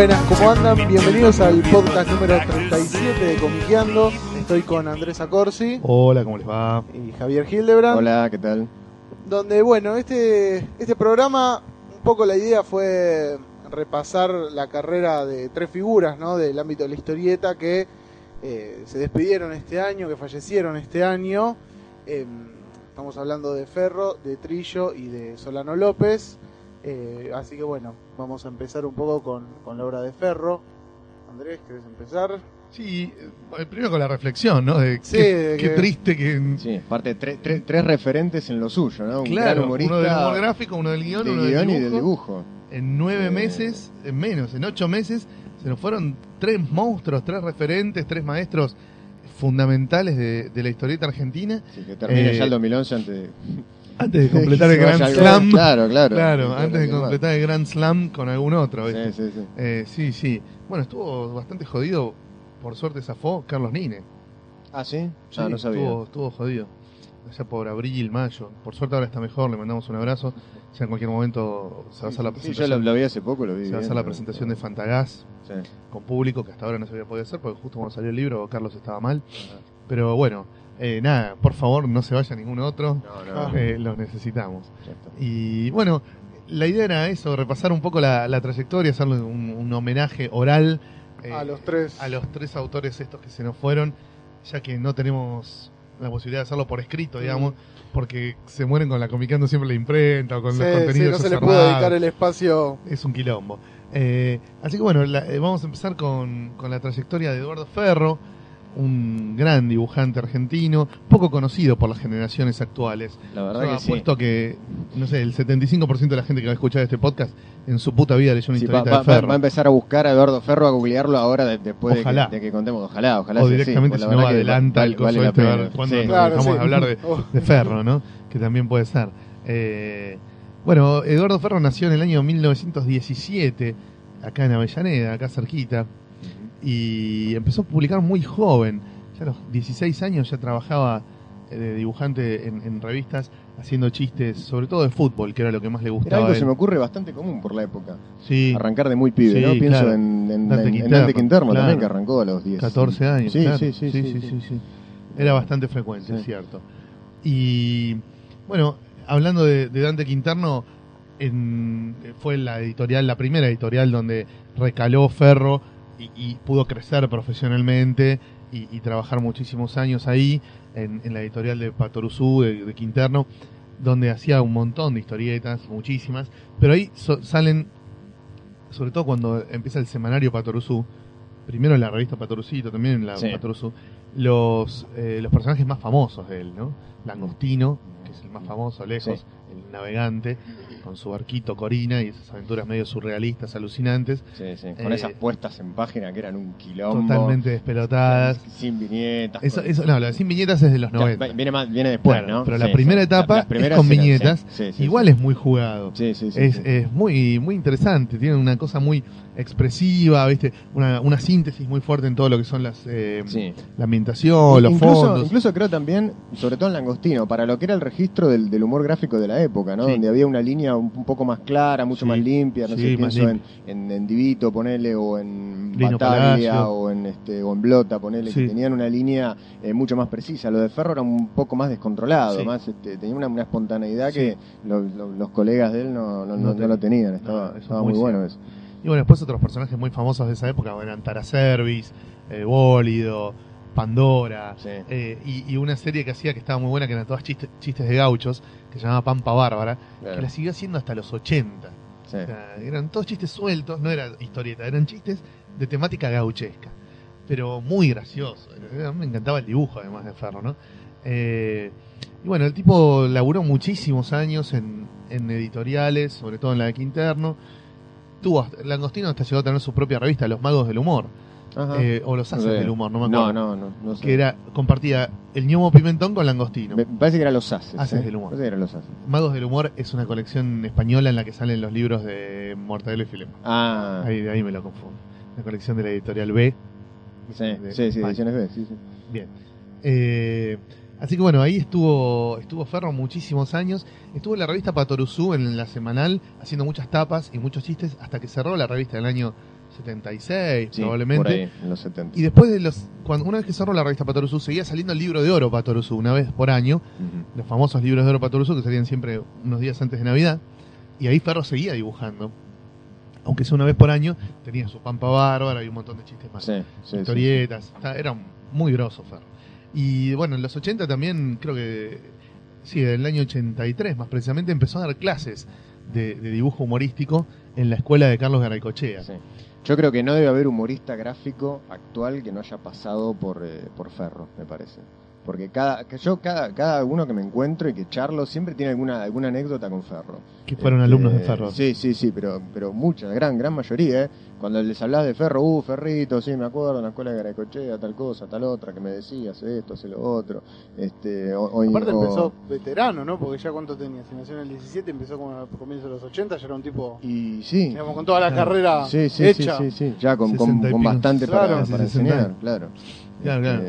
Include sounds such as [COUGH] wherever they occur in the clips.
Buenas, ¿cómo andan? Bienvenidos al podcast número 37 de Comiqueando. Estoy con Andrés Acorsi Hola, ¿cómo les va? y Javier Hildebrand. Hola, ¿qué tal? Donde, bueno, este, este programa, un poco la idea fue repasar la carrera de tres figuras ¿no? del ámbito de la historieta que eh, se despidieron este año, que fallecieron este año. Eh, estamos hablando de Ferro, de Trillo y de Solano López. Eh, así que bueno, vamos a empezar un poco con, con la obra de Ferro. Andrés, ¿querés empezar? Sí, eh, primero con la reflexión, ¿no? De Sí, qué, de qué que- triste que... Sí, aparte tre- tre- tres referentes en lo suyo, ¿no? Un gran claro, humorista uno del humor gráfico, uno del guion, de uno guion y del dibujo. En nueve Eh. meses, en menos, en ocho meses, se nos fueron tres monstruos, tres referentes, tres maestros fundamentales de, de la historieta argentina. Así que termina Eh, ya el 2011 antes de... Antes de [LAUGHS] completar el Grand Slam. Claro, claro. Claro, antes de completar el Grand Slam con algún otro. ¿viste? Sí, sí, sí. Eh, sí, sí. Bueno, estuvo bastante jodido. Por suerte zafó Carlos Nine. Ah, ¿sí? Sí, Ah, no sabía. Estuvo, estuvo jodido. Allá por abril, mayo. Por suerte ahora está mejor, le mandamos un abrazo. Ya en cualquier momento se va a hacer la Sí, yo presentación. lo, lo vi hace poco, lo vi. se va a hacer la presentación de Fantagás Sí. con público, que hasta ahora no se había podido hacer, porque justo cuando salió el libro Carlos estaba mal. Pero bueno, eh, nada, por favor no se vaya ningún otro. No, no. Eh, los necesitamos. Y bueno, la idea era eso, repasar un poco la, la trayectoria, hacerle un, un homenaje oral eh, a los tres. a los tres autores estos que se nos fueron, ya que no tenemos la posibilidad de hacerlo por escrito, digamos, porque se mueren con la comicando siempre la imprenta o con Sí, los sí, contenidos no se le cerrados. pudo dedicar el espacio. Es un quilombo. Eh, así que bueno, la- eh, vamos a empezar con, con la trayectoria de Eduardo Ferro, un gran dibujante argentino, poco conocido por las generaciones actuales. La verdad Yo que sí. apuesto que, no sé, el 75% de la gente que va a escuchar este podcast en su puta vida leyó una Sí, va, historieta va- de Ferro. va a empezar a buscar a Eduardo Ferro, a googlearlo ahora de- después de que, Ojalá. de que contemos. Ojalá, ojalá o directamente pues la si no adelanta vale- el coso vale la este, Sí. nos Claro, dejamos sí. de hablar de, Oh. de Ferro, ¿no? Que también puede ser. Eh, bueno, Eduardo Ferro nació en el año 1917, acá en Avellaneda, acá cerquita, y empezó a publicar muy joven. Ya a los 16 años ya trabajaba eh, de dibujante en, en revistas, haciendo chistes, sobre todo de fútbol, que era lo que más le Era gustaba. algo a que se él. me ocurre bastante común por la época. Sí, Arrancar de muy pibe, Sí, ¿no? Pienso claro. en, en, Dante en- en Quinterno, Dante Quinterno claro. también, que arrancó a los 10. 14 años. Sí, claro. sí, sí, sí, sí. sí. Era bastante frecuente, es cierto. Y bueno, hablando de, de Dante Quinterno, en- fue la editorial, la primera editorial donde recaló Ferro y, y pudo crecer profesionalmente y, y trabajar muchísimos años ahí, en, en la editorial de Patoruzú, de, de Quinterno, donde hacía un montón de historietas, muchísimas, pero ahí so- salen, sobre todo cuando empieza el semanario Patoruzú, primero en la revista Patoruzito, también en la Sí. Patoruzú, los, eh, los personajes más famosos de él, ¿no? Langostino, que es el más famoso, lejos, Sí. el navegante, con su barquito Corina y esas aventuras medio surrealistas, alucinantes, Sí, sí, Con Eh, esas puestas en página que eran un quilombo. totalmente despelotadas. Sin viñetas. Eso, eso, no, lo de sin viñetas es de los Ya, 90. viene, más- viene después, Claro, ¿no? pero la primera sí. etapa Las es primeras con eran- viñetas. sí, sí, sí, Igual sí. es muy jugado. Sí, sí, sí. es, sí. es muy muy interesante, tiene una cosa muy expresiva, ¿viste? Una, una síntesis muy fuerte en todo lo que son las eh, Sí. la ambientación, los incluso, fondos. incluso creo también, sobre todo en Langostino, para lo que era el registro del, del humor gráfico de la época, ¿no? Sí. Donde había una línea un, un poco más clara, mucho Sí. más limpia, no Sí, sé, pienso en, en, en Divito, ponele, o en Lino Bataglia, Palacio. o en este, o en Blota, ponele, que tenían una línea eh, mucho más precisa. Lo de Ferro era un poco más descontrolado, más este, tenía una, una espontaneidad que lo- lo- los colegas de él no, no, lo tenían, estaba, estaba muy muy bueno eso. Y bueno, después otros personajes muy famosos de esa época eran Tara Servis, eh, Bólido, Pandora, Sí. eh, y, y una serie que hacía que estaba muy buena, que eran todas chistes, chistes de gauchos, que se llamaba Pampa Bárbara, Claro. que la siguió haciendo hasta los 80. Sí. O sea, eran todos chistes sueltos, no era historieta, eran chistes de temática gauchesca, pero muy gracioso. Me encantaba el dibujo además de Ferro, ¿no? Eh, y bueno, el tipo laburó muchísimos años en, en editoriales, sobre todo en la de Quinterno. Tuvo, Langostino hasta llegó a tener su propia revista, Los Magos del Humor. Eh, o Los Haces del Humor, no me acuerdo. no, no, no sé. Que era, compartía el ñomo pimentón con Langostino. Me parece que eran los haces. Haces ¿eh? del humor. Parece que eran los haces. Magos del Humor es una colección española en la que salen los libros de Mortadelo y Filemón. Ah, Ahí, de ahí me lo confundo. La colección de la editorial B. sí, de sí, sí, ediciones B, sí, sí. Bien. Eh, así que bueno, ahí estuvo estuvo Ferro muchísimos años. Estuvo en la revista Patoruzú, en la semanal, haciendo muchas tapas y muchos chistes hasta que cerró la revista en el año 76, Sí, probablemente. Por ahí, en los 70. Y después de los. Cuando, una vez que cerró la revista Patoruzú, seguía saliendo el libro de oro Patoruzú, una vez por año. Los famosos libros de oro Patoruzú que salían siempre unos días antes de Navidad. Y ahí Ferro seguía dibujando. Aunque sea una vez por año, tenía su pampa bárbara y un montón de chistes más Sí, sí, historietas, era muy grosso Ferro. Y bueno, en los 80 también, creo que, sí, en el año 83 más precisamente, empezó a dar clases de, de dibujo humorístico en la escuela de Carlos Garaycochea. Sí. Yo creo que no debe haber humorista gráfico actual que no haya pasado por, eh, por Ferro, me parece. Porque cada, que yo, cada, cada uno que me encuentro y que charlo siempre tiene alguna, alguna anécdota con Ferro. Que fueron Este, alumnos de Ferro. Sí, sí, sí, pero, pero mucha, gran, gran mayoría, ¿eh? Cuando les hablás de Ferro, uh, Ferrito, sí, me acuerdo, en la escuela de Garacochea, tal cosa, tal otra, que me decía, hace esto, hace lo otro. Este, o, o- Aparte o- empezó veterano, ¿no? Porque ya cuánto tenía, si nació en el 17, empezó como a comienzos de los 80, ya era un tipo, Y sí, digamos, con toda la Claro. carrera sí, sí, sí, hecha. sí, sí, ya con, con, 60 y con pico. bastante para, Claro. para 60 enseñar, claro. Claro, claro.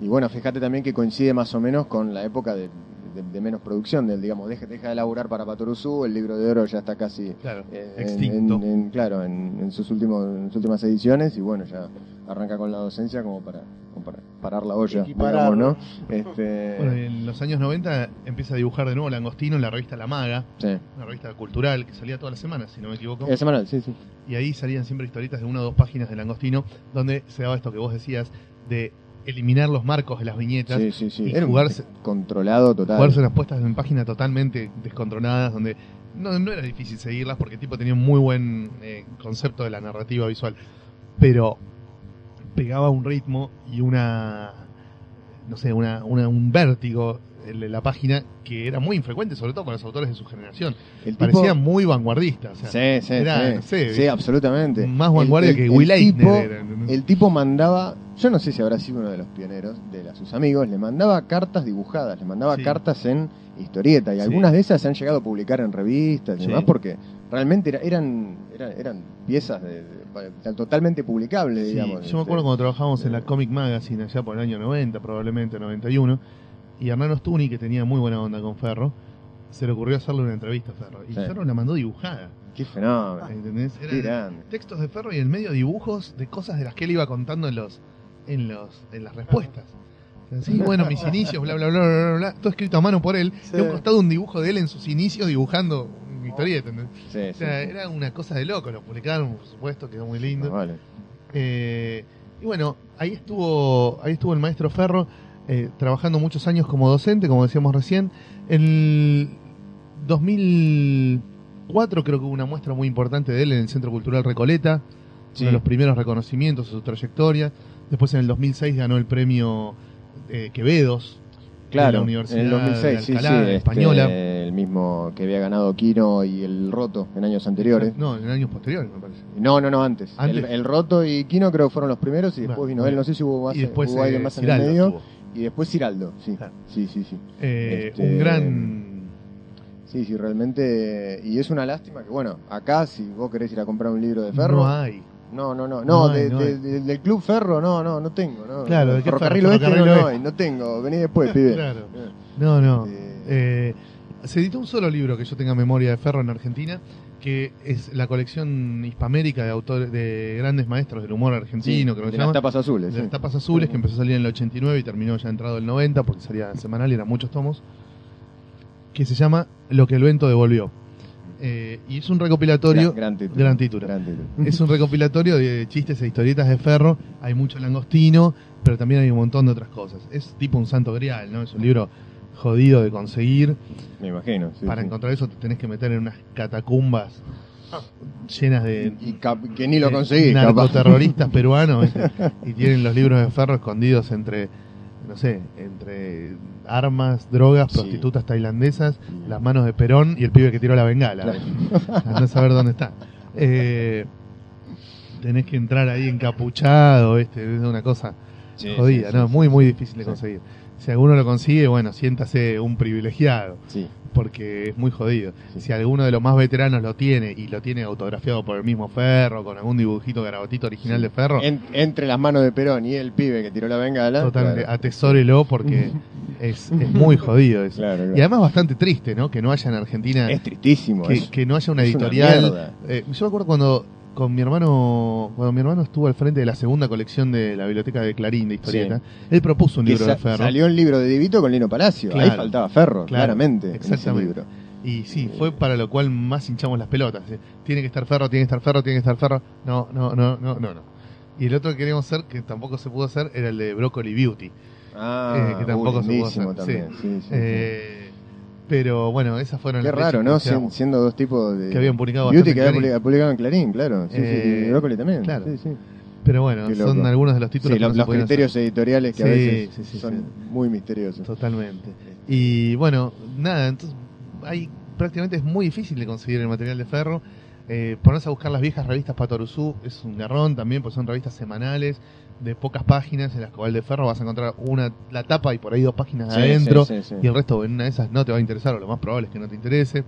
Y bueno, fíjate también que coincide más o menos con la época de, de- de menos producción, del digamos, deja, deja de laburar para Patoruzú, el libro de oro ya está casi Claro, eh, extinto. En, en- claro, en, en sus últimos, en sus últimas ediciones y bueno, ya arranca con la docencia como para, como para parar la olla, digamos, ¿no? [LAUGHS] Este, Bueno, y en los años 90 empieza a dibujar de nuevo Langostino en la revista La Maga, sí. una revista cultural que salía todas las semanas, si no me equivoco. Es semanal, sí, sí. Y ahí salían siempre historietas de una o dos páginas de Langostino, donde se daba esto que vos decías de eliminar los marcos de las viñetas, Sí, sí, sí. y Era jugarse- controlado total. jugarse unas puestas en páginas totalmente descontroladas, donde no, no era difícil seguirlas porque el tipo tenía un muy buen eh, concepto de la narrativa visual, pero pegaba un ritmo y una, no sé, una, una- un vértigo la página que era muy infrecuente, sobre todo para los autores de su generación. El tipo- Parecía muy vanguardista. o sea, Sí, sí, era, sí. no sé, Sí, absolutamente. más vanguardia El- que Will el tipo- era. El tipo mandaba, yo no sé si habrá sido uno de los pioneros de la- sus amigos, le mandaba cartas dibujadas, le mandaba Sí. cartas en historieta y algunas de esas se han llegado a publicar en revistas y demás porque realmente era- eran, eran eran piezas de, totalmente publicables, Sí, digamos. yo me este. acuerdo cuando trabajábamos en la Comic Magazine allá por el año 90, probablemente 91, y Hernán Ostuni, que tenía muy buena onda con Ferro, se le ocurrió hacerle una entrevista a Ferro. Y Sí. Ferro la mandó dibujada. Qué fenómeno. ¿Entendés? Qué Eran textos de Ferro y en medio dibujos de cosas de las que él iba contando en los en los en las respuestas. Sí, bueno, mis inicios, bla, bla, bla, bla, bla, bla, todo escrito a mano por él. Sí. Un costado un dibujo de él en sus inicios dibujando una historieta. ¿entendés? Sí, O sea, era una cosa de loco. Lo publicaron, por supuesto, quedó muy lindo. Vale. Eh, y bueno, ahí estuvo, ahí estuvo el maestro Ferro eh, trabajando muchos años como docente, como decíamos recién. En 2004 creo que hubo una muestra muy importante de él en el Centro Cultural Recoleta, Sí. uno de los primeros reconocimientos de su trayectoria. Después en el 2006 ganó el premio eh, Quevedos. Claro, la Universidad en el 2006, de sí, Alcalá, sí, española. este, el mismo que había ganado Quino y el Roto en años anteriores. No, en años posteriores me parece. No, no, no, antes. ¿Antes? El, el Roto y Quino creo que fueron los primeros y después vino él. No sé si hubo más, y después hubo alguien eh, más en el medio. Y después Ciraldo, sí. Claro. Sí, sí, sí. Eh, Este, Un gran... Sí, sí, realmente. Y es una lástima que, bueno, acá si vos querés ir a comprar un libro de Ferro. No hay. No, no, no, No no, hay, de- no de- hay. de- del Club Ferro, no, no, no tengo. No, Claro, ¿de qué Ferrocarril ferro? Oeste no, Ferrocarril no Oeste. hay, no tengo. Vení después, pibe. Claro. No, no. Este, Eh, se editó un solo libro que yo tenga memoria de Ferro en Argentina, que es la colección hispamérica de autores de grandes maestros del humor argentino, que de nos las llaman, tapas azules. de sí. las tapas azules, que empezó a salir en el 89 y terminó ya entrado el 90, porque salía semanal y eran muchos tomos, que se llama Lo que el viento devolvió. Eh, y es un recopilatorio, Gran, gran título. gran título. Gran título. [LAUGHS] es un recopilatorio de chistes e historietas de Ferro, hay mucho langostino, pero también hay un montón de otras cosas. Es tipo un santo grial, ¿no? Es un libro jodido de conseguir. Me imagino. sí, Para sí. encontrar eso te tenés que meter en unas catacumbas llenas de, Y, que ni lo conseguís, narcoterroristas peruanos ¿viste? [LAUGHS] y tienen los libros de ferro escondidos entre no sé, entre armas, drogas, Sí. prostitutas tailandesas, las manos de Perón y el pibe que tiró la bengala. A no saber dónde está. Eh, tenés que entrar ahí encapuchado, este, es una cosa Sí, jodida, sí, ¿no? muy, muy difícil de conseguir. Si alguno lo consigue, bueno, siéntase un privilegiado, Sí, porque es muy jodido. Sí. Si alguno de los más veteranos lo tiene y lo tiene autografiado por el mismo Ferro, con algún dibujito garabotito original de Ferro, En- entre las manos de Perón y el pibe que tiró la bengala. totalmente, claro. atesórelo porque [LAUGHS] es, es muy jodido eso. Claro, claro. Y además bastante triste, ¿no? Que no haya en Argentina, Es tristísimo. que, no haya una una editorial. mierda. Eh, yo me acuerdo cuando con mi hermano, cuando mi hermano estuvo al frente de la segunda colección de la biblioteca de Clarín de historieta, él propuso un libro de Ferro. Salió el libro de Divito con Lino Palacio. Ahí faltaba Ferro, Claro, claramente. Exactamente. Y sí, fue para lo cual más hinchamos las pelotas. ¿eh? Tiene que estar Ferro, tiene que estar Ferro, tiene que estar Ferro. No, no, no, no, no, no. Y el otro que queríamos hacer, que tampoco se pudo hacer, era el de Broccoli Beauty. Ah, Eh, que tampoco se pudo hacer, también. Sí, sí, sí. Eh, pero bueno, esas fueron Qué las raro, ¿no? Sien- siendo dos tipos de. Que habían publicado Beauty que en había publicado en Clarín, claro. Sí, sí, Eh, y Brócoli también. claro. Sí, sí. Pero bueno, son algunos de los títulos Sí, que los, no se los criterios editoriales que a Sí, veces sí, sí, son sí. muy misteriosos. Totalmente. Y bueno, nada, entonces hay prácticamente es muy difícil de conseguir el material de Ferro. Eh, ponerse a buscar las viejas revistas Patoruzú es un garrón también, pues son revistas semanales de pocas páginas en las cuales de Ferro vas a encontrar una la tapa y por ahí dos páginas Sí, adentro sí, sí, sí. y el resto en una de esas no te va a interesar o lo más probable es que no te interese.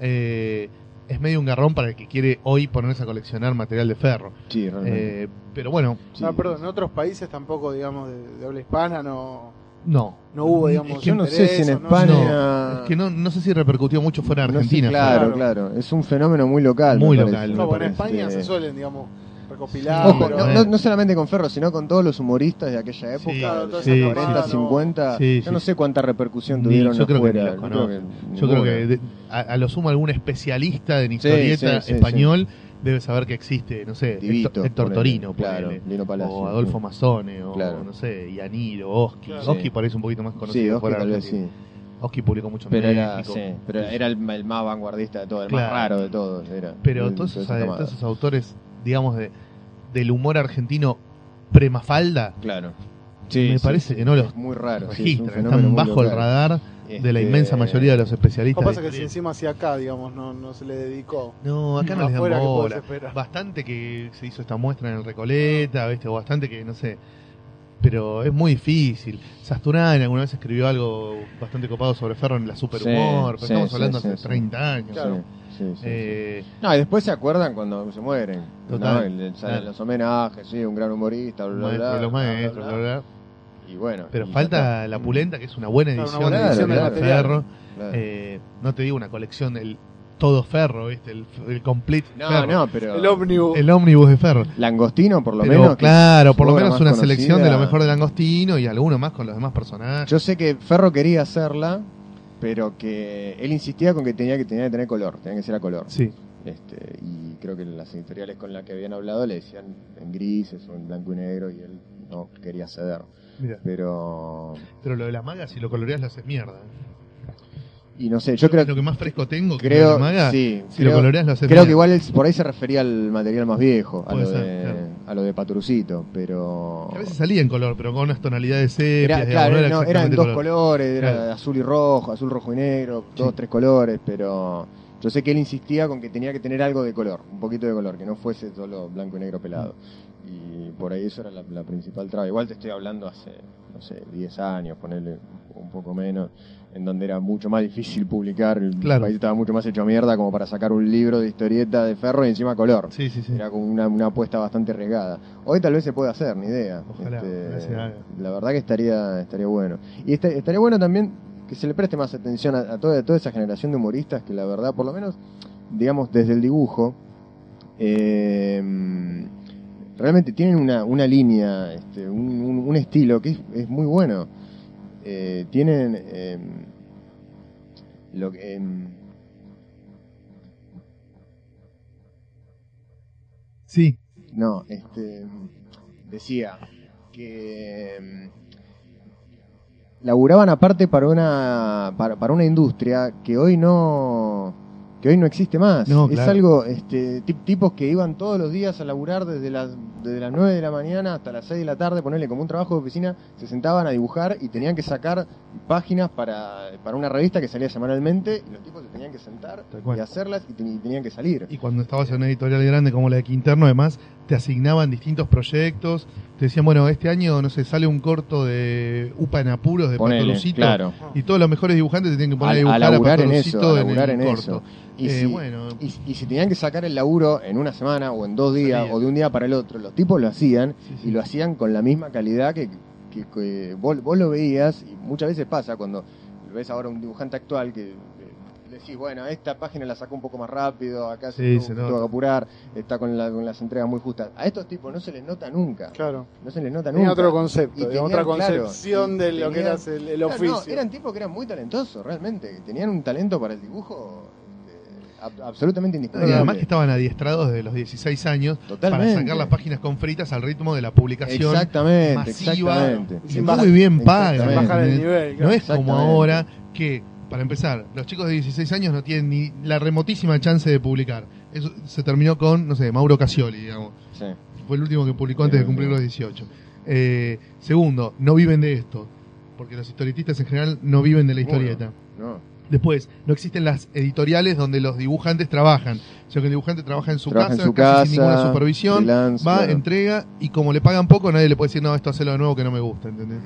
Eh, es medio un garrón para el que quiere hoy ponerse a coleccionar material de Ferro. Sí, realmente. Eh, pero bueno, Sí. Ah, perdón, en otros países tampoco, digamos, de, de habla hispana no, no. no hubo, digamos, Es que Yo no sé si en España. No, es que no, no sé si repercutió mucho fuera de No sé, Argentina. claro, claro. claro, Es un fenómeno muy local. Muy local, parece, No, en. España se suelen, digamos, Ojo, pero... no, eh. no- no solamente con Ferro, sino con todos los humoristas de aquella época, Sí, Claro, de los toda esa 40, camada, no. 50. Sí, yo sí, no sé cuánta repercusión tuvieron yo creo que los yo creo que Yo creo que ninguna. de- a, a lo sumo algún especialista en historieta sí, sí, español debe saber que existe, no sé, Divito, Héctor, Héctor ponele. Torino, Claro, ponele, Lino Palacio, o Adolfo sí. Mazzone, o Claro. no sé, Oski. Claro. Oski Sí. parece un poquito más conocido Sí, Oscar fuera de tal vez Argentina. sí. Oski publicó mucho en Pero era, México. sí, pero era el, el más vanguardista de todos, el más raro de todos. Era, Pero de- de esos, todos esos autores, digamos, de, del humor argentino premafalda, Claro. me parece que no los es muy raro. sí, es un registran, están bajo el radar de la Este, inmensa mayoría de los Lo especialistas. que pasa es que si encima hacia acá, digamos, no, no se le dedicó. No, acá no les dan Afuera, ¿qué bola. esperar? Bastante que se hizo esta muestra en el Recoleta, ¿viste? O bastante que, no sé. Pero es muy difícil. Sasturán alguna vez escribió algo bastante copado sobre Ferro en la Superhumor, pero Sí, estamos sí, hablando sí, hace sí. 30 años. Claro. Sí, sí, sí, Eh, No, y después se acuerdan cuando se mueren. Total, ¿no? El- el- salen claro. los homenajes, sí, un gran humorista, bla, bla, los bla, bla, maestros, bla. bla, bla. Y bueno. Pero y falta la Pulenta, que es una buena edición una buena de- edición de. Ferro. Claro. Eh, no te digo una colección del todo Ferro, ¿viste? El, el complete no, Ferro. no, pero. El ómnibus. El ómnibus de Ferro. Langostino, por lo Pero, menos. claro, por lo menos una conocida. selección de lo mejor de Langostino y alguno más con los demás personajes. Yo sé que Ferro quería hacerla, pero que él insistía con que tenía que, tenía que tener color, tenía que ser a color. Sí, Este, y creo que las editoriales con las que habían hablado le decían en grises o en blanco y negro y él no quería ceder. Pero. Pero lo de la maga, si lo coloreas, lo haces mierda. Y no sé, yo creo Lo que más fresco tengo, que creo, la maga, sí, si creo, lo coloreas, lo haces creo que igual por ahí se refería al material más viejo, a lo, ser, de, claro. a lo de Patrucito, pero. Que A veces salía en color, pero con unas tonalidades sepias. Era, claro, no era no, eran dos color. colores, era Claro. azul y rojo, azul, rojo y negro, dos, Sí. tres colores, pero yo sé que él insistía con que tenía que tener algo de color, un poquito de color, que no fuese solo blanco y negro pelado. Y por ahí eso era la, la principal traba. Igual te estoy hablando hace, no sé, 10 años, ponerle un poco menos, en donde era mucho más difícil publicar, el Claro. país estaba mucho más hecho mierda como para sacar un libro de historieta de ferro y encima color. Sí, sí, sí. Era como una, una apuesta bastante arriesgada. Hoy tal vez se puede hacer, ni idea. Ojalá, Este, la verdad que estaría, estaría bueno. Y este- estaría bueno también que se le preste más atención a, a toda, a toda esa generación de humoristas que la verdad, por lo menos, digamos, desde el dibujo, eh, realmente tienen una, una línea, este, un, un- un estilo que es, es muy bueno. Eh, tienen eh, lo que... em, Sí, No, este decía que mm, laburaban aparte para una para, para una industria que hoy no que hoy no existe más. No, es claro. algo, este, tip- tipos que iban todos los días a laburar desde las, desde las 9 de la mañana hasta las 6 de la tarde, ponerle como un trabajo de oficina, se sentaban a dibujar y tenían que sacar páginas para, para una revista que salía semanalmente y los tipos se tenían que sentar y hacerlas y, ten- y tenían que salir. Y cuando estabas en una editorial grande como la de Quinterno, además, te asignaban distintos proyectos. Decían, bueno, este año, no sé, sale un corto de Upa en apuros de Ponele, Patorucito. claro. Y todos los mejores dibujantes te tienen que poner a, A, a dibujar a, laburar en eso, a en el en corto. eso. Y, Eh, si, bueno, y, y si tenían que sacar el laburo en una semana o en dos días Salía. o de un día para el otro, los tipos lo hacían Sí, sí. y lo hacían con la misma calidad que, que- que vos, vos lo veías y muchas veces pasa cuando ves ahora un dibujante actual que decís, bueno, esta página la sacó un poco más rápido, acá se, Sí, tuvo, se tuvo que apurar, está con, la- con las entregas muy justas. A estos tipos no se les nota nunca, Claro. no se les nota Tenía nunca. otro concepto, Y tenían, otra concepción de lo que era el, el Claro, oficio. no, eran tipos que eran muy talentosos, realmente, tenían un talento para el dibujo este, ab- absolutamente y indiscutible. además que estaban adiestrados desde los 16 años Totalmente. para sacar las páginas con fritas al ritmo de la publicación Exactamente, masiva, exactamente. Muy bien paga. exactamente. Bajar el ¿entendés? nivel. No es como ahora que, para empezar, los chicos de 16 años no tienen ni la remotísima chance de publicar. Eso se terminó con, no sé, Mauro Casioli, digamos. Sí. Fue el último que publicó antes de cumplir los 18. Eh, segundo, no viven de esto. Porque los historietistas en general no viven de la historieta. No. Después, no existen las editoriales donde los dibujantes trabajan. O sea que el dibujante trabaja en su Trabaja casa, en su casi sin ninguna supervisión, va, claro. entrega y como le pagan poco, nadie le puede decir, no, esto hacelo de nuevo que no me gusta, ¿entendés?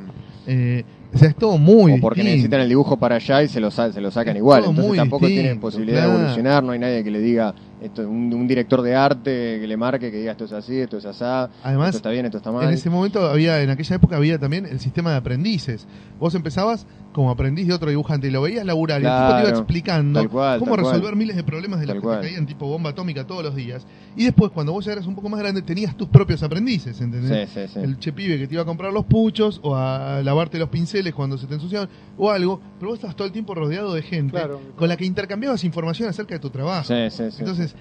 Eh, o sea, es todo muy o porque distinto. necesitan el dibujo para allá y se lo, se lo sacan Es igual. Entonces tampoco tienen posibilidad claro. de evolucionar, no hay nadie que le diga, esto un, un director de arte que le marque, que diga esto es así, esto es así, Además, esto está bien, esto está mal. En ese momento había, en aquella época había también el sistema de aprendices. Vos empezabas como aprendiz de otro dibujante y lo veías laburar y el tipo te iba explicando cual, cómo cual. resolver miles de problemas de los que te caían tipo bomba atómica todos los días. Y después, cuando vos ya eras un poco más grande, tenías tus propios aprendices, ¿entendés? Sí, sí, sí. El che pibe que te iba a comprar los puchos o a lavarte los pinceles cuando se te ensuciaban o algo, pero vos estabas todo el tiempo rodeado de gente Claro. con la que intercambiabas información acerca de tu trabajo. Sí, sí, sí. Entonces,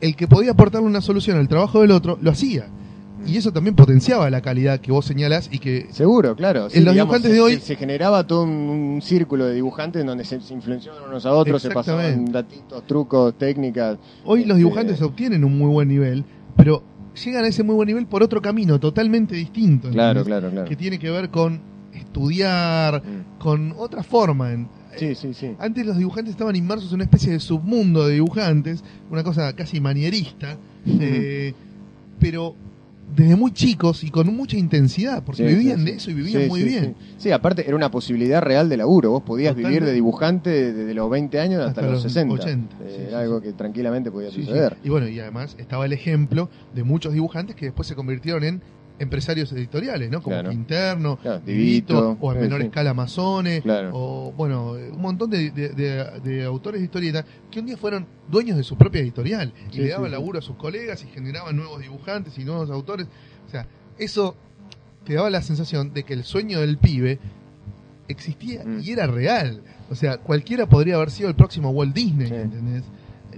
el que podía aportarle una solución al trabajo del otro, lo hacía. Y eso también potenciaba la calidad que vos señalás y que Seguro, claro. En los dibujantes de hoy- se, se generaba todo un, un círculo de dibujantes en donde se, se influenciaban unos a otros, se pasaban datitos, trucos, técnicas. hoy los Este- dibujantes obtienen un muy buen nivel, pero llegan a ese muy buen nivel por otro camino totalmente distinto. Claro, claro, claro. Que tiene que ver con estudiar, Mm. con otra forma. Sí, sí, sí. Antes los dibujantes estaban inmersos en una especie de submundo de dibujantes, una cosa casi manierista, eh, pero desde muy chicos y con mucha intensidad, porque Sí, vivían sí, de eso y vivían Sí, muy bien. Sí. Aparte era una posibilidad real de laburo. Vos podías Totalmente. vivir de dibujante desde los 20 años hasta, Hasta los los 60. 80. Eh, era algo que tranquilamente podía suceder. Y bueno, y además estaba el ejemplo de muchos dibujantes que después se convirtieron en empresarios editoriales, ¿no? Como Claro. Quinterno, Claro, Divito, Divito, o sí, menor sí. escala Mazone, Claro. o bueno, un montón de, de- de- de autores de historieta que un día fueron dueños de su propia editorial y Sí, le daban sí. laburo a sus colegas y generaban nuevos dibujantes y nuevos autores. O sea, eso te daba la sensación de que el sueño del pibe existía Mm. y era real. O sea, cualquiera podría haber sido el próximo Walt Disney. ¿entendés?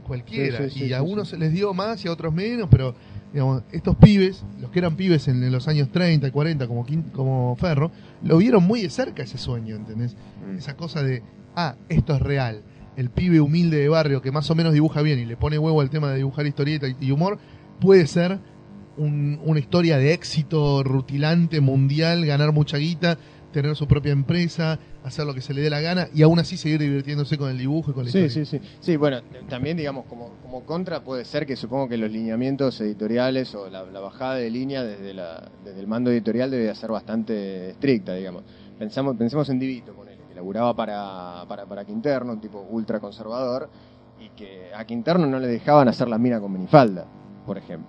Cualquiera. Y a unos se les dio más y a otros menos, pero digamos, estos pibes, los que eran pibes en, en los años 30 y 40 como, como Ferro, lo vieron muy de cerca ese sueño, ¿entendés? Mm. Esa cosa de, ah, esto es real. El pibe humilde de barrio que más o menos dibuja bien y le pone huevo al tema de dibujar historieta y, y humor, puede ser un- una historia de éxito rutilante, mundial, ganar mucha guita, tener su propia empresa, hacer lo que se le dé la gana y aún así seguir divirtiéndose con el dibujo y con la Sí, historia. sí, sí. Sí, bueno, también digamos como, como contra puede ser que supongo que los lineamientos editoriales o la, la bajada de línea desde, la, desde el mando editorial debe ser bastante estricta, digamos. Pensamos, pensemos en Divito, ponele, que laburaba para, para, para Quinterno, un tipo ultra conservador, y que a Quinterno no le dejaban hacer la mina con minifalda, por ejemplo.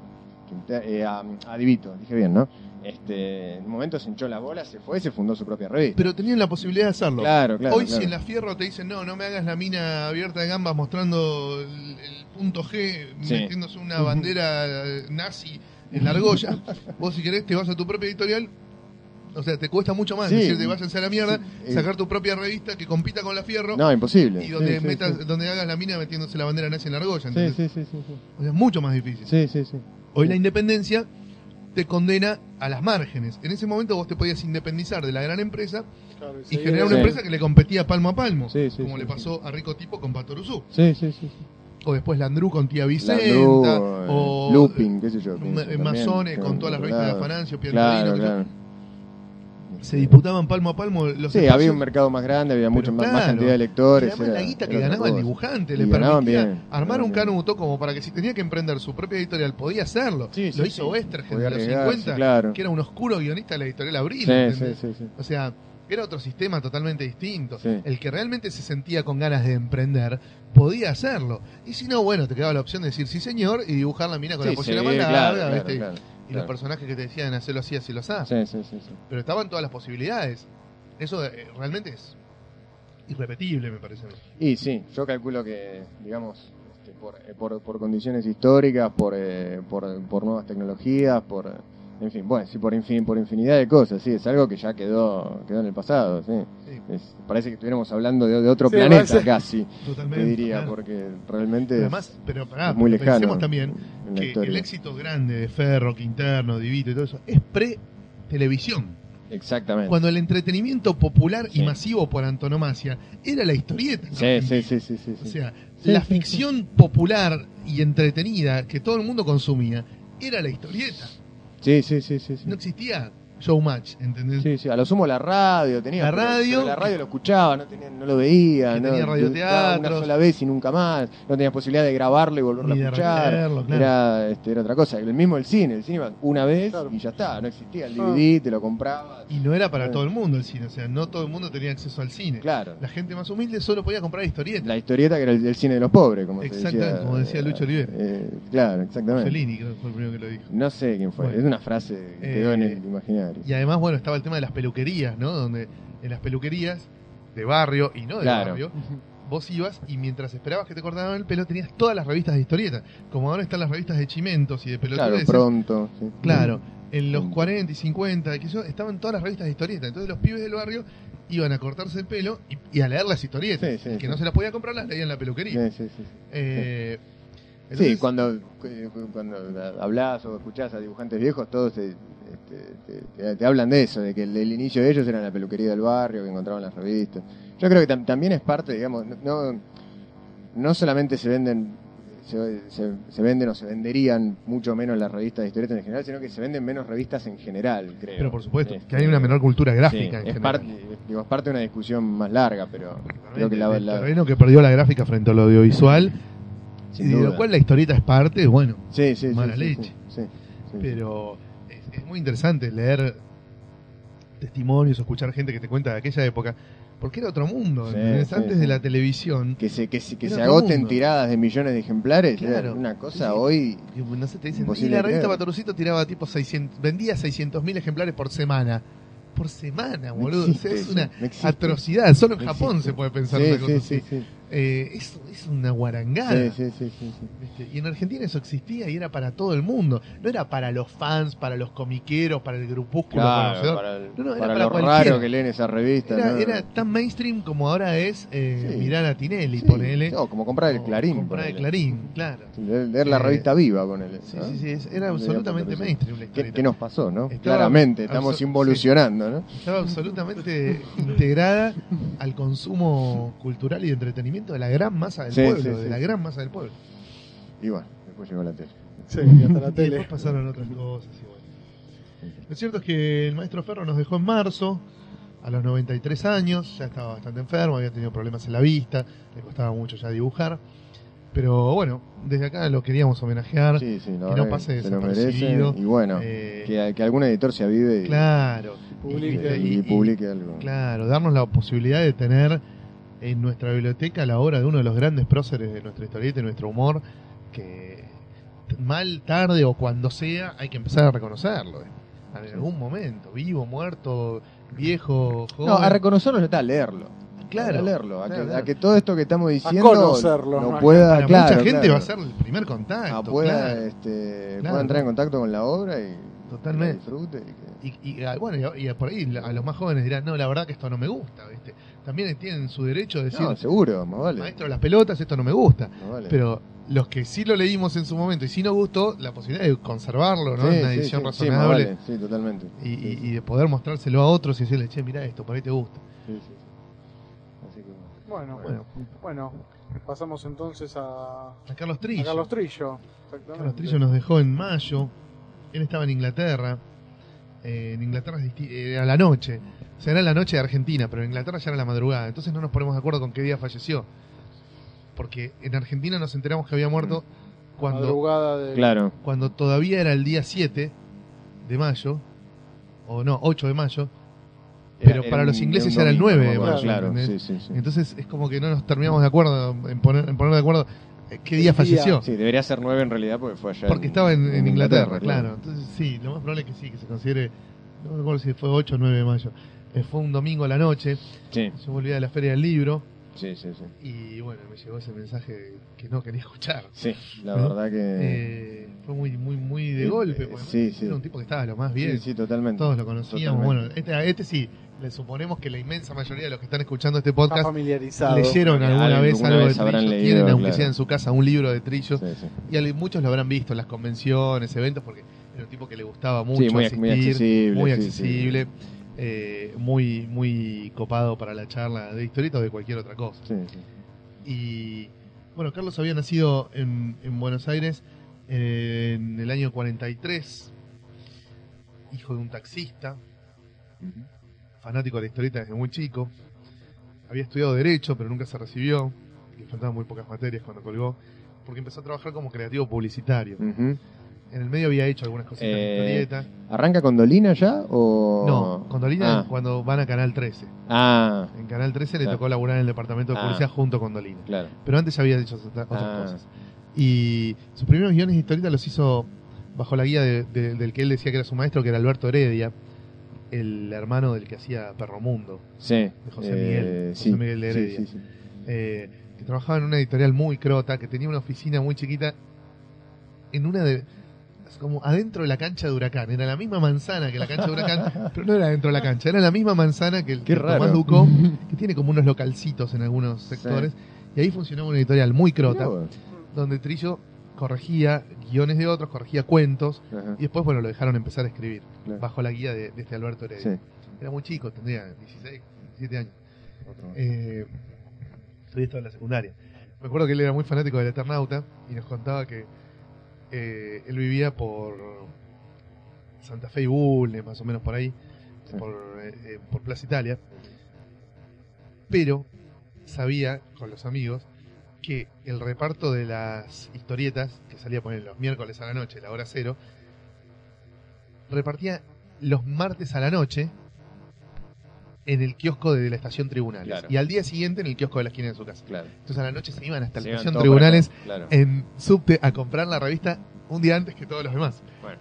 Quinter- eh, a, a Divito, dije bien, ¿no? Este, en un momento se hinchó la bola, se fue y se fundó su propia revista. Pero tenían la posibilidad de hacerlo. Claro, claro. Hoy claro. si en la fierro te dicen, no, no me hagas la mina abierta de gambas mostrando el, el punto G, Sí. metiéndose una bandera nazi en la argolla, vos si querés te vas a tu propia editorial, o sea, te cuesta mucho más Sí. decirte váyanse a la mierda, Sí, eh. sacar tu propia revista que compita con la fierro No, imposible. y donde metas, donde hagas la mina metiéndose la bandera nazi en la argolla, sí, sí, sí, sí. O sea, es mucho más difícil. Sí, sí, sí. Hoy la independencia te condena a las márgenes. En ese momento vos te podías independizar de la gran empresa Claro, y generar una Sí. empresa que le competía palmo a palmo, Sí, sí, como sí, le sí. pasó a Rico Tipo con Patoruzú. Sí, sí, sí. sí. o después Landru con Tía Vicenta, Landru, eh, o Looping, qué sé yo. También, Masones con todas las revistas de claro. Claro, Piantorino, que claro. Se disputaban palmo a palmo los Sí, espacios. había un mercado más grande, había mucho más, cantidad de lectores. era- la guita que ganaba el dibujante le permitía bien, armar un canuto como para que si tenía que emprender su propia editorial podía hacerlo. Sí, sí, Lo hizo Westergel Podía en los arriesgarse, 50, claro. que era un oscuro guionista de la editorial Abril. Sí, ¿entendés? sí, sí, sí. O sea, era otro sistema totalmente distinto. Sí. El que realmente se sentía con ganas de emprender podía hacerlo. Y si no, bueno, te quedaba la opción de decir sí señor y dibujar la mina con Sí, la pollera sí, más claro, larga, claro, ¿viste? claro, y los personajes que te decían hacerlo así, así lo así. Sí, sí, sí, sí. Pero estaban todas las posibilidades. Eso eh, realmente es irrepetible, me parece. Y sí, yo calculo que, digamos, este, por, eh, por, por condiciones históricas, por, eh, por, por nuevas tecnologías, por, en fin, bueno, sí, por, infin- por infinidad de cosas, sí, es algo que ya quedó, quedó en el pasado, sí. Sí, Es- parece que estuviéramos hablando de, de otro Sí, planeta parece- casi, totalmente. te diría, porque realmente además, pero pará, es muy lejano pensemos también que historia. el éxito grande de Ferro, Quinterno, Divito y todo eso es pre-televisión. Exactamente. Cuando el entretenimiento popular y masivo por antonomasia era la historieta. Sí, sí, sí, sí, sí, O sea, la ficción popular y entretenida que todo el mundo consumía era la historieta. Sí, sí, sí, sí, sí. No existía showmatch, ¿entendés? Sí, sí, a lo sumo la radio tenía. La radio- pero la radio lo escuchaba, no, tenía, no lo veía. No, tenía radioteatros. Una sola vez y nunca más. No tenías posibilidad de grabarlo y volverlo a escuchar. claro. era, este, era otra cosa. El mismo el cine. El cine iba una vez Claro. y ya está. No existía el Ah. DVD, te lo comprabas. Y no era para Claro. todo el mundo el cine, o sea, no todo el mundo tenía acceso al cine. Claro. La gente más humilde solo podía comprar historietas. La historieta que era el, el cine de los pobres, como se Exactamente, decía. como decía Lucho Oliver. Eh, claro, exactamente. Creo que fue el primero que lo dijo. No sé quién fue. Bueno. Es una frase que quedó en Eh, el imaginario. Y además, bueno, estaba el tema de las peluquerías, ¿no? Donde en las peluquerías de barrio y no de Claro. barrio, vos ibas y mientras esperabas que te cortaran el pelo tenías todas las revistas de historieta. Como ahora están las revistas de chimentos y de Claro, pelotudeces. pronto. sí. Claro, en los Mm. 40 y 50, que yo, estaban todas las revistas de historieta. Entonces los pibes del barrio iban a cortarse el pelo y, y a leer las historietas. Sí, sí, que sí. no se las podía comprar las leía en la peluquería. Sí, sí, cuando, eh, cuando hablas o escuchás a dibujantes viejos, todos te, este, te- te- te hablan de eso, de que el, el inicio de ellos era la peluquería del barrio, que encontraban las revistas. Yo creo que tam- también es parte, digamos, no, no solamente se venden se, se- se venden o se venderían mucho menos las revistas de historietas en general, sino que se venden menos revistas en general, creo. pero por supuesto, Este, que hay una menor cultura sí, gráfica en es, general. parte, digo, es parte de una discusión más larga, pero creo que la, el la- terreno que perdió la gráfica frente al audiovisual, sin y de duda. lo cual la historieta es parte, bueno, sí, sí, sí, mala sí, leche. pero es, es muy interesante leer testimonios o escuchar gente que te cuenta de aquella época, porque era otro mundo, antes de la televisión. que se, que se, que agoten mundo. tiradas de millones de ejemplares, Claro. una cosa hoy. y, No sé, te dicen, y la revista. Patorucito tiraba tipo 600, vendía 600 mil ejemplares por semana. Por semana, boludo. O existe sea, es una atrocidad. Solo en Japón se puede pensar Sí, una cosa sí, así. sí, sí. Eh, es, es una guarangada. Sí, sí, sí, sí, sí. ¿viste? Y en Argentina eso existía y era para todo el mundo. No era para los fans, para los comiqueros, para el grupúsculo Claro, conocedor. para, el- No, no, era para para lo cualquiera. raro que leen esa revista. Era, ¿no? era tan mainstream como ahora es eh, Sí. mirar a Tinelli, Sí, ponele. no, como comprar el Clarín. Comprar el. Clarín, claro. Leer, la Eh, revista viva, ponele. Sí, ¿no? sí, sí, es- era absolutamente mainstream la ¿Qué, qué nos pasó, no? Estaba Claramente, estamos involucionando, ¿no? Estaba absolutamente integrada al consumo cultural y de entretenimiento de la gran masa del Sí, pueblo, sí, de la gran masa del pueblo. Y bueno, después llegó la tele. Sí, y hasta la Y tele. después pasaron otras cosas. y bueno. Lo cierto es que el maestro Ferro nos dejó en marzo, a los 93 años, ya estaba bastante enfermo, había tenido problemas en la vista, le costaba mucho ya dibujar. Pero bueno, desde acá lo queríamos homenajear. Sí, sí, la que no que pase se lo merece. desapercibido. Y bueno, Eh, que, que algún editor se avive y, Claro. Publique. y- y publique algo. Claro, darnos la posibilidad de tener en nuestra biblioteca la obra de uno de los grandes próceres de nuestra historieta y nuestro humor, que mal, tarde o cuando sea, hay que empezar a reconocerlo. eh. En algún momento, vivo, muerto, viejo, joven. No, a reconocerlo ya está, a leerlo. Claro, A leerlo, a, claro, que, claro. a que todo esto que estamos diciendo conocerlo, no pueda, claro, mucha gente claro. va a ser el primer contacto. Ah, pueda, claro. este, Claro. pueda entrar en contacto con la obra y Totalmente. y que- Y, y, ah, bueno, y, y por ahí a los más jóvenes dirán, no, la verdad que esto no me gusta, ¿viste? También tienen su derecho de decir, No, seguro, más vale. maestro de las pelotas, esto no me gusta. más vale. Pero los que sí lo leímos en su momento y sí nos gustó, la posibilidad de conservarlo, ¿no? Sí, una sí, edición sí, sí, más razonable vale, sí, totalmente. y, Sí, y- sí, y de poder mostrárselo a otros y decirle, che, mira esto, por ahí te gusta. sí, sí, sí. Así que, Bueno, Bueno. bueno, pasamos entonces a, A Carlos a Trillo. Carlos Trillo. Exactamente. Carlos Trillo nos dejó en mayo. Él estaba en Inglaterra. Eh, en Inglaterra era la noche. O sea, era la noche de Argentina, pero en Inglaterra ya era la madrugada. Entonces no nos ponemos de acuerdo con qué día falleció. Porque en Argentina nos enteramos que había muerto cuando, Madrugada de... Claro. cuando todavía era el día 7 de mayo. O no, 8 de mayo. Pero para los ingleses era el domingo, 9 me de mayo, Claro, sí, sí, sí. Entonces es como que no nos terminamos de acuerdo en poner, en poner de acuerdo eh, qué día falleció. Sí, debería ser 9 en realidad porque fue allá. Porque estaba en, en Inglaterra, claro. Entonces sí, lo más probable es que sí, que se considere, no recuerdo si fue 8 o 9 de mayo. Eh, fue un domingo a la noche, Sí, yo volvía de la feria del libro sí, sí, sí. y bueno, me llegó ese mensaje que no quería escuchar. Sí, la ¿No? verdad que... Eh, fue muy muy muy de golpe, eh, porque sí, sí. era un tipo que estaba lo más bien. Sí, sí, totalmente. Todos lo conocíamos. Totalmente. Bueno, este, a este sí, le suponemos que la inmensa mayoría de los que están escuchando este podcast familiarizado. leyeron alguna Alguna vez algo de vez Trillo, leído, tienen aunque claro. sea en su casa un libro de Trillo Sí, sí. y al- muchos lo habrán visto en las convenciones, eventos, porque era un tipo que le gustaba mucho Sí, muy, asistir, muy accesible. muy sí, sí. accesible, eh, muy muy copado para la charla de historieta o de cualquier otra cosa. Sí, sí. Y bueno, Carlos había nacido en, en Buenos Aires eh, en el año 43, hijo de un taxista, fanático de la historieta desde muy chico. Había estudiado Derecho, pero nunca se recibió. Le faltaban muy pocas materias cuando colgó. Porque empezó a trabajar como creativo publicitario. En el medio había hecho algunas cositas Eh, historieta. ¿Arranca con Dolina ya o...? No, con Dolina Ah, cuando van a Canal 13. ah, En Canal 13 le tocó laburar en el departamento de Ah. policía junto con Dolina. claro. Pero antes ya había hecho otras otras Ah. cosas. Y sus primeros guiones de historieta los hizo bajo la guía de- de- del que él decía que era su maestro, que era Alberto Heredia, el hermano del que hacía Perro Mundo. Sí. De José Miguel, José sí, Miguel de Heredia. sí, sí. eh, que trabajaba en una editorial muy crota, que tenía una oficina muy chiquita en una de como adentro de la cancha de Huracán. Era la misma manzana que la cancha de Huracán, [LAUGHS] pero no era dentro de la cancha, era la misma manzana que el que Tomás. Ducó, [LAUGHS] que tiene como unos localcitos en algunos sectores. Y ahí funcionaba una editorial muy crota, donde Trillo corregía guiones de otros, corregía cuentos, Ajá, y después, bueno, lo dejaron empezar a escribir, claro. bajo la guía de, de este Alberto Heredia. Sí. Era muy chico, tendría 16, 17 años. Eh, estaba en la secundaria. Me acuerdo que él era muy fanático del Eternauta y nos contaba que eh, él vivía por Santa Fe y Bulnes, más o menos por ahí, Sí. por, eh, eh, por Plaza Italia. Pero sabía, con los amigos, que el reparto de las historietas, que salía poner los miércoles a la noche, la hora cero, repartía los martes a la noche en el kiosco de la estación Tribunales. Claro. Y al día siguiente en el kiosco de la esquina de su casa. Claro. Entonces a la noche se iban hasta la Se estación Tribunales Claro. en subte a comprar la revista un día antes que todos los demás. Bueno.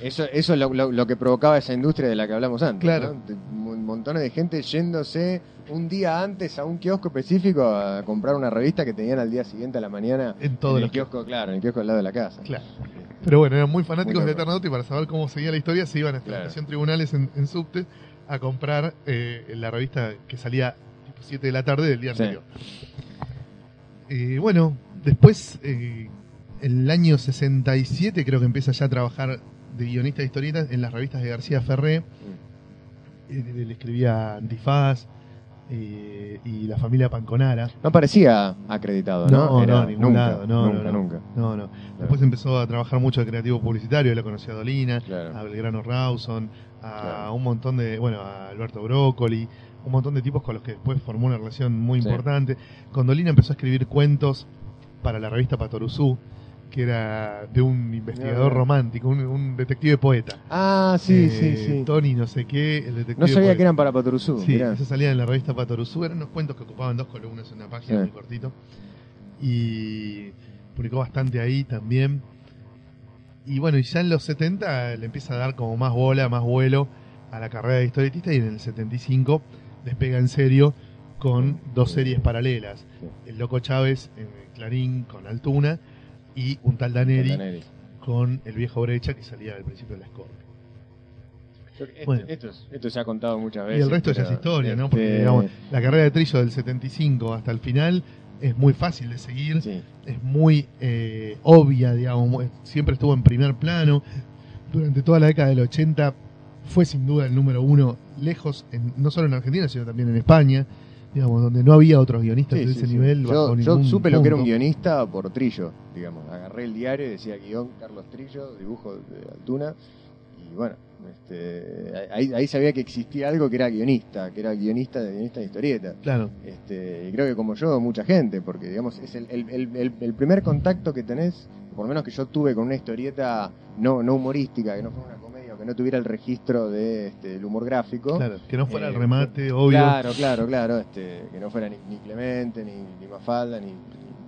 Eso, eso es lo, lo- lo que provocaba esa industria de la que hablamos antes. Claro. ¿no? Montones de gente yéndose un día antes a un kiosco específico a comprar una revista que tenían al día siguiente a la mañana En todos en el los kiosco, claro, en el kiosco al lado de la casa. Claro. Pero bueno, eran muy fanáticos Muy de. Eternauta y para saber cómo seguía la historia se iban hasta Claro. la estación Tribunales en, en subte a comprar eh, la revista que salía tipo 7 de la tarde del día Sí. anterior. Eh, bueno, después, eh, el año 67 creo que empieza ya a trabajar de guionista de historietas en las revistas de García Ferré. Mm. Eh, Él escribía Antifaz eh, y La Familia Panconara. No parecía acreditado, ¿no? No, Era- no, ningún nunca, lado, no, nunca, no, no. nunca. No, no. Después empezó a trabajar mucho de creativo publicitario, lo conoció a Dolina, Claro. a Belgrano Rawson, a Claro. un montón de, bueno, a Alberto Brócoli, un montón de tipos con los que después formó una relación muy Sí. importante. Con Dolina empezó a escribir cuentos para la revista Patoruzú, que era de un investigador romántico, un, un detective poeta. Ah, sí, Eh, sí, sí. Tony no sé qué, el detective No sabía poeta. que eran para Patoruzú. Sí, mirá. eso salía en la revista Patoruzú, eran unos cuentos que ocupaban dos columnas en una página Sí. muy cortito. Y publicó bastante ahí también. Y bueno, y ya en los 70 le empieza a dar como más bola, más vuelo a la carrera de historietista y en el 75 despega en serio con dos series paralelas. El Loco Chávez en Clarín con Altuna y un tal Daneri Daneri. con el viejo Brecha que salía al principio de la Scorpio. Esto, Bueno. esto, es- esto se ha contado muchas Y veces. el resto ya es historia, ¿no? este, Porque digamos, la carrera de Trillo del 75 hasta el final es muy fácil de seguir, sí. es muy eh, obvia, digamos, siempre estuvo en primer plano. Durante toda la década del 80 fue sin duda el número uno, lejos, en- no solo en Argentina, sino también en España. Digamos, donde no había otros guionistas Sí, de ese sí. nivel. Yo, supe lo que era un guionista por Trillo, digamos. Agarré el diario y decía guion Carlos Trillo, dibujo de Altuna. Y bueno, este, ahí, ahí sabía que existía algo que era guionista, que era guionista de guionista de historieta. Claro, Este, y creo que como yo, mucha gente, porque digamos, es el, el- el- primer contacto que tenés, por lo menos que yo tuve con una historieta no, no humorística, que no fuera una que no tuviera el registro de, este, del humor gráfico. claro. Que no fuera Eh, el remate, obvio. Claro, claro, claro, este, que no fuera ni, ni Clemente, ni, ni Mafalda, ni,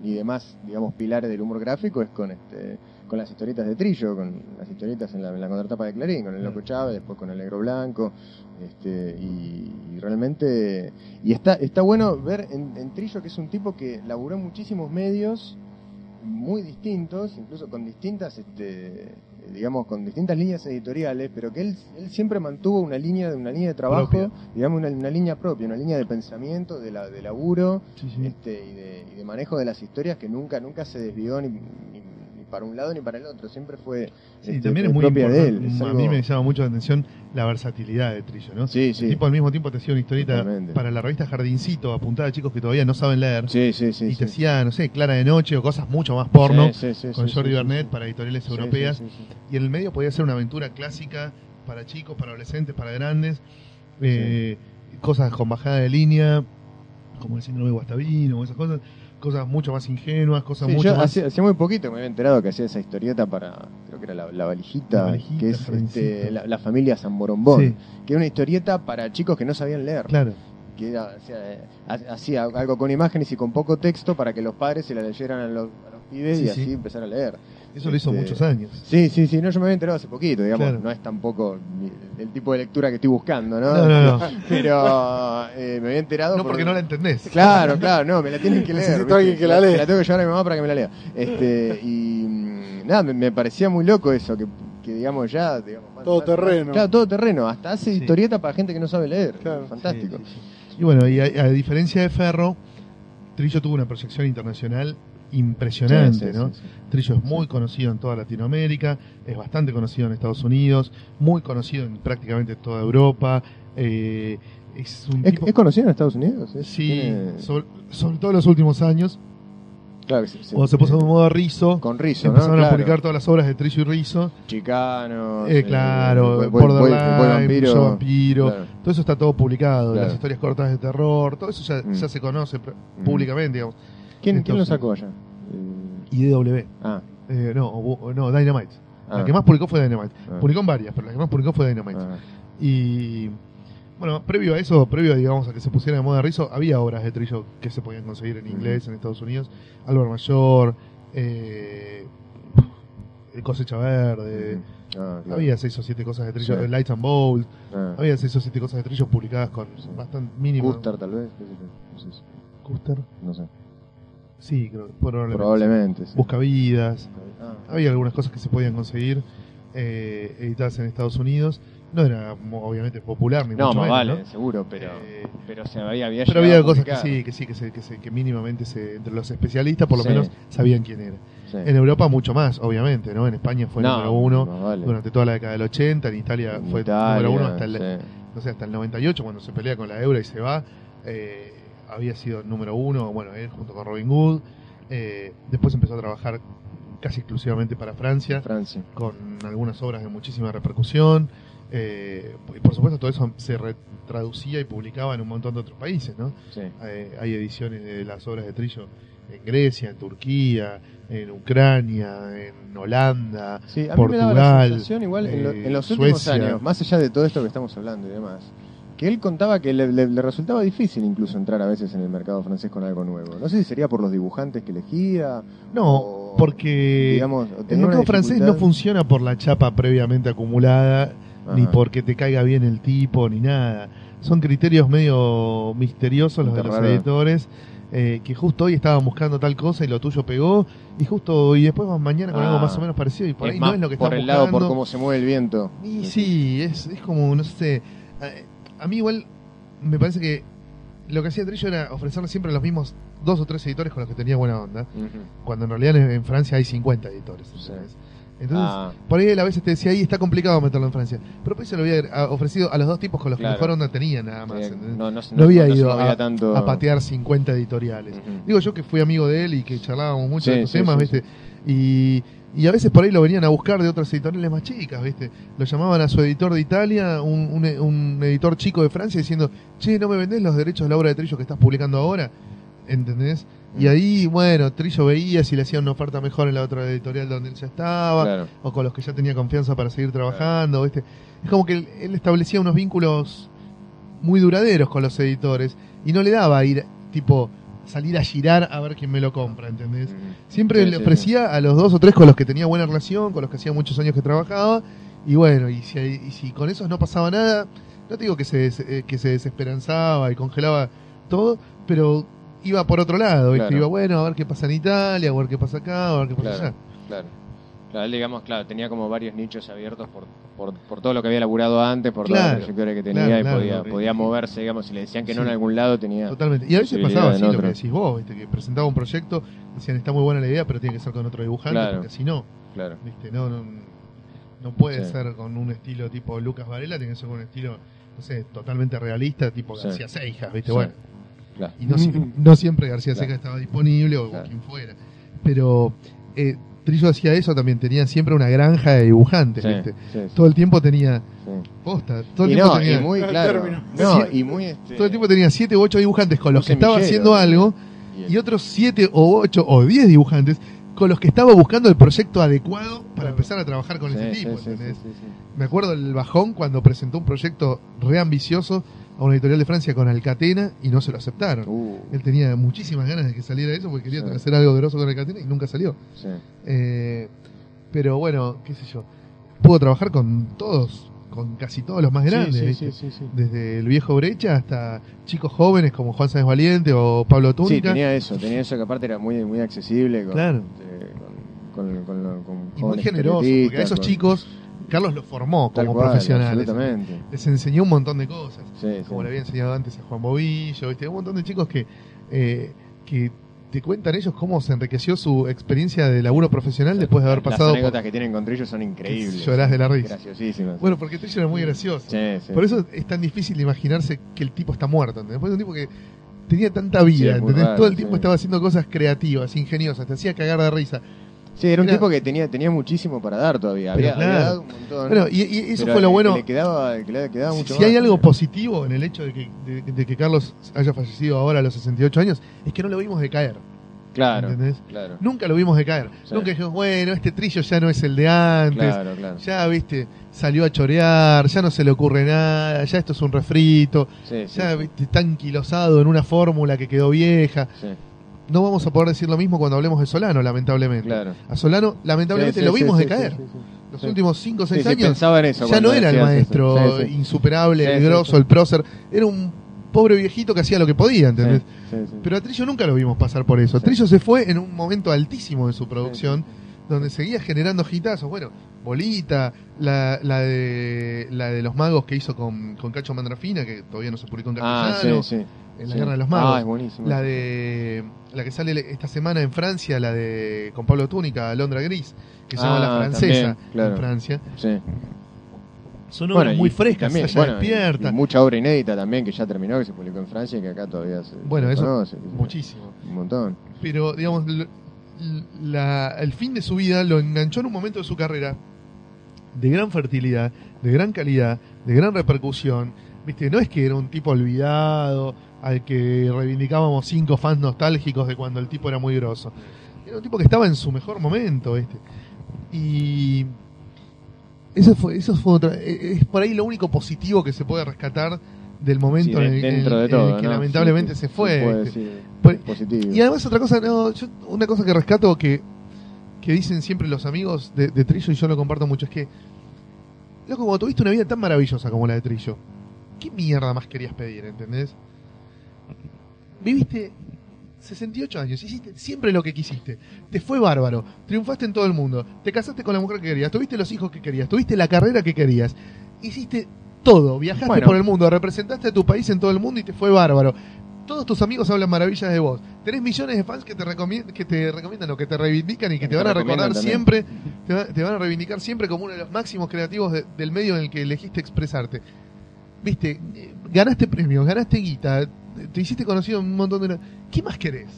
ni demás, digamos, pilares del humor gráfico, es con este con las historietas de Trillo, con las historietas en la, en la contratapa de Clarín, con el Loco Chávez, después con el Negro Blanco, este, y, y realmente, y está, está bueno ver en, en Trillo que es un tipo que laburó en muchísimos medios muy distintos, incluso con distintas, este, digamos, con distintas líneas editoriales, pero que él, él siempre mantuvo una línea, una línea de trabajo, Propia. digamos, una, una línea propia, una línea de pensamiento, de, la, de laburo, Sí, sí. este, y, de, y de manejo de las historias que nunca nunca se desvió ni- ni para un lado ni para el otro, siempre fue Sí, este, también es muy propia de importante. él. es A mí me llama mucho la atención la versatilidad de Trillo, ¿no? Sí, sí. El tipo al mismo tiempo te hacía una historieta Totalmente. para la revista Jardincito, apuntada a chicos que todavía no saben leer. Sí, sí, sí. y te hacía, no sé, Clara de Noche o cosas mucho más porno. Con Jordi Bernet para editoriales europeas. Y en el medio podía ser una aventura clásica para chicos, para adolescentes, para grandes. eh, Cosas con bajada de línea, como el síndrome de Guastavino, o esas cosas. Cosas mucho más ingenuas, cosas Sí, mucho yo más. hacía, hacía muy poquito me había enterado que hacía esa historieta para, creo que era la, la valijita, La valijita, que es este, la, la familia San Borombón, Sí, que era una historieta para chicos que no sabían leer, claro. que era, eh, ha- hacía algo con imágenes y con poco texto para que los padres se la leyeran a los, a los pibes Sí, y sí. así empezar a leer. Eso lo hizo Este, muchos años. Sí, sí, sí, no, yo me había enterado hace poquito, digamos, Claro. no es tampoco el tipo de lectura que estoy buscando, ¿no? No, no, no. [LAUGHS] Pero eh, me había enterado No por- porque no la entendés. Claro, claro, no, me la tienen que [LAUGHS] leer. Alguien que la lea. La tengo que llevar a mi mamá para que me la lea. Este, y mm, nada, me, me parecía muy loco eso, que, que digamos ya, digamos, Todo más- terreno. Claro, todo terreno, hasta hace Sí. historieta para gente que no sabe leer. Claro. Fantástico. Sí, sí, sí. Y bueno, y a, a diferencia de Ferro, Trillo tuvo una proyección internacional impresionante, Sí, sí, ¿no? sí. Trillo es muy conocido en toda Latinoamérica, es bastante conocido en Estados Unidos, muy conocido en prácticamente toda Europa. eh, es un ¿Es, tipo. es conocido en Estados Unidos? ¿Es- sí, tiene- sobre, sobre todo en los últimos años, claro sí, cuando se puso de moda Rizo, Con Rizzo, ¿no? empezaron a Claro. publicar todas las obras de Trillo y Rizo. Chicanos. Eh, claro, Boy- Boy- Boy- Borderline, Vampiro. Vampiro, Claro. todo eso está todo publicado, Claro. las historias cortas de terror, todo eso ya, Mm. ya se conoce Mm. públicamente, digamos. ¿Quién, ¿Quién lo sacó allá? Eh, IDW. ah, Eh, no, no, Dynamite. ah, La que más publicó fue Dynamite. ah, Publicó en varias, pero la que más publicó fue Dynamite. ah. Y bueno, previo a eso, previo digamos a que se pusiera de moda Rizzo, había obras de Trillo que se podían conseguir en inglés en Estados Unidos. Álvaro Mayor, eh, El Cosecha Verde. Ah, claro. Había seis o siete cosas de Trillo, Sí. Lights and Bold. Ah. Había seis o siete cosas de Trillo publicadas con Sí. bastante mínimo. Guster, tal vez. qué sé yo, No sé, Sí, creo, probablemente. Probablemente. sí. Buscavidas. Ah, Había algunas cosas que se podían conseguir eh, editadas en Estados Unidos. No era mo- obviamente popular ni No, mucho más menos, vale, ¿no? seguro, pero, Eh, pero se había, había Pero había cosas que sí, que sí, que, se, que, se- que mínimamente se, entre los especialistas por lo Sí. menos sabían quién era. Sí. En Europa mucho más, obviamente, ¿no? En España fue No, número uno vale. durante toda la década del 80, en Italia En fue Italia, número uno hasta el, sí. no sé, hasta el 98 cuando se pelea con la Eura y se va. eh, había sido número uno, bueno, él junto con Robin Hood. eh, después empezó a trabajar casi exclusivamente para Francia Francia. con algunas obras de muchísima repercusión. eh, y por supuesto todo eso se retraducía y publicaba en un montón de otros países, ¿no? Sí. Eh, hay ediciones de las obras de Trillo en Grecia, en Turquía, en Ucrania, en Holanda. Sí, a mí me daba la Portugal, sensación igual en, lo- eh, en los últimos Suecia. años, más allá de todo esto que estamos hablando y demás, que él contaba que le, le- le resultaba difícil incluso entrar a veces en el mercado francés con algo nuevo. No sé si sería por los dibujantes que elegía. No, o, porque digamos, el mercado francés no funciona por la chapa previamente acumulada, ni porque te caiga bien el tipo, ni nada. Son criterios medio misteriosos los de los Raro. editores. eh, que justo hoy estaban buscando tal cosa y lo tuyo pegó y justo y después mañana con Ah. algo más o menos parecido y por ahí más no es lo que por están el lado, por cómo se mueve el viento. Y sí, es, es como, no sé. A, a mí igual me parece que lo que hacía Trillo era ofrecerle siempre los mismos dos o tres editores con los que tenía buena onda, cuando en realidad en, en Francia hay 50 editores. Sí. Entonces, Ah. por ahí él a veces te decía, ahí está complicado meterlo en Francia. Pero ahí se lo había ofrecido a los dos tipos con los Claro. que mejor onda tenía nada más. Sí, no, no, no había no ido movía a, tanto... a patear 50 editoriales. Digo yo que fui amigo de él y que charlábamos mucho Sí, de estos temas, ¿viste? Y, y a veces por ahí lo venían a buscar de otras editoriales más chicas, ¿viste? Lo llamaban a su editor de Italia, un, un, un editor chico de Francia, diciendo, che, ¿no me vendés los derechos de la obra de Trillo que estás publicando ahora? ¿Entendés? Y ahí, bueno, Trillo veía si le hacían una oferta mejor en la otra editorial donde él ya estaba, Claro. o con los que ya tenía confianza para seguir trabajando, ¿viste? Es como que él, él establecía unos vínculos muy duraderos con los editores y no le daba a ir, tipo, salir a girar a ver quién me lo compra, ¿entendés? Siempre Sí, le sí, ofrecía a los dos o tres con los que tenía buena relación, con los que hacía muchos años que trabajaba, y bueno, y si, y si con esos no pasaba nada, no te digo que se, des- eh, que se desesperanzaba y congelaba todo, pero iba por otro lado. Claro. iba bueno a ver qué pasa en Italia, a ver qué pasa acá, a ver qué pasa Claro. allá. Claro. Claro, él, digamos, claro, tenía como varios nichos abiertos por, por, por todo lo que había laburado antes, por toda Claro, la trayectoria que tenía claro, y claro. podía, podía moverse, digamos, si le decían que no Sí. en algún lado tenía... Totalmente. Y a veces pasaba así lo que decís vos, ¿viste? que presentaba un proyecto, decían está muy buena la idea, pero tiene que ser con otro dibujante, porque si no, Claro. ¿viste? No, no, no puede Sí. ser con un estilo tipo Lucas Varela, tiene que ser con un estilo, no sé, totalmente realista, tipo Sí. García Seijas, ¿viste? Sí. Bueno, claro. y no, no siempre García. Seijas estaba disponible o, quien fuera. Pero eh, Trillo hacía eso también, tenía siempre una granja de dibujantes, Sí, ¿viste? sí, sí, Todo el tiempo tenía sí. posta, todo el Y tiempo no, tenía y muy El claro. término. No, y muy... Este, todo el tiempo tenía siete u ocho dibujantes con los que estaba haciendo algo y- y otros 7 o 8 o 10 dibujantes con los que estaba buscando el proyecto adecuado para empezar a trabajar con Sí, ese tipo. sí, ¿entendés? sí, sí, sí. Me acuerdo del bajón cuando presentó un proyecto re ambicioso a una editorial de Francia con Alcatena y no se lo aceptaron. Uh, Él tenía muchísimas ganas de que saliera eso porque quería Sí. hacer algo grosso con Alcatena y nunca salió. sí. Eh, pero bueno, qué sé yo. Pudo trabajar con todos, con casi todos los más grandes. Sí, sí, sí, sí, sí. Desde el viejo Brecha hasta chicos jóvenes como Juan Sáenz Valiente o Pablo Sí, Túnica. tenía eso, tenía eso que aparte era muy, muy accesible. Con, Claro. con, con, con, con- con y muy generoso, porque a esos con- chicos Carlos los formó tal como cual, profesionales. Absolutamente. Les enseñó un montón de cosas, Sí, sí. como le había enseñado antes a Juan Bobillo, ¿viste? un montón de chicos que, eh, que te cuentan ellos cómo se enriqueció su experiencia de laburo profesional después de haber pasado Las por... anécdotas que tienen con Trillo son increíbles. llorás de la risa. Graciosísimas. Bueno, porque Trillo era muy gracioso. sí, sí. Por eso es tan difícil imaginarse que el tipo está muerto. ¿entendés? Porque es un tipo que tenía tanta vida, Sí, muy ¿entendés? raro, Todo el tiempo estaba haciendo cosas creativas, ingeniosas, te hacía cagar de risa. Sí, era un Era- tipo que tenía, tenía muchísimo para dar todavía. Había, había claro. dado un montón. Bueno, y, y eso pero fue lo que bueno. Le quedaba, que le quedaba mucho si más hay algo positivo en el hecho de que, de, de que Carlos haya fallecido ahora a los 68 años, es que no lo vimos decaer. Claro, ¿entendés? claro. Nunca lo vimos decaer. Sí. Nunca dijimos, bueno, este trillo ya no es el de antes. Claro, claro. Ya, viste, salió a chorear, ya no se le ocurre nada, ya esto es un refrito, Sí, sí, ya, sí, viste, está anquilosado en una fórmula que quedó vieja. No vamos a poder decir lo mismo cuando hablemos de Solano, lamentablemente. claro. A Solano, lamentablemente, Sí, sí, lo vimos sí, decaer. Los últimos 5 o 6 Sí, sí, años pensaba en eso ya no era el maestro insuperable, el grosso, el prócer. Era un pobre viejito que hacía lo que podía, ¿entendés? Pero a Trillo nunca lo vimos pasar por eso. Trillo se fue en un momento altísimo de su producción, donde seguía generando hitazos. Bueno, Bolita, la, la, de, la de los magos que hizo con, con Cacho Mandrafina, que todavía no se publicó en Ah, castellano, sí, sí. en la sí. Guerra de los Magos. Ah, es buenísimo. La de la que sale esta semana en Francia, la de con Pablo Túnica, Londra Gris, que se llama La Ah, Francesa también, claro. en Francia. Sí. Son obras muy frescas, también, Saya bueno, despierta. y mucha obra inédita también que ya terminó, que se publicó en Francia y que acá todavía se, Bueno, se eso conoce, Muchísimo. Un montón. Pero, digamos, la- el fin de su vida lo enganchó en un momento de su carrera de gran fertilidad, de gran calidad, de gran repercusión. Viste, no es que era un tipo olvidado, al que reivindicábamos cinco fans nostálgicos de cuando el tipo era muy grosso. Era un tipo que estaba en su mejor momento, ¿viste? Y eso fue, eso fue otra, e- es por ahí lo único positivo que se puede rescatar del momento Sí, en, el- en el- de todo, en el que ¿no? lamentablemente Sí, se fue. positivo. Y además otra cosa, no, yo- una cosa que rescato que, que dicen siempre los amigos de, de Trillo y yo lo comparto mucho es que, loco, como tuviste una vida tan maravillosa como la de Trillo, ¿qué mierda más querías pedir, entendés? Viviste 68 años, hiciste siempre lo que quisiste, te fue bárbaro, triunfaste en todo el mundo, te casaste con la mujer que querías, tuviste los hijos que querías, tuviste la carrera que querías, hiciste todo, viajaste Bueno. por el mundo, representaste a tu país en todo el mundo y te fue bárbaro. Todos tus amigos hablan maravillas de vos. Tenés millones de fans que te, que te recomiendan o que te reivindican y que Que te van a recordar siempre, te, va- te van a reivindicar siempre como uno de los máximos creativos de- del medio en el que elegiste expresarte. Viste, Eh, ganaste premios, ganaste guita, te hiciste conocido en un montón de... ¿Qué más querés?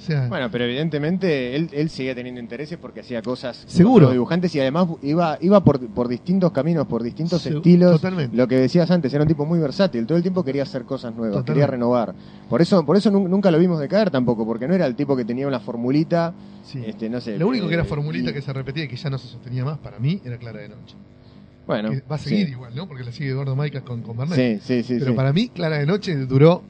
O sea, Bueno, pero evidentemente él, él seguía teniendo intereses porque hacía cosas Seguro. dibujantes y además iba iba por, por distintos caminos, por distintos Se- estilos. totalmente. Lo que decías antes, era un tipo muy versátil, todo el tiempo quería hacer cosas nuevas, Totalmente. quería renovar. Por eso por eso nun- nunca lo vimos decaer tampoco, porque no era el tipo que tenía una formulita, sí. este, no sé. Lo único que era eh, formulita y- que se repetía y que ya no se sostenía más para mí era Clara de Noche. Bueno, que va a seguir sí. igual, ¿no? Porque la sigue Eduardo Maicas con, con Bernal. Sí, sí, sí. Pero sí. para mí, Clara de Noche duró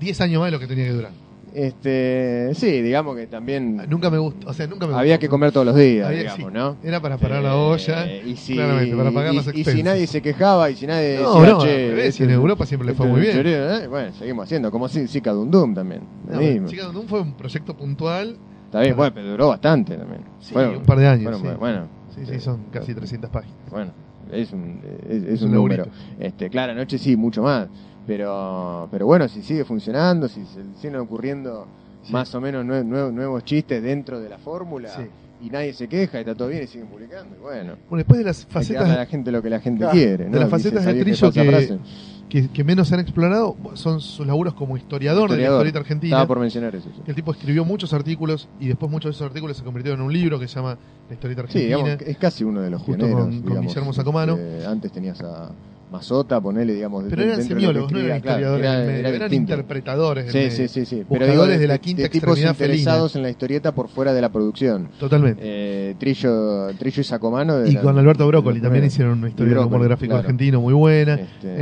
10 años más de lo que tenía que durar. Este, sí, digamos que también Nunca me gustó, o sea, nunca me había gustó. que comer todos los días, Había- digamos, sí. ¿no? Era para parar la Eh, olla, y si, claramente, para pagar y, las y si expensas. nadie se quejaba y si nadie No, decía, no, che, revés, este- en Europa siempre le fue este muy bien. eh, bueno, seguimos haciendo, como Zika Dundum también. No. Chica Dundum fue un proyecto puntual. Está bien, bueno, pero duró bastante también. Sí, Fueron- un par de años, fueron- sí. Bueno, Sí, sí, eh, son casi 300 páginas. Bueno, es un, es, es Es un un número. Este, claro, anoche sí, mucho más. Pero, pero bueno, si sigue funcionando, si se siguen ocurriendo Sí. más o menos nue- nue- nuevos chistes dentro de la fórmula Sí. y nadie se queja y está todo bien y siguen publicando. y bueno, Bueno, después de las hay que darle a facetas la gente lo que la gente Claro, quiere. de ¿no? las Dice facetas de y Trillo que- que, que menos se han explorado son sus laburos como historiador, de la Historiador. historieta argentina. Estaba por mencionar eso. sí. El tipo escribió muchos artículos y después muchos de esos artículos se convirtieron en un libro que se llama La historieta Sí, argentina. digamos, es casi uno de los Junto pioneros. con- con digamos. Guillermo Sacomano. Eh, antes tenías a Mazota, ponele, digamos. pero eran de semiólogos, no eran escribía, claro, historiadores era- era eran distinto. interpretadores Sí, sí, sí, sí. Buscadores digo, de la quinta tipos extremidad felina. interesados en la historieta por fuera de la producción. Totalmente. Eh, Trillo, Trillo y Sacomano. y eran con Alberto los Broccoli también primeros. hicieron una historia de humor Broccoli, gráfico claro. argentino muy buena. Este,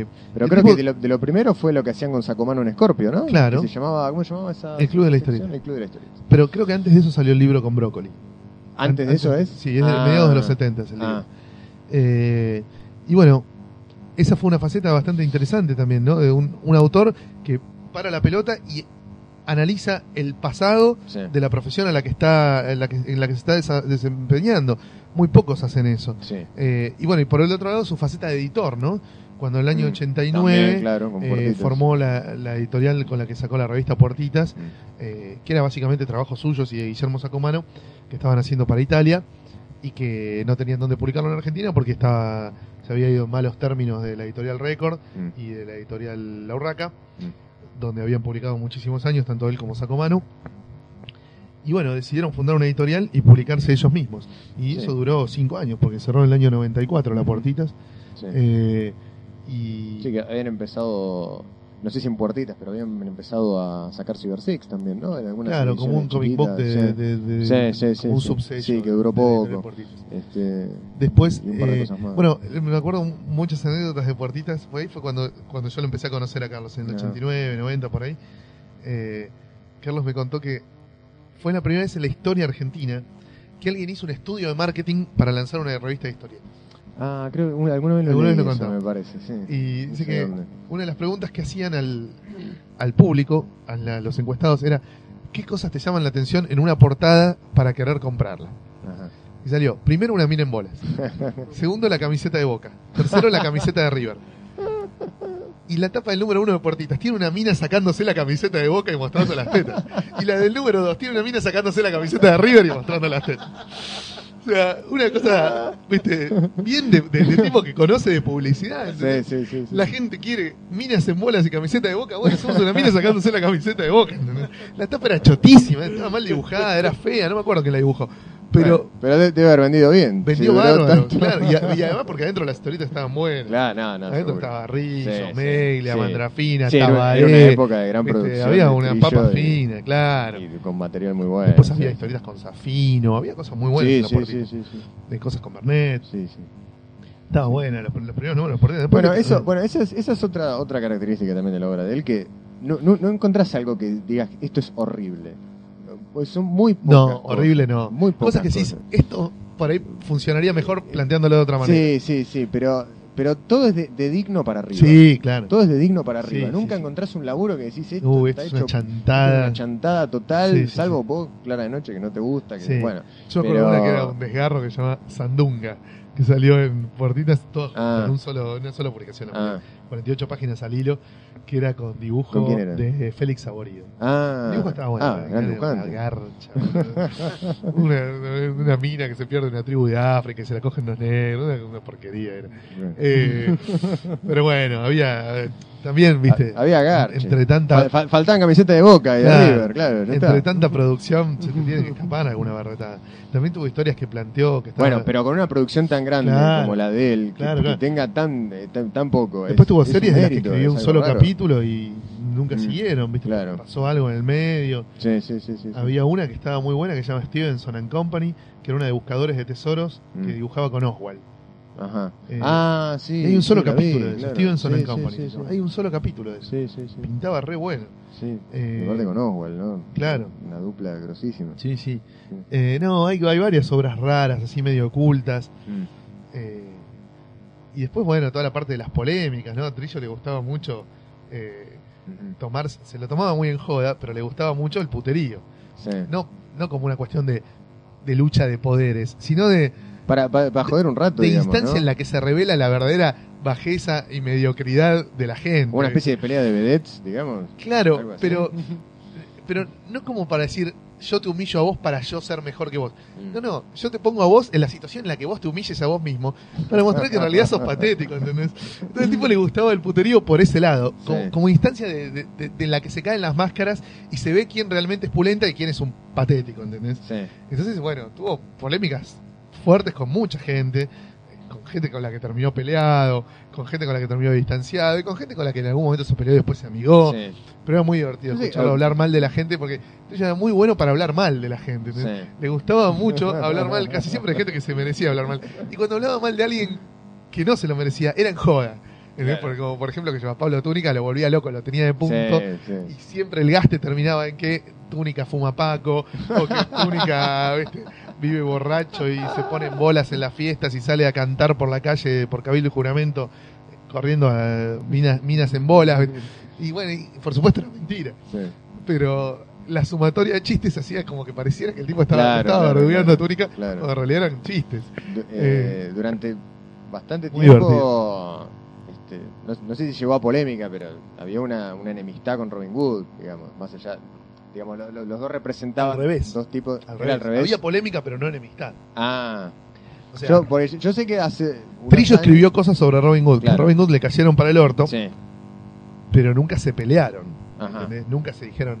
Eh, pero creo tipo- que de lo, de lo primero fue lo que hacían con Sacomano en Scorpio, ¿no? Claro. Que se llamaba, ¿Cómo se llamaba esa? El Club de la? Historieta. El Club de la Historieta. pero creo que antes de eso salió el libro con Broccoli. ¿Antes de eso es? Sí, es de Ah. mediados de los 70 el libro. Ah, Eh, y bueno, esa fue una faceta bastante interesante también, ¿no? De un, un autor que para la pelota y analiza el pasado sí. de la profesión a la que está, en la que, en la que se está desa- desempeñando. Muy pocos hacen eso. sí. Eh, y bueno, y por el otro lado su faceta de editor, ¿no? Cuando en el año Mm, 89 También, claro, eh, formó la, la editorial con la que sacó la revista Puertitas, Mm. eh, que era básicamente trabajos suyos y de Guillermo Sacomano, que estaban haciendo para Italia y que no tenían dónde publicarlo en Argentina porque estaba se había ido en malos términos de la editorial Record Mm. y de la editorial La Urraca, Mm. donde habían publicado muchísimos años, tanto él como Sacomano. Y bueno, decidieron fundar una editorial y publicarse ellos mismos. Y Sí. eso duró cinco años, porque cerró en el año 94 la Ujú. Puertitas. Sí. Eh, y Sí, que habían empezado, no sé si en puertitas, pero habían empezado a sacar Cyber Six también, ¿no? En algunas claro, como un comic book de, chiquitas, de- de- Sí, sí, sí, como un sí. subsello Sí, que duró poco. Sí. Este, Después, eh, bueno, me acuerdo muchas anécdotas de Puertitas. Fue ahí fue cuando, cuando yo lo empecé a conocer a Carlos, en el Ah. 89, 90, por ahí. Eh, Carlos me contó que fue la primera vez en la historia argentina que alguien hizo un estudio de marketing para lanzar una revista de historia. Ah, creo que una- alguna vez lo leí lo eso, me parece, sí. Y No dice que dónde. una de las preguntas que hacían al, al público, a la- los encuestados, era ¿qué cosas te llaman la atención en una portada para querer comprarla? Ajá. Y salió, primero una mina en bolas. [LAUGHS] Segundo, la camiseta de Boca. Tercero, la camiseta de River. Y la tapa del número uno de Puertitas tiene una mina sacándose la camiseta de Boca y mostrando las tetas. Y la del número dos tiene una mina sacándose la camiseta de River y mostrando las tetas. O sea, una cosa, viste, bien de, de- de tipo que conoce de publicidad. Sí, ¿entendés? sí, sí, sí. La gente quiere minas en bolas y camiseta de boca. Bueno, somos una mina sacándose la camiseta de boca. ¿entendés? La tapa era chotísima, estaba mal dibujada, era fea, no me acuerdo quién la dibujó. Pero Bueno, pero de- debe haber vendido bien. vendió bárbaro, claro. Y, además porque adentro las historietas estaban buenas. Claro, no, no. adentro seguro. estaba Rizzo, Sí, Meglia, sí. Mandrafina, Sí, estaba era una época de gran viste, producción. Había una papa fina, claro. Y con material muy bueno. Después había historietas con Zafino, había cosas muy buenas Sí, sí, sí, sí. De cosas con Bernet. Sí, sí. Estaba buena, los, los primeros números. Después Bueno, que- eso, bueno, esa es, esa es otra, otra característica también de la obra de él, que no, no, no encontrás algo que digas, esto es horrible. Pues son muy pocas No, horrible no. Muy pocas Cosas que sí, cosas. esto por ahí funcionaría mejor planteándolo de otra manera. Sí, sí, sí, pero, pero todo es de, de digno para arriba. Sí, claro. Todo es de digno para arriba. Sí, Nunca sí, encontrás un laburo que decís esto Uy, está esto es hecho una chantada. una chantada total, salvo vos, Clara de Noche, que no te gusta. Que, Sí. Bueno, Yo me pero- una que era un desgarro que se llama Sandunga. que salió en Puertitas, todo Ah. con un solo, una sola publicación. Ah, 48 páginas al hilo, que era con dibujo ¿Con quién era? de Félix Saborido. ah. El dibujo estaba bueno. Ah, gran una garcha. [LAUGHS] una, mina que se pierde en una tribu de África y se la cogen los negros. Una, porquería era. Eh, pero bueno, había también, viste, Ha- Había garche. entre tanta, Fal- fal- faltaban camisetas de Boca y de Claro. River, claro. entre está. tanta producción se te tiene que escapar alguna barretada. También tuvo historias que planteó que estaba, Bueno, pero con una producción tan grande Claro. como la de él, que, Claro, que tenga tan, eh, tan, tan poco. Después es- tuvo es series de las que escribió es un solo raro. capítulo y nunca Mm. siguieron, ¿viste? Claro. Pasó algo en el medio. Sí, sí, sí. sí, sí. Había una que estaba muy buena que se llama Stevenson and Company, que era una de buscadores de tesoros que Mm. dibujaba con Oswald. Ajá. Eh, ah, sí. hay un solo sí, la vi, capítulo de eso, claro. Stevenson and Company. Hay un solo capítulo de eso. Sí, sí, sí. Pintaba re bueno. sí. Eh, con Oswald, ¿no? claro. Una dupla grosísima. Sí, sí. Sí. Eh, no, hay, hay varias obras raras, así medio ocultas. Mm. Eh, y después, bueno, toda la parte de las polémicas, ¿no? A Trillo le gustaba mucho eh, tomar, se lo tomaba muy en joda, pero le gustaba mucho el puterío. Sí. No, no como una cuestión de, de lucha de poderes, sino de, Para, para, para joder un rato, de digamos, instancia ¿no? en la que se revela la verdadera bajeza y mediocridad de la gente. Una especie de pelea de vedettes, digamos. Claro, pero, [LAUGHS] pero no como para decir yo te humillo a vos para yo ser mejor que vos. Mm. No, no, yo te pongo a vos en la situación en la que vos te humilles a vos mismo para mostrar que en realidad sos patético, ¿entendés? Entonces el tipo le gustaba el puterío por ese lado, como, Sí. como instancia de, de- de- de la que se caen las máscaras y se ve quién realmente es pulenta y quién es un patético, ¿entendés? Sí. Entonces, bueno, tuvo polémicas fuertes con mucha gente, gente con la que terminó peleado, con gente con la que terminó distanciado y con gente con la que en algún momento se peleó y después se amigó. Sí. Pero era muy divertido Sí, escucharlo hablar mal de la gente porque ella era muy bueno para hablar mal de la gente. Le gustaba mucho [LAUGHS] hablar mal, casi siempre hay gente que se merecía hablar mal. Y cuando hablaba mal de alguien que no se lo merecía, era en joda. Porque como por ejemplo que llevaba Pablo Túnica, lo volvía loco, lo tenía de punto. Sí, sí. Y siempre el gaste terminaba en que Túnica fuma Paco, o que Túnica [LAUGHS] ¿viste? Vive borracho y se pone en bolas en las fiestas y sale a cantar por la calle por cabildo y juramento, corriendo a minas, minas en bolas. Y bueno, y por supuesto era mentira, sí. pero la sumatoria de chistes hacía como que pareciera que el tipo estaba, Claro, estaba claro, Túnica, Claro. cuando en realidad eran chistes. Du- eh, durante bastante tiempo, este, no, no sé si llegó a polémica, pero había una, una enemistad con Robin Hood, digamos, más allá, digamos, lo- lo- los dos representaban Al revés. dos tipos, Al era revés. al revés. Había polémica, pero no enemistad. Ah, O sea, yo, por yo sé que hace Trillo años- escribió cosas sobre Robin Hood, que a. Robin Hood le cayeron para el orto, Sí, pero nunca se pelearon. Ajá. Nunca se dijeron,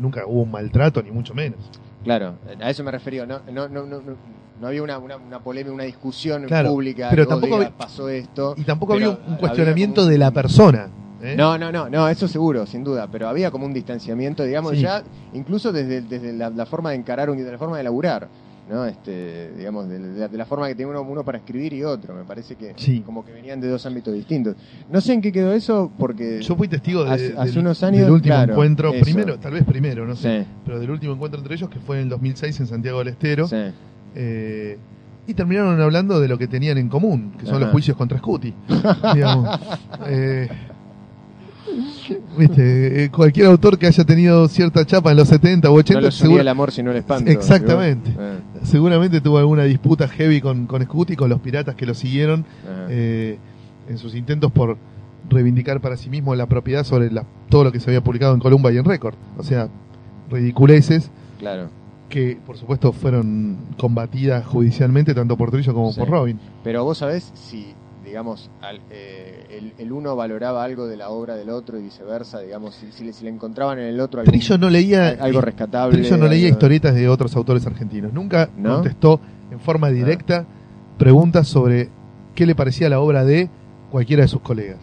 nunca hubo un maltrato, ni mucho menos. claro, a eso me refería, no, no, no, no, no, había una, una, una polémica, una discusión Claro, pública, pero que vos tampoco digas, pasó esto. Y tampoco Pero había un- cuestionamiento un- de la persona. ¿Eh? No, no, no, no, eso seguro, sin duda, pero había como un distanciamiento, digamos, Sí. ya incluso desde, desde la, la forma de encarar, un- de la forma de laburar, ¿no? Este, digamos, de, la, de la forma que tiene uno, uno para escribir y otro, me parece que Sí. como que venían de dos ámbitos distintos. No sé en qué quedó eso, porque... Yo fui testigo de- Hace- unos años, del último claro, encuentro, eso. primero, tal vez primero, no sé, Sí, pero del último encuentro entre ellos que fue en el 2006 en Santiago del Estero. eh, y terminaron hablando de lo que tenían en común, que son Ajá. los juicios contra Scuti. [LAUGHS] digamos. [LAUGHS] Eh, Viste, eh, cualquier autor que haya tenido cierta chapa en los 70 o 80 No seguro- el amor sino el espanto. Exactamente. Eh, seguramente tuvo alguna disputa heavy con, con Scuti, con los piratas que lo siguieron eh, en sus intentos por reivindicar para sí mismo la propiedad sobre la- todo lo que se había publicado en Columba y en Record. O sea, ridiculeces Claro. que por supuesto fueron combatidas judicialmente tanto por Trillo como Sí. por Robin. Pero vos sabés si, digamos, al- eh, el, el uno valoraba algo de la obra del otro y viceversa, digamos, si, si le, si le encontraban en el otro algún- Trillo no leía al- algo rescatable. Trillo no leía algo- historietas de otros autores argentinos. Nunca ¿No? Contestó en forma directa preguntas sobre qué le parecía la obra de cualquiera de sus colegas.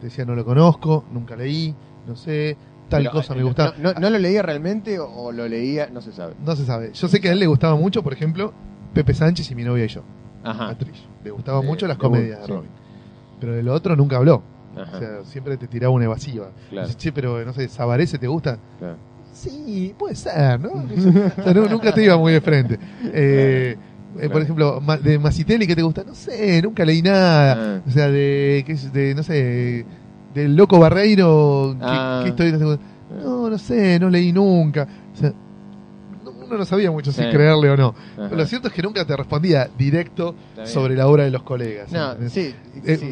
Decía, no lo conozco, nunca leí, no sé, tal Pero, cosa eh, me gustaba. No, no- no lo leía realmente o lo leía? No se sabe. No se sabe. Yo sé que a él le gustaba mucho, por ejemplo, Pepe Sánchez y mi novia y yo. Ajá. a Trillo. Le gustaban mucho las comedias de sí. Robin. Pero de lo otro nunca habló. Ajá. O sea, siempre te tiraba una evasiva. Claro. Dice, che, pero no sé, ¿Sabarese te gusta? claro. Sí, puede ser, ¿no? [LAUGHS] O sea, no- nunca te iba muy de frente. Eh, eh, por ejemplo, de Masitelli, ¿qué te gusta? No sé, nunca leí nada. Ah. O sea, de, qué sé, de no sé, del Loco Barreiro, ¿qué, Ah. qué historietas te gustan? No, no sé, no leí nunca. Uno no sabía mucho si creerle o no. Ajá. Pero lo cierto es que nunca te respondía directo sobre la obra de los colegas. No, Eh, sí,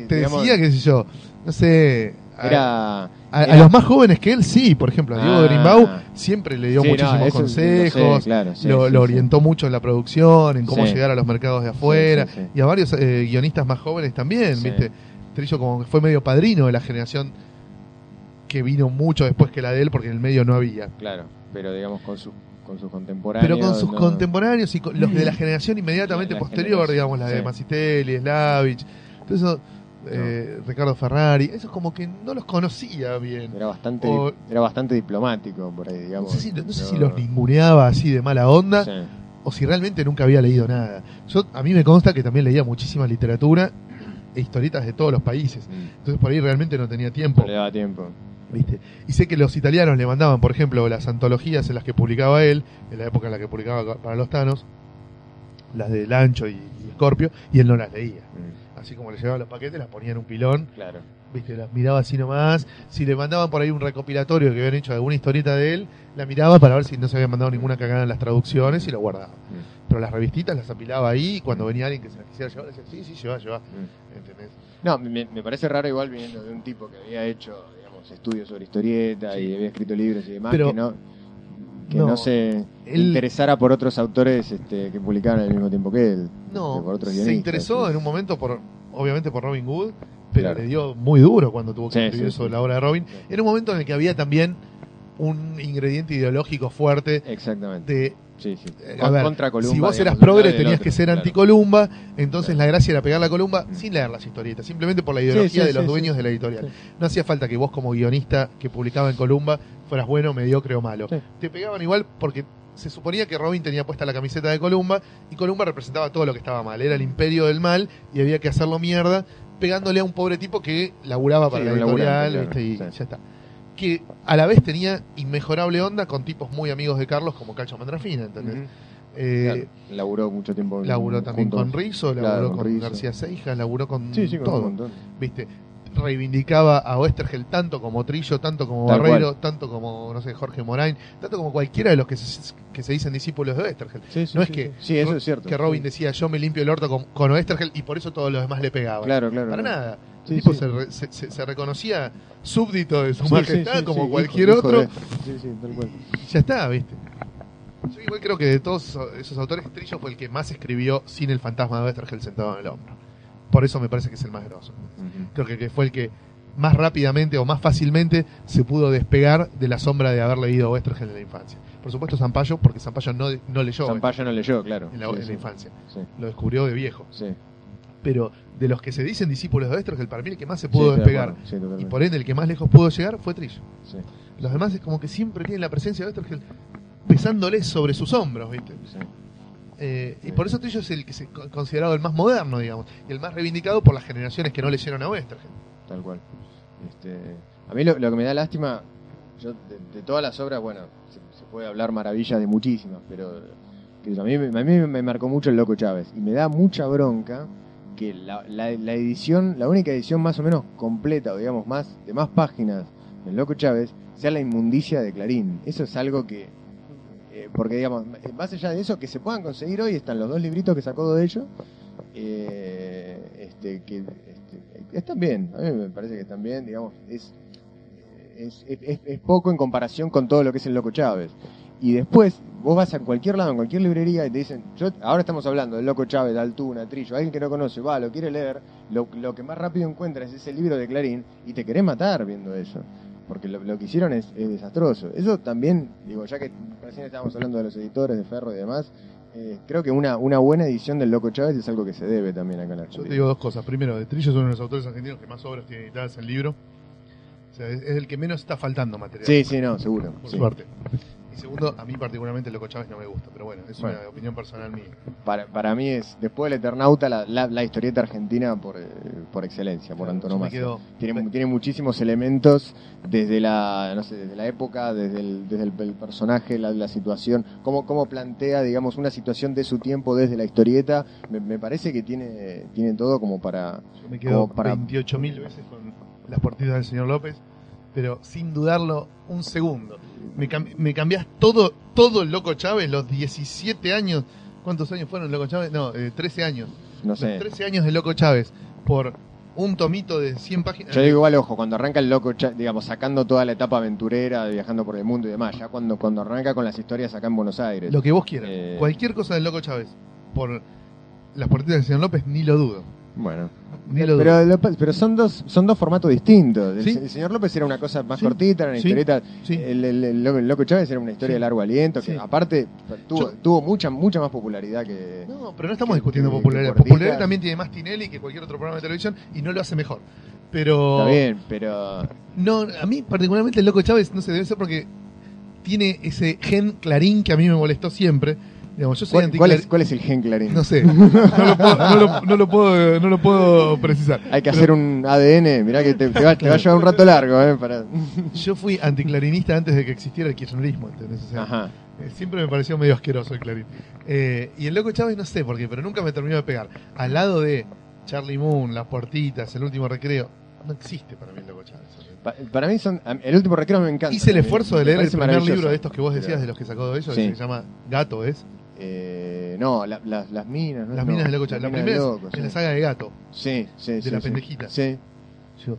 te digamos, decía, qué sé yo, no sé. a- era, a, los más jóvenes que él, sí, por ejemplo, a Diego Ah. Grimbau siempre le dio Sí, no, muchísimos eso consejos, lo sé, claro, sí, lo, sí, lo sí. orientó mucho en la producción, en cómo llegar a los mercados de afuera, y a varios eh, guionistas más jóvenes también. ¿viste? Trillo como que fue medio padrino de la generación que vino mucho después que la de él, porque en el medio no había. Claro, pero digamos con sus con sus contemporáneos. Pero con sus no- contemporáneos y con los de la generación inmediatamente La posterior, generación, digamos, la de sí. Macitelli, Slavich, todo eso, eh, Ricardo Ferrari, eso como que no los conocía bien. Era bastante, O- era bastante diplomático por ahí, No digamos. sé, si, no sé si los ninguneaba así de mala onda Sí. o si realmente nunca había leído nada. Yo A mí me consta que también leía muchísima literatura e historietas de todos los países. Mm. Entonces por ahí realmente no tenía tiempo. No le daba tiempo. ¿Viste? Y sé que los italianos le mandaban, por ejemplo, las antologías en las que publicaba él, en la época en la que publicaba para los Thanos, las de Lancho y, Scorpio, y él no las leía. Mm, Así como le llevaban los paquetes, las ponía en un pilón, Claro. ¿viste? las miraba así nomás. Si le mandaban por ahí un recopilatorio que habían hecho de alguna historieta de él, la miraba para ver si no se había mandado ninguna cagada en las traducciones y lo guardaba. Mm. Pero las revistitas las apilaba ahí y cuando venía alguien que se las quisiera llevar, decía, sí, sí, lleva, lleva. Mm. ¿Entendés? No, me, me parece raro igual viniendo de un tipo que había hecho, digamos, estudios sobre historieta y había escrito libros y demás, Pero- que no que no, No, se él- interesara por otros autores este, que publicaban al mismo tiempo que él. No, por otros se interesó en un momento por, obviamente por Robin Hood, pero Claro. le dio muy duro cuando tuvo que Sí, escribir sí, sobre sí. la obra de Robin. En un momento en el que había también un ingrediente ideológico fuerte Exactamente. de Sí, sí. Eh, a ver, contra Columba, si vos eras progre y tenías otro, que ser claro. anticolumba, entonces Claro. la gracia era pegar la columba sin leer las historietas, simplemente por la ideología sí, de los dueños de la editorial. No hacía falta que vos como guionista que publicaba en Columba fueras bueno, mediocre o malo. Te pegaban igual porque se suponía que Robin tenía puesta la camiseta de Columba y Columba representaba todo lo que estaba mal, era el imperio del mal y había que hacerlo mierda pegándole a un pobre tipo que laburaba para la editorial y claro, sí. ya está. Que a la vez tenía inmejorable onda con tipos muy amigos de Carlos como Calcho Mandrafina, ¿entendés? Ujú. Eh, Claro, Laburó mucho tiempo. Laburó también juntos. con Rizzo, Claro, laburó con con, Rizzo. García Seijas, laburó con Sí, sí, con todo. ¿Viste? Reivindicaba a Oestergel tanto como Trillo, tanto como Tal Barreiro, cual. tanto como, no sé, Jorge Morain, tanto como cualquiera de los que se, que se dicen discípulos de Oestergel. Sí, sí, no es que, sí. Sí, eso es cierto. que Robin decía yo me limpio el orto con, con Oestergel y por eso todos los demás le pegaban. Claro, claro. Para claro. nada. El tipo. Se, re- se- se- reconocía súbdito de su majestad como cualquier hijo- hijo otro. de- Sí, sí, tal cual. Ya está, ¿viste? Yo igual creo que de todos esos autores, Trillo fue el que más escribió sin el fantasma de Oestergel sentado en el hombro. Por eso me parece que es el más grosso. Creo que, que fue el que más rápidamente o más fácilmente se pudo despegar de la sombra de haber leído Oestergel en la infancia. Por supuesto Zampayo, porque Zampayo no, no leyó Zampayo no leyó, claro. en la, Sí, en la sí. infancia. Sí, Lo descubrió de viejo. Pero de los que se dicen discípulos de Oestergel, para mí el que más se pudo despegar y por ende el que más lejos pudo llegar fue Trillo. Sí, Los demás es como que siempre tienen la presencia de Oestergel pesándoles sobre sus hombros, ¿viste? Eh, y por eso Trillo es el que se co- considerado el más moderno, digamos, y el más reivindicado por las generaciones que no leyeron a Oestergel. Tal cual. Este, a mí lo, que me da lástima, yo de, de todas las obras, bueno, se, se puede hablar maravillas de muchísimas, pero que a, mí, a mí me marcó mucho el Loco Chávez. Y me da mucha bronca que la, la- la edición, la única edición más o menos completa, o digamos, más de más páginas del Loco Chávez, sea la inmundicia de Clarín. Eso es algo que... eh, porque, digamos, más allá de eso, que se puedan conseguir hoy, están los dos libritos que sacó de ellos, eh, este, que este, están bien, a mí me parece que están bien, digamos, es, es, es- es poco en comparación con todo lo que es el Loco Chávez. Y después, vos vas a cualquier lado, en cualquier librería, y te dicen, yo ahora estamos hablando del Loco Chávez, Altuna, Trillo, alguien que no conoce, va, lo quiere leer, lo, lo que más rápido encuentra es ese libro de Clarín, y te querés matar viendo eso. Porque lo, lo que hicieron es, es desastroso. Eso también, digo, ya que recién estábamos hablando de los editores, de Ferro y demás, eh, creo que una, una buena edición del Loco Chávez es algo que se debe también acá en la Yo te digo dos cosas. Primero, de Trillo es uno de los autores argentinos que más obras tiene editadas en libro. O sea, es, es el que menos está faltando material. Sí, sí, no, seguro. Por sí. suerte. Y segundo, a mí particularmente Loco Chávez no me gusta, pero bueno, es Bueno. una opinión personal mía. Para, para mí es, después del Eternauta, la, la, la historieta argentina por, eh, por excelencia, por me antonomasia. quedo- Tiene, tiene muchísimos elementos desde la, no sé, desde la época, desde el, desde el, el personaje, la, la situación, cómo, cómo plantea, digamos, una situación de su tiempo desde la historieta. Me, me parece que tiene, tiene todo como para... Yo me quedo Como para- 28.000 veces con las partidas del señor López pero sin dudarlo un segundo. Me, cam- me cambiás todo, todo el Loco Chávez, los 17 años. ¿Cuántos años fueron Loco Chávez? No, eh, 13 años. No sé. Los 13 años de Loco Chávez por un tomito de 100 páginas. Yo digo igual, ojo, cuando arranca el loco, Cha- digamos, sacando toda la etapa aventurera, de viajando por el mundo y demás, ya cuando, cuando arranca con las historias acá en Buenos Aires. Lo que vos quieras. Eh. Cualquier cosa del Loco Chávez por las partidas del señor López, ni lo dudo. Bueno. Pero, pero son dos son dos formatos distintos. El, Sí. el señor López era una cosa más Sí. cortita, era una Sí. historieta. El, el- el loco, Chávez era una historia de largo aliento, que aparte tuvo, Yo- tuvo mucha mucha más popularidad que... No, pero no estamos que- discutiendo que- popularidad. que. Popularidad también tiene más Tinelli que cualquier otro programa de televisión y no lo hace mejor. Pero Está bien, pero... no, a mí particularmente el Loco Chávez no sé, debe ser porque tiene ese gen clarín que a mí me molestó siempre. Digamos, yo soy ¿Cuál, cuál es, cuál es el gen Clarín? No sé, no lo puedo, no lo, no lo puedo, no lo puedo precisar. Hay que hacer un ADN, mirá que te, te va, te va a llevar un rato largo, ¿eh? Para... Yo fui anticlarinista antes de que existiera el kirchnerismo, ¿entendés? O sea, Ajá. eh, siempre me pareció medio asqueroso el Clarín. Eh, y el Loco Chávez no sé por qué, pero nunca me terminó de pegar. Al lado de Charlie Moon, Las Puertitas, El Último Recreo, no existe para mí el Loco Chávez. Pa- para mí son... El último recreo me encanta. Hice el esfuerzo de leer el primer libro de estos que vos decías, de los que sacó de ellos, Sí. que se llama Gato, ¿es? Eh, no, la- las- las minas. ¿no? Las No, minas del Loco Chávez. La primera Loco, es sí. la saga de Gato. Sí, sí, de sí, la sí. pendejita. Sí, Yo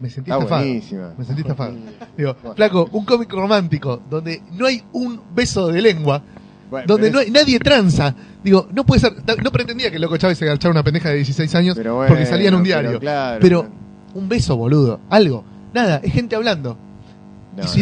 me sentí está estafado. buenísima. Me sentí estafado. Digo, flaco, un cómic romántico donde no hay un beso de lengua, Bueno, donde no hay, nadie tranza. Digo, no puede ser. No pretendía que el Loco Chávez se agachara una pendeja de 16 años bueno, porque salía en un pero diario. claro, Pero un beso, boludo. Algo. Nada, es gente hablando. no, y no.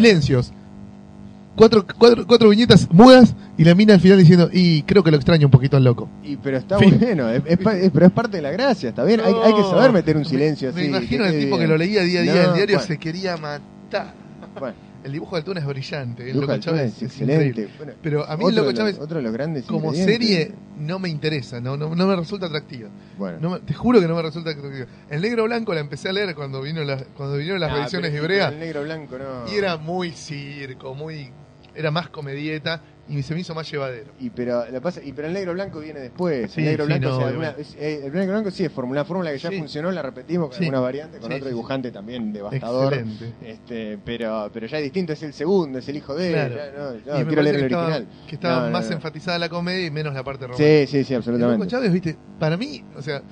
Cuatro, cuatro, cuatro viñetas mudas y la mina al final diciendo, y creo que lo extraño un poquito al loco. Y, pero está Fin. bueno, es, es pa- es- pero es parte de la gracia, está bien. hay, No. hay que saber meter un silencio me, así. Me imagino el quede tipo que bien. lo leía día a día No, en el diario bueno. se quería matar. Bueno, El dibujo de Altuna es brillante. El Loco Chávez es excelente. Bueno, Pero a mí otro el Loco de los- Chávez otro de los grandes como ingredientes. serie no me interesa, no, no, no me resulta atractiva. Bueno. No me- te juro que no me resulta atractiva. El Negro Blanco la empecé a leer cuando vino las, cuando vinieron las Ah, reediciones pero hebreas El negro blanco no. y era muy circo, muy era más comedieta y se me hizo más llevadero. Y pero, lo pasa, y pero el negro blanco viene después. Sí, el negro sí, blanco, no, o sea, alguna- es- eh, el negro blanco sí es fórmula, una fórmula que ya Sí. funcionó, la repetimos con Sí. algunas variantes, con otro dibujante también devastador. Excelente. Este, pero, pero ya es distinto, es el segundo, es el hijo de él. Claro. ya, no, no, y me quiero leer el estaba, original. que estaba más enfatizada la comedia y menos la parte romántica. Sí, sí, sí, El absolutamente. Chávez, viste, para mí, o sea,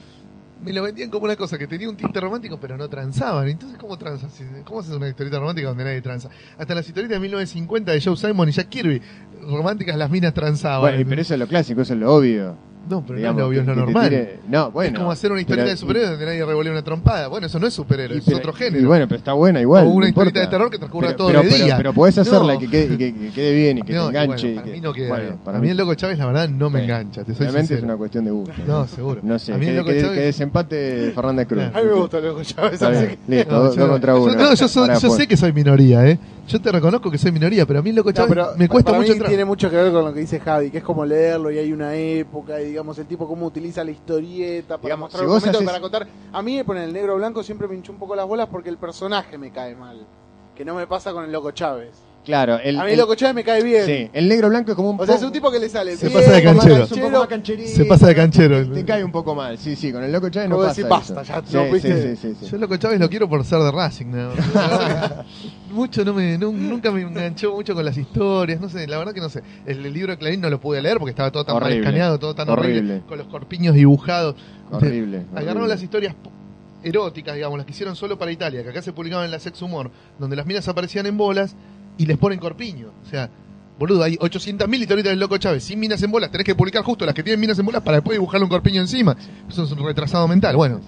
me lo vendían como una cosa que tenía un tinte romántico, pero no transaban. Entonces, ¿cómo transas? ¿Cómo haces una historieta romántica donde nadie tranza? Hasta las historietas de 1950 de Joe Simon y Jack Kirby, románticas las minas transaban. Bueno, pero eso es lo clásico, eso es lo obvio. No, pero digamos, no es lo obvio, es lo normal. tire- No, bueno. es como hacer una historieta pero- de superhéroes donde nadie revolea una trompada. Bueno, eso no es superhéroe, y- es pero- otro Y género. bueno, pero está buena igual. O una no historieta importa. de terror que transcurra pero, todo pero- día. Pero podés hacerla No. y que quede, y que, que quede bien y que No, te y bueno, enganche. y para que- mí no queda bueno, bien. para a mí el Loco Chávez, la verdad, no me Sí. engancha. Te soy Realmente es una cuestión de gusto. No, seguro. No sé, A mí el que, Loco que- Chávez- que desempate Fernanda Cruz. A mí me gusta el Loco Chávez, listo, No, dos, contra uno. no, yo, soy- Ahora yo fue. sé que soy minoría, ¿eh? Yo te reconozco que soy minoría, pero a mí el Loco Chávez me cuesta para mucho tiene mucho que ver con lo que dice Javi, que es como leerlo y hay una época y digamos el tipo cómo utiliza la historieta para Digamos, mostrar si haces- para contar. A mí con el negro blanco siempre me hinchó un poco las bolas porque el personaje me cae mal, que no me pasa con el loco Chávez. Claro, el, a mí el- loco Chávez me cae bien. sí, el negro blanco es como un O sea, es un tipo que le sale Se bien, pasa de canchero. es un poco más cancherito, Se pasa de canchero. Te, te cae un poco mal, sí, sí, con el loco Chávez no pasa decir, basta, ya, sí, no, sí, ¿viste? sí, sí, sí. Yo el Loco Chávez lo quiero por ser de Racing, ¿no? [LAUGHS] Mucho no me, nu- nunca me enganchó mucho con las historias, no sé, la verdad que no sé. El, el libro de Clarín no lo pude leer porque estaba todo tan mal Horrible. escaneado, todo tan horrible, Horrible. con los corpiños dibujados. Horrible. Agarraron horrible. las historias eróticas, digamos, las que hicieron solo para Italia, que acá se publicaban en la Sex Humor, donde las minas aparecían en bolas y les ponen corpiño. O sea, boludo, hay 800.000 historietas del Loco Chávez sin minas en bolas. Tenés que publicar justo las que tienen minas en bolas para después dibujarle un corpiño encima. Eso es un retrasado mental. Bueno,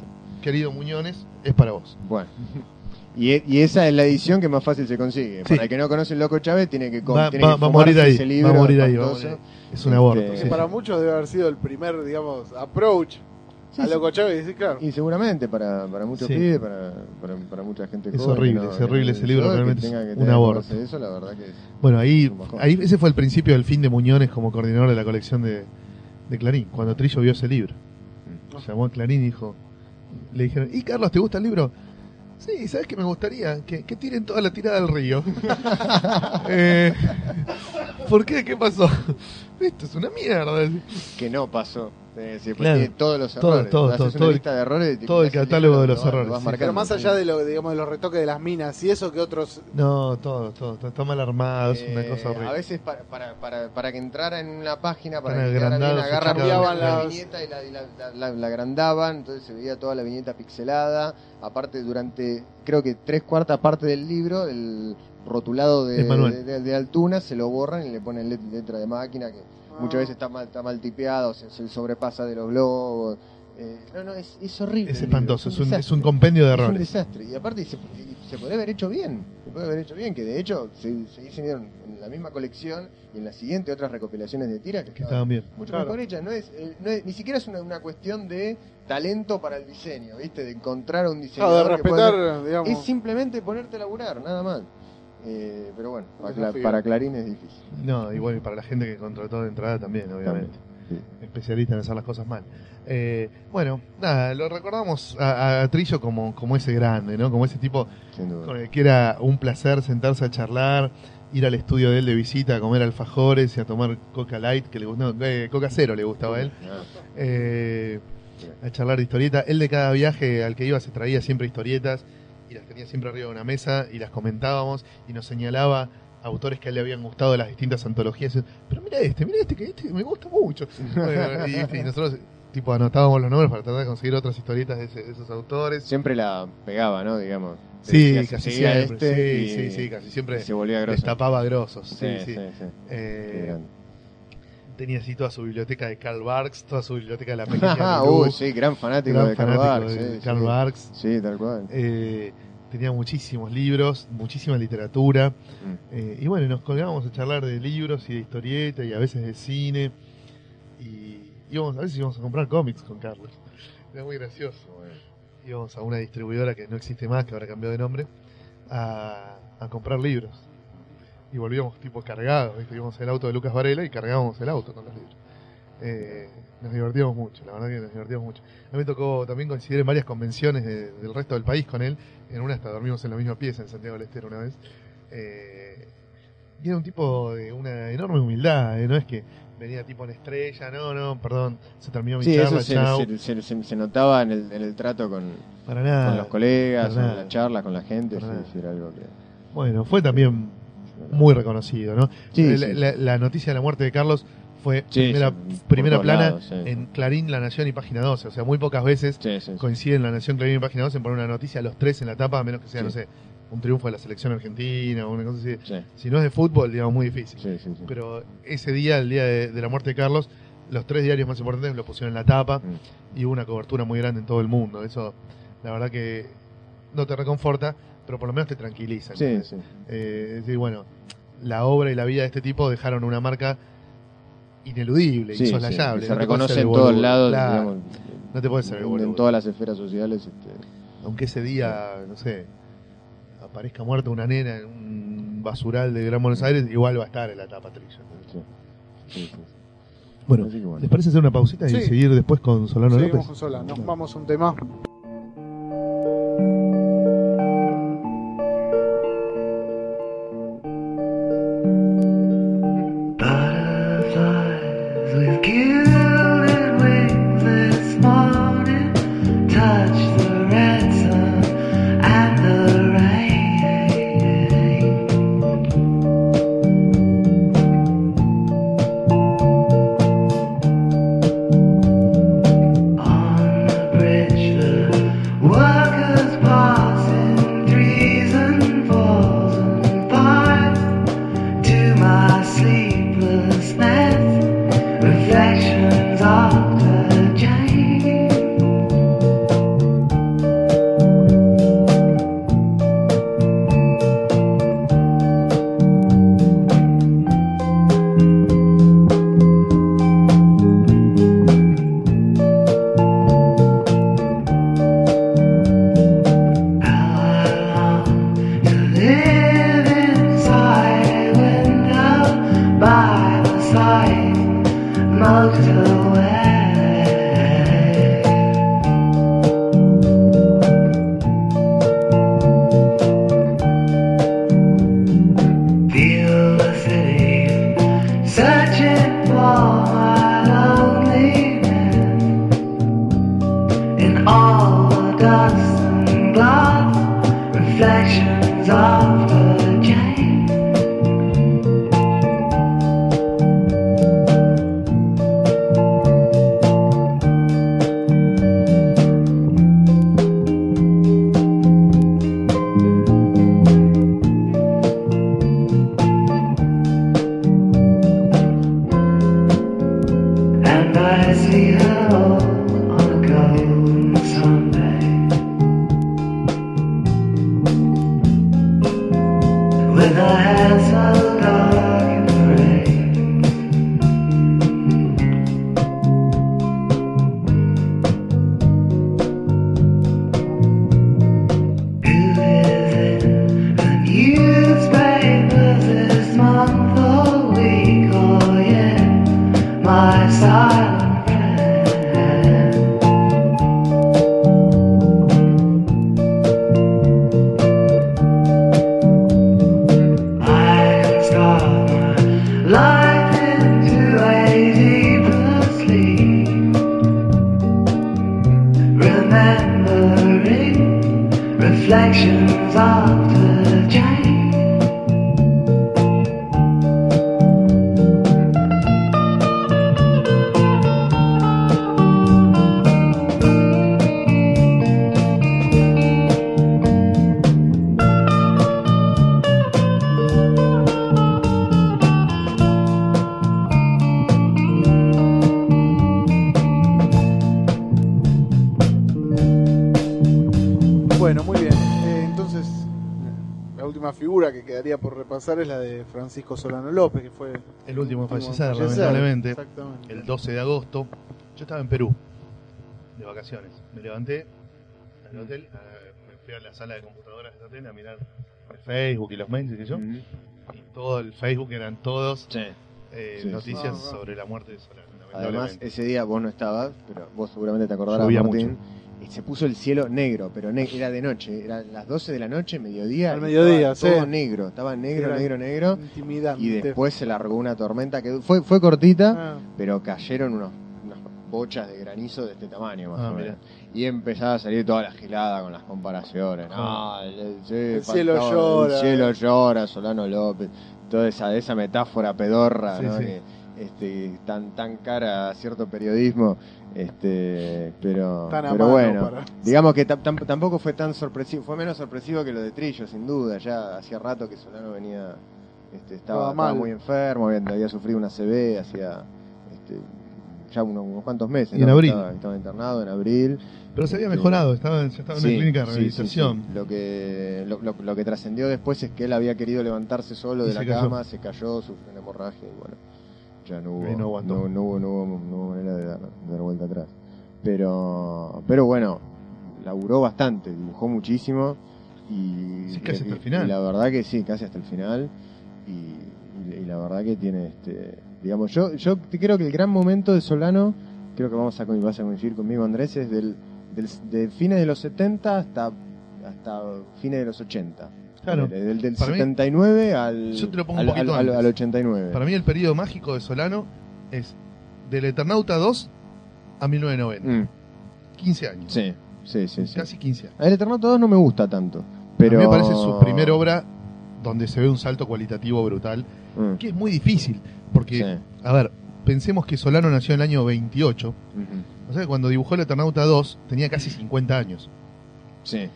querido Muñones, es para vos. Bueno. [LAUGHS] Y, y esa es la edición que más fácil se consigue. Sí. Para el que no conoce el loco Chávez, tiene que, Va, tiene va- que va a morir ahí. ese libro Va a morir ahí. va a morir. Es un aborto. Este, sí. para muchos debe haber sido el primer, digamos, approach Sí, a sí. Loco Chávez, sí, claro. Y seguramente para, para muchos Sí. pibes, para, para, para mucha gente Es joven horrible, no- es horrible ese libro, realmente tenga es que un aborto. eso, la verdad que es Bueno, ahí, ahí ese fue el principio del fin de Muñones como coordinador de la colección de, de Clarín, cuando Trillo vio ese libro. Mm. Llamó a Clarín y dijo, le dijeron, ¿y Carlos, te gusta el libro? Sí, ¿sabes qué me gustaría? Que, que tiren toda la tirada al río. [LAUGHS] Eh, ¿Por qué? ¿Qué pasó? Esto es una mierda. Que no pasó. Eh, sí, porque Claro. tiene todos los Todo, errores. todo, el- lista de errores. y todo el haces el catálogo de lo los errores, sí. Pero más allá de, lo, digamos, de los retoques de las minas y eso que otros... No, todo, todo. Está, está mal armado, es una Eh, cosa horrible. A veces para, para, para, para que entrara en una página, para Están que quedara bien, agarran cambiaban la, viñeta y, la, y la- la- la- la agrandaban, entonces se veía toda la viñeta pixelada. Aparte, durante creo que tres cuartas partes del libro, el rotulado de, de, de Altuna se lo borran y le ponen let- letra de máquina que Ah. muchas veces está mal, está mal tipeado, se, se sobrepasa de los globos. Eh, no, no, es, es horrible. Es espantoso, es un, es un compendio de Es un errores. desastre. Y aparte se, y se podría haber hecho bien. Se puede haber hecho bien, que de hecho se, se hicieron en la misma colección y en la siguiente otras recopilaciones de tiras que, Que estaban estaban bien. mucho Claro. mejor hechas. No es, eh, no es- ni siquiera es una, una cuestión de talento para el diseño, ¿viste? De encontrar a un Claro, diseñador. de que pueda- respetar, digamos... Es simplemente ponerte a laburar, nada más. Eh, pero bueno, para, Clarín es difícil. No, y bueno, y para la gente que contrató de entrada también, obviamente. Sí. Especialista en hacer las cosas mal. Eh, bueno, nada, lo recordamos a, a Trillo como, como ese grande, ¿no? Como ese tipo con el que era un placer sentarse a charlar, ir al estudio de él de visita, a comer alfajores y a tomar Coca Light, que le gustaba, eh, Coca Cero le gustaba a él. Ah, Eh, a charlar de historietas. Él de cada viaje al que iba se traía siempre historietas y las tenía siempre arriba de una mesa y las comentábamos y nos señalaba autores que a él le habían gustado de las distintas antologías. Pero mira este, mira este, que este me gusta mucho. Bueno, y, y nosotros tipo anotábamos los nombres para tratar de conseguir otras historietas de, ese- de esos autores. Siempre la pegaba, ¿no? Digamos. Sí, casi seguía siempre. este sí, y- sí, sí, casi siempre se volvía grosso. destapaba grosos. Sí, Sí, sí. sí, sí. Eh. Tenía así toda su biblioteca de Karl Barks, toda su biblioteca de la [LAUGHS] pequeña Uy, Lulu, sí, gran fanático gran de Karl Barks, de sí, Karl sí. Barks. Sí, tal cual. Eh, tenía muchísimos libros, muchísima literatura. Mm. eh, y bueno, nos colgábamos a charlar de libros y de historieta y a veces de cine. Y íbamos, a veces íbamos a comprar cómics con Carlos. Era muy gracioso. Íbamos a una distribuidora que no existe más, que ahora cambió de nombre, a, a comprar libros. Y volvíamos tipo cargados, ¿viste? íbamos en el auto de Lucas Varela y cargábamos el auto con los libros. Eh, nos divertíamos mucho, la verdad que nos divertíamos mucho. A mí me tocó también coincidir en varias convenciones de- del resto del país con él. En una hasta dormimos en la misma pieza en Santiago del Estero una vez. Eh, y era un tipo de una enorme humildad, ¿eh? no es que venía tipo en estrella, no, no, perdón, se terminó mi Sí, charla, eso se, chau. se- se- se- notaba en el, en el trato con, para nada. con los colegas, en nada. la charla con la gente. Para Sí, nada. sí, era algo que. Bueno, fue también muy reconocido, ¿no? Sí, la, sí. la- la noticia de la muerte de Carlos fue Sí, primera, primera plana lados, en Clarín, La Nación y Página 12. O sea, muy pocas veces coinciden La Nación, Clarín y Página 12 en poner una noticia a los tres en la tapa, a menos que sea, no sé, un triunfo de la selección argentina o una cosa así. Sí, Si no es de fútbol, digamos, muy difícil. Pero ese día, el día de, de la muerte de Carlos, los tres diarios más importantes lo pusieron en la tapa Mm. y hubo una cobertura muy grande en todo el mundo. Eso, la verdad que no te reconforta, pero por lo menos te tranquiliza. Sí, sí. Eh, es decir, bueno, la obra y la vida de este tipo dejaron una marca ineludible, Sí, insoslayable. sí, Se reconoce en todos lados, Claro, digamos, no te puedes ser el en, boludo. en todas las esferas sociales. Este, Aunque ese día, no sé, aparezca muerta una nena en un basural de Gran Buenos Aires, igual va a estar en la tapa trilla. sí. Sí, sí, sí. Bueno. ¿les parece hacer una pausita y Sí. seguir después con Solano Seguimos López? con Sola, nos vamos a un tema. Es la de Francisco Solano López, que fue El último en fallecer, fallecer, lamentablemente, el 12 de agosto. Yo estaba en Perú, de vacaciones. Me levanté al hotel, me fui a la sala de computadoras del hotel a mirar el Facebook y los mails y yo. Y todo el Facebook eran todos Sí. eh, Sí, noticias sobre la muerte de Solano. Además, ese día vos no estabas, pero vos seguramente te acordarás, Martín. Y se puso el cielo negro, pero ne- era de noche, eran las 12 de la noche, mediodía. Al mediodía, estaba Todo sí. negro, estaba negro, Era negro, negro. Intimidante. Y después se largó una tormenta que fue, fue cortita, Ah, pero cayeron unos, unas bochas de granizo de este tamaño más Ah, o mirá. menos. Y empezaba a salir toda la gilada con las comparaciones. No, el, sí, El cielo llora. El cielo llora, Solano López. Toda esa, esa metáfora pedorra, Sí, ¿no? sí. Que, este, tan, tan cara a cierto periodismo. Este, pero, Tan pero bueno, para- digamos que tam- tam- tampoco fue tan sorpresivo, fue menos sorpresivo que lo de Trillo, sin duda. Ya hacía rato que Solano venía, este, estaba, Estaba estaba mal. muy enfermo, había, había sufrido una CB, hacía este, ya unos, unos cuantos meses. Y en ¿no? abril. Estaba, estaba internado en abril. Pero se había Este, mejorado, estaba, estaba en Sí, una clínica de sí, sí, rehabilitación. sí. Lo que lo, lo- lo que trascendió después es que él había querido levantarse solo Y de la cayó. cama, se cayó, sufrió una hemorragia y bueno, ya no hubo, Y no no, no hubo, no hubo- no hubo manera de dar, de dar vuelta atrás. Pero, pero bueno, laburó bastante, dibujó muchísimo y, Sí, casi y- hasta el final. y la verdad que sí, casi hasta el final y, la verdad que tiene este, digamos, yo yo creo que el gran momento de Solano, creo que vamos a vas a coincidir conmigo Andrés, es del, del de fines de los 70 hasta hasta fines de los 80. Claro. Del, del Para mí- 79 al, Yo te lo pongo al, un poquito al- al- antes. al 89. Para mí el periodo mágico de Solano es del Eternauta 2 a 1990. Mm, 15 años. sí, sí, sí, sí. Casi 15 años. El Eternauta 2 no me gusta tanto. Pero... A mí me parece su primera obra donde se ve un salto cualitativo brutal, Mm, que es muy difícil, porque, sí, a ver, pensemos que Solano nació en el año 28, ujú, o sea que cuando dibujó el Eternauta 2 tenía casi 50 años. sí.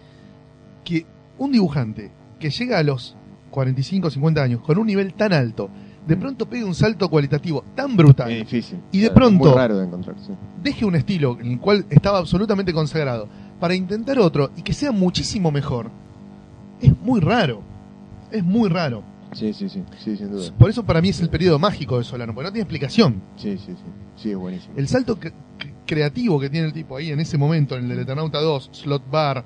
Que un dibujante que llega a los 45, 50 años con un nivel tan alto, de Mm. pronto pegue un salto cualitativo tan brutal, Es difícil. Y de Claro, pronto- Muy raro de encontrar, sí. deje un estilo en el cual estaba absolutamente consagrado para intentar otro y que sea muchísimo mejor, es muy raro. Es muy raro. Sí, sí, sí, sí, sin duda. Por eso para mí es el periodo mágico de Solano, porque no tiene explicación. Sí, sí, sí. Sí, es buenísimo. El salto cre- cre- creativo que tiene el tipo ahí en ese momento, en el Eternauta 2, Slot Bar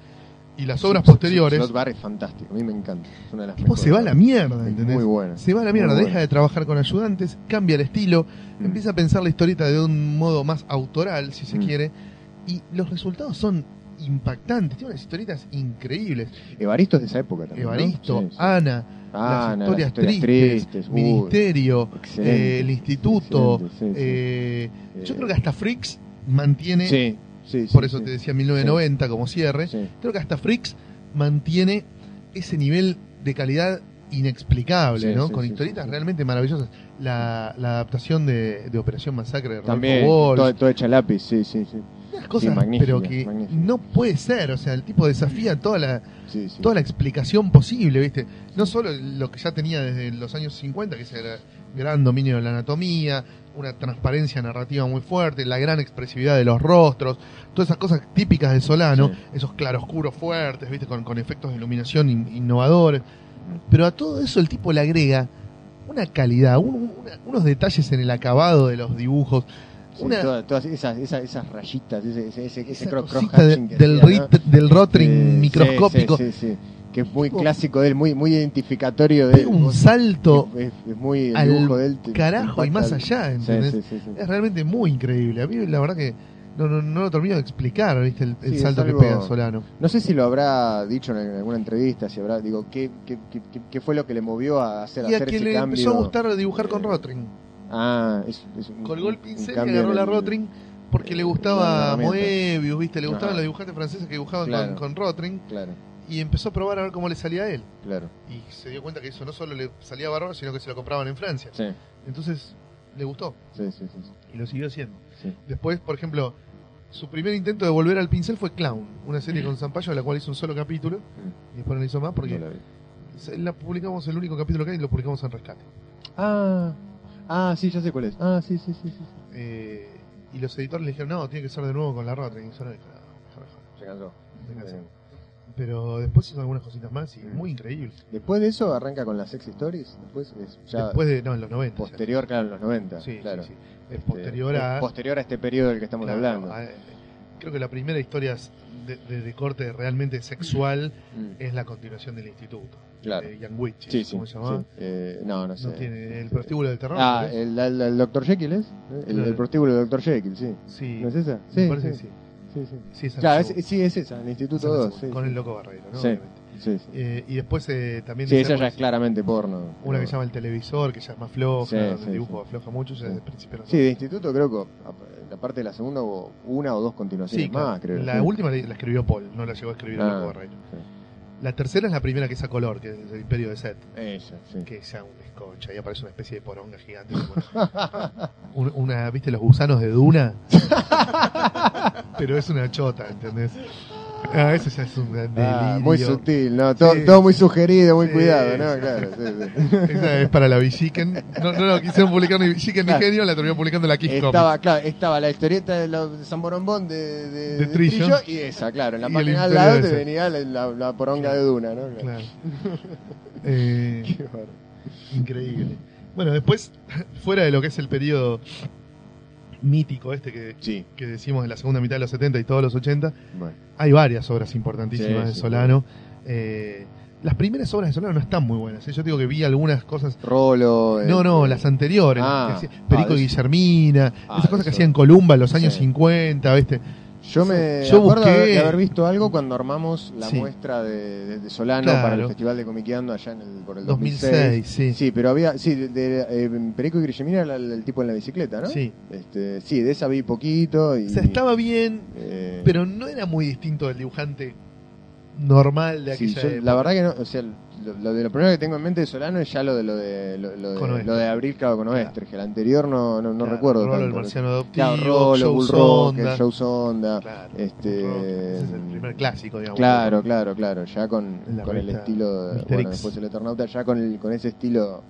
y las obras posteriores, Slot Bar es fantástico, a mí me encanta. Es una de las tipo se va a la mierda, ¿entendés? Muy buena. Se va a la mierda, deja de trabajar con ayudantes, cambia el estilo, Mm. empieza a pensar la historieta de un modo más autoral, si se Mm. quiere, y los resultados son impactantes, tiene unas historietas increíbles. Evaristo es de esa época también. ¿no? Evaristo, Sí, sí. Ana, Ah, las historias, tristes, uy, Ministerio, eh, el Instituto, sí, eh, yo Eh, creo que hasta Freaks mantiene, Sí, sí, sí, por eso sí. te decía 1990 como cierre, creo que hasta Freaks mantiene ese nivel de calidad inexplicable, ¿no? Con historietas realmente maravillosas. La, la adaptación de, de Operación Masacre de También, Walsh, todo, todo hecha lápiz, sí, sí, sí. unas cosas, pero que magnífica. no puede ser, o sea, el tipo desafía toda la, toda la explicación posible, ¿viste? No solo lo que ya tenía desde los años 50, que es gran dominio de la anatomía, una transparencia narrativa muy fuerte, la gran expresividad de los rostros, todas esas cosas típicas de Solano, Sí. esos claroscuros fuertes, ¿viste? Con, con efectos de iluminación in- innovadores. Pero a todo eso el tipo le agrega una calidad, un- una- unos detalles en el acabado de los dibujos, Sí, una- todas, todas esas, esas, esas rayitas, ese, ese, ese, ese cross- cross de- del, hacía, ¿no? del rotring microscópico. Sí, sí, sí, que es muy clásico de él, muy, muy identificatorio de él. Un salto Es, es muy al de él. te- te carajo y más allá, ¿entendés? sí, sí, sí. Es realmente muy increíble. A mí la verdad que no, no, no lo termino de explicar, ¿viste? El, salto algo- que pega Solano. No sé si lo habrá dicho en alguna entrevista, si habrá, digo, ¿qué, qué, qué, qué- fue lo que le movió a hacer, Y a hacer que ese le cambio? empezó a gustar dibujar con Rotring. Ah, es, es un, Colgó el pincel y cambio agarró la Rotring porque le gustaba. Moebius, ¿viste? Le gustaban Ajá. los dibujantes franceses que dibujaban Claro. con, con Rotring Claro, y empezó a probar a ver cómo le salía a él. claro. Y se dio cuenta que eso no solo le salía bárbaro, sino que se lo compraban en Francia. Sí, Entonces le gustó sí, sí, sí. y lo siguió haciendo. sí. Después, por ejemplo, su primer intento de volver al pincel fue Clown, una serie con Zampayo, de la cual hizo un solo capítulo y después no hizo más porque No la publicamos, el único capítulo que hay lo publicamos en Rescate. Ah, ah, sí, ya sé cuál es. Ah, sí, sí, sí, sí. sí. Eh, y los editores le dijeron, no, tiene que ser de nuevo con la Rotring. Y dijo, "No, mejor, mejor". Se cansó. Se cansó. Pero después hizo algunas cositas más y muy increíble. Después de eso arranca con las Sex Stories. Después es ya Después de, no, en los 90. ya. posterior, claro, en los 90. Sí, claro. sí, sí. Es Este, posterior es a... posterior a este periodo del que estamos claro, hablando. a- creo que la primera historia de, de- de corte realmente sexual Mm, es la continuación del instituto. Claro. De Young Witches, Sí, sí. ¿cómo se llamaba? sí. Eh, no, no sé. No tiene el prostíbulo del terror. Ah, ¿no es? el, el, el Dr. Jekyll es. El, el prostíbulo del Dr. Jekyll, sí. sí, ¿No es esa? me Sí, parece sí. que sí. Sí, sí. Sí, Claro, es- segunda. sí, es esa, el Instituto es la 2. segunda, Sí, con sí. el loco Barreiro, ¿no? Sí. Obviamente. Sí, sí. Eh, y después eh, también Sí, de esa ya es claramente porno. una pero- que se llama El Televisor, que ya es más floja, Sí, el dibujo sí. afloja mucho, ya Sí. desde el principio no. Sí, de instituto creo que aparte de la segunda hubo una o dos continuaciones Sí, claro. más, creo. La sí. última la escribió Paul, no la llegó a escribir el Ah, loco Barreiro. sí. La tercera es la primera que es a color, que es el Imperio de Set, Ella, sí. que es ya un desconcha, ahí aparece una especie de poronga gigante. como- [LAUGHS] Un- una, ¿viste los gusanos de Duna? [LAUGHS] Pero es una chota, ¿entendés? Ah, eso ya es un delirio. Ah, muy sutil, ¿no? Todo, Sí. todo muy sugerido, muy Sí, cuidado, ¿no? Claro, sí. [LAUGHS] Esa es para la Bichiken. No, no, no, quisieron publicar ni Bichiken ni Claro. Genio, la terminó publicando la Kiss Estaba, claro, estaba la historieta de, de San Borombón de, de, De Trillo. y esa, claro. En la página al lado de te venía la, la- la poronga de Duna, ¿no? Claro. [LAUGHS] Eh, [LAUGHS] Qué bárbaro. increíble. Bueno, después, fuera de lo que es el periodo mítico este que, Sí, que decimos de la segunda mitad de los 70 y todos los 80, bueno. hay varias obras importantísimas Sí, de Solano. Eh, las primeras obras de Solano no están muy buenas. ¿eh? Yo digo que vi algunas cosas. Rolo. No, no, las anteriores. Ah, que hacía Perico ah. Guillermina, Ah, esas cosas que hacían Columba en los años Sí. 50, ¿viste? Yo me Yo acuerdo busqué- de haber visto algo cuando armamos la Sí. muestra de, de- de Solano Claro. para el Festival de Comiqueando allá en el, por el 2006, 2006. sí. Sí, pero había, sí, de, de, eh, Perico y Grillemina era el, el tipo en la bicicleta, ¿no? Sí. Este, sí, de esa vi poquito y... O sea, estaba bien, eh, pero no era muy distinto del dibujante normal de sí, aquella yo- época. la verdad que no, o sea, lo, lo de lo primero que tengo en mente de Solano es ya lo de lo de lo, de, lo de Abril Cabo con Oesterge, el anterior no, no, no Claro, recuerdo Rolo, el marciano adoptivo, Claro, Rolo, Bull. Rocker, Joe Sonda, Claro, este, Rock, ese es el primer clásico, digamos. Claro, claro, claro, ya con, con el estilo, bueno, después el Eternauta, ya con, el, con ese estilo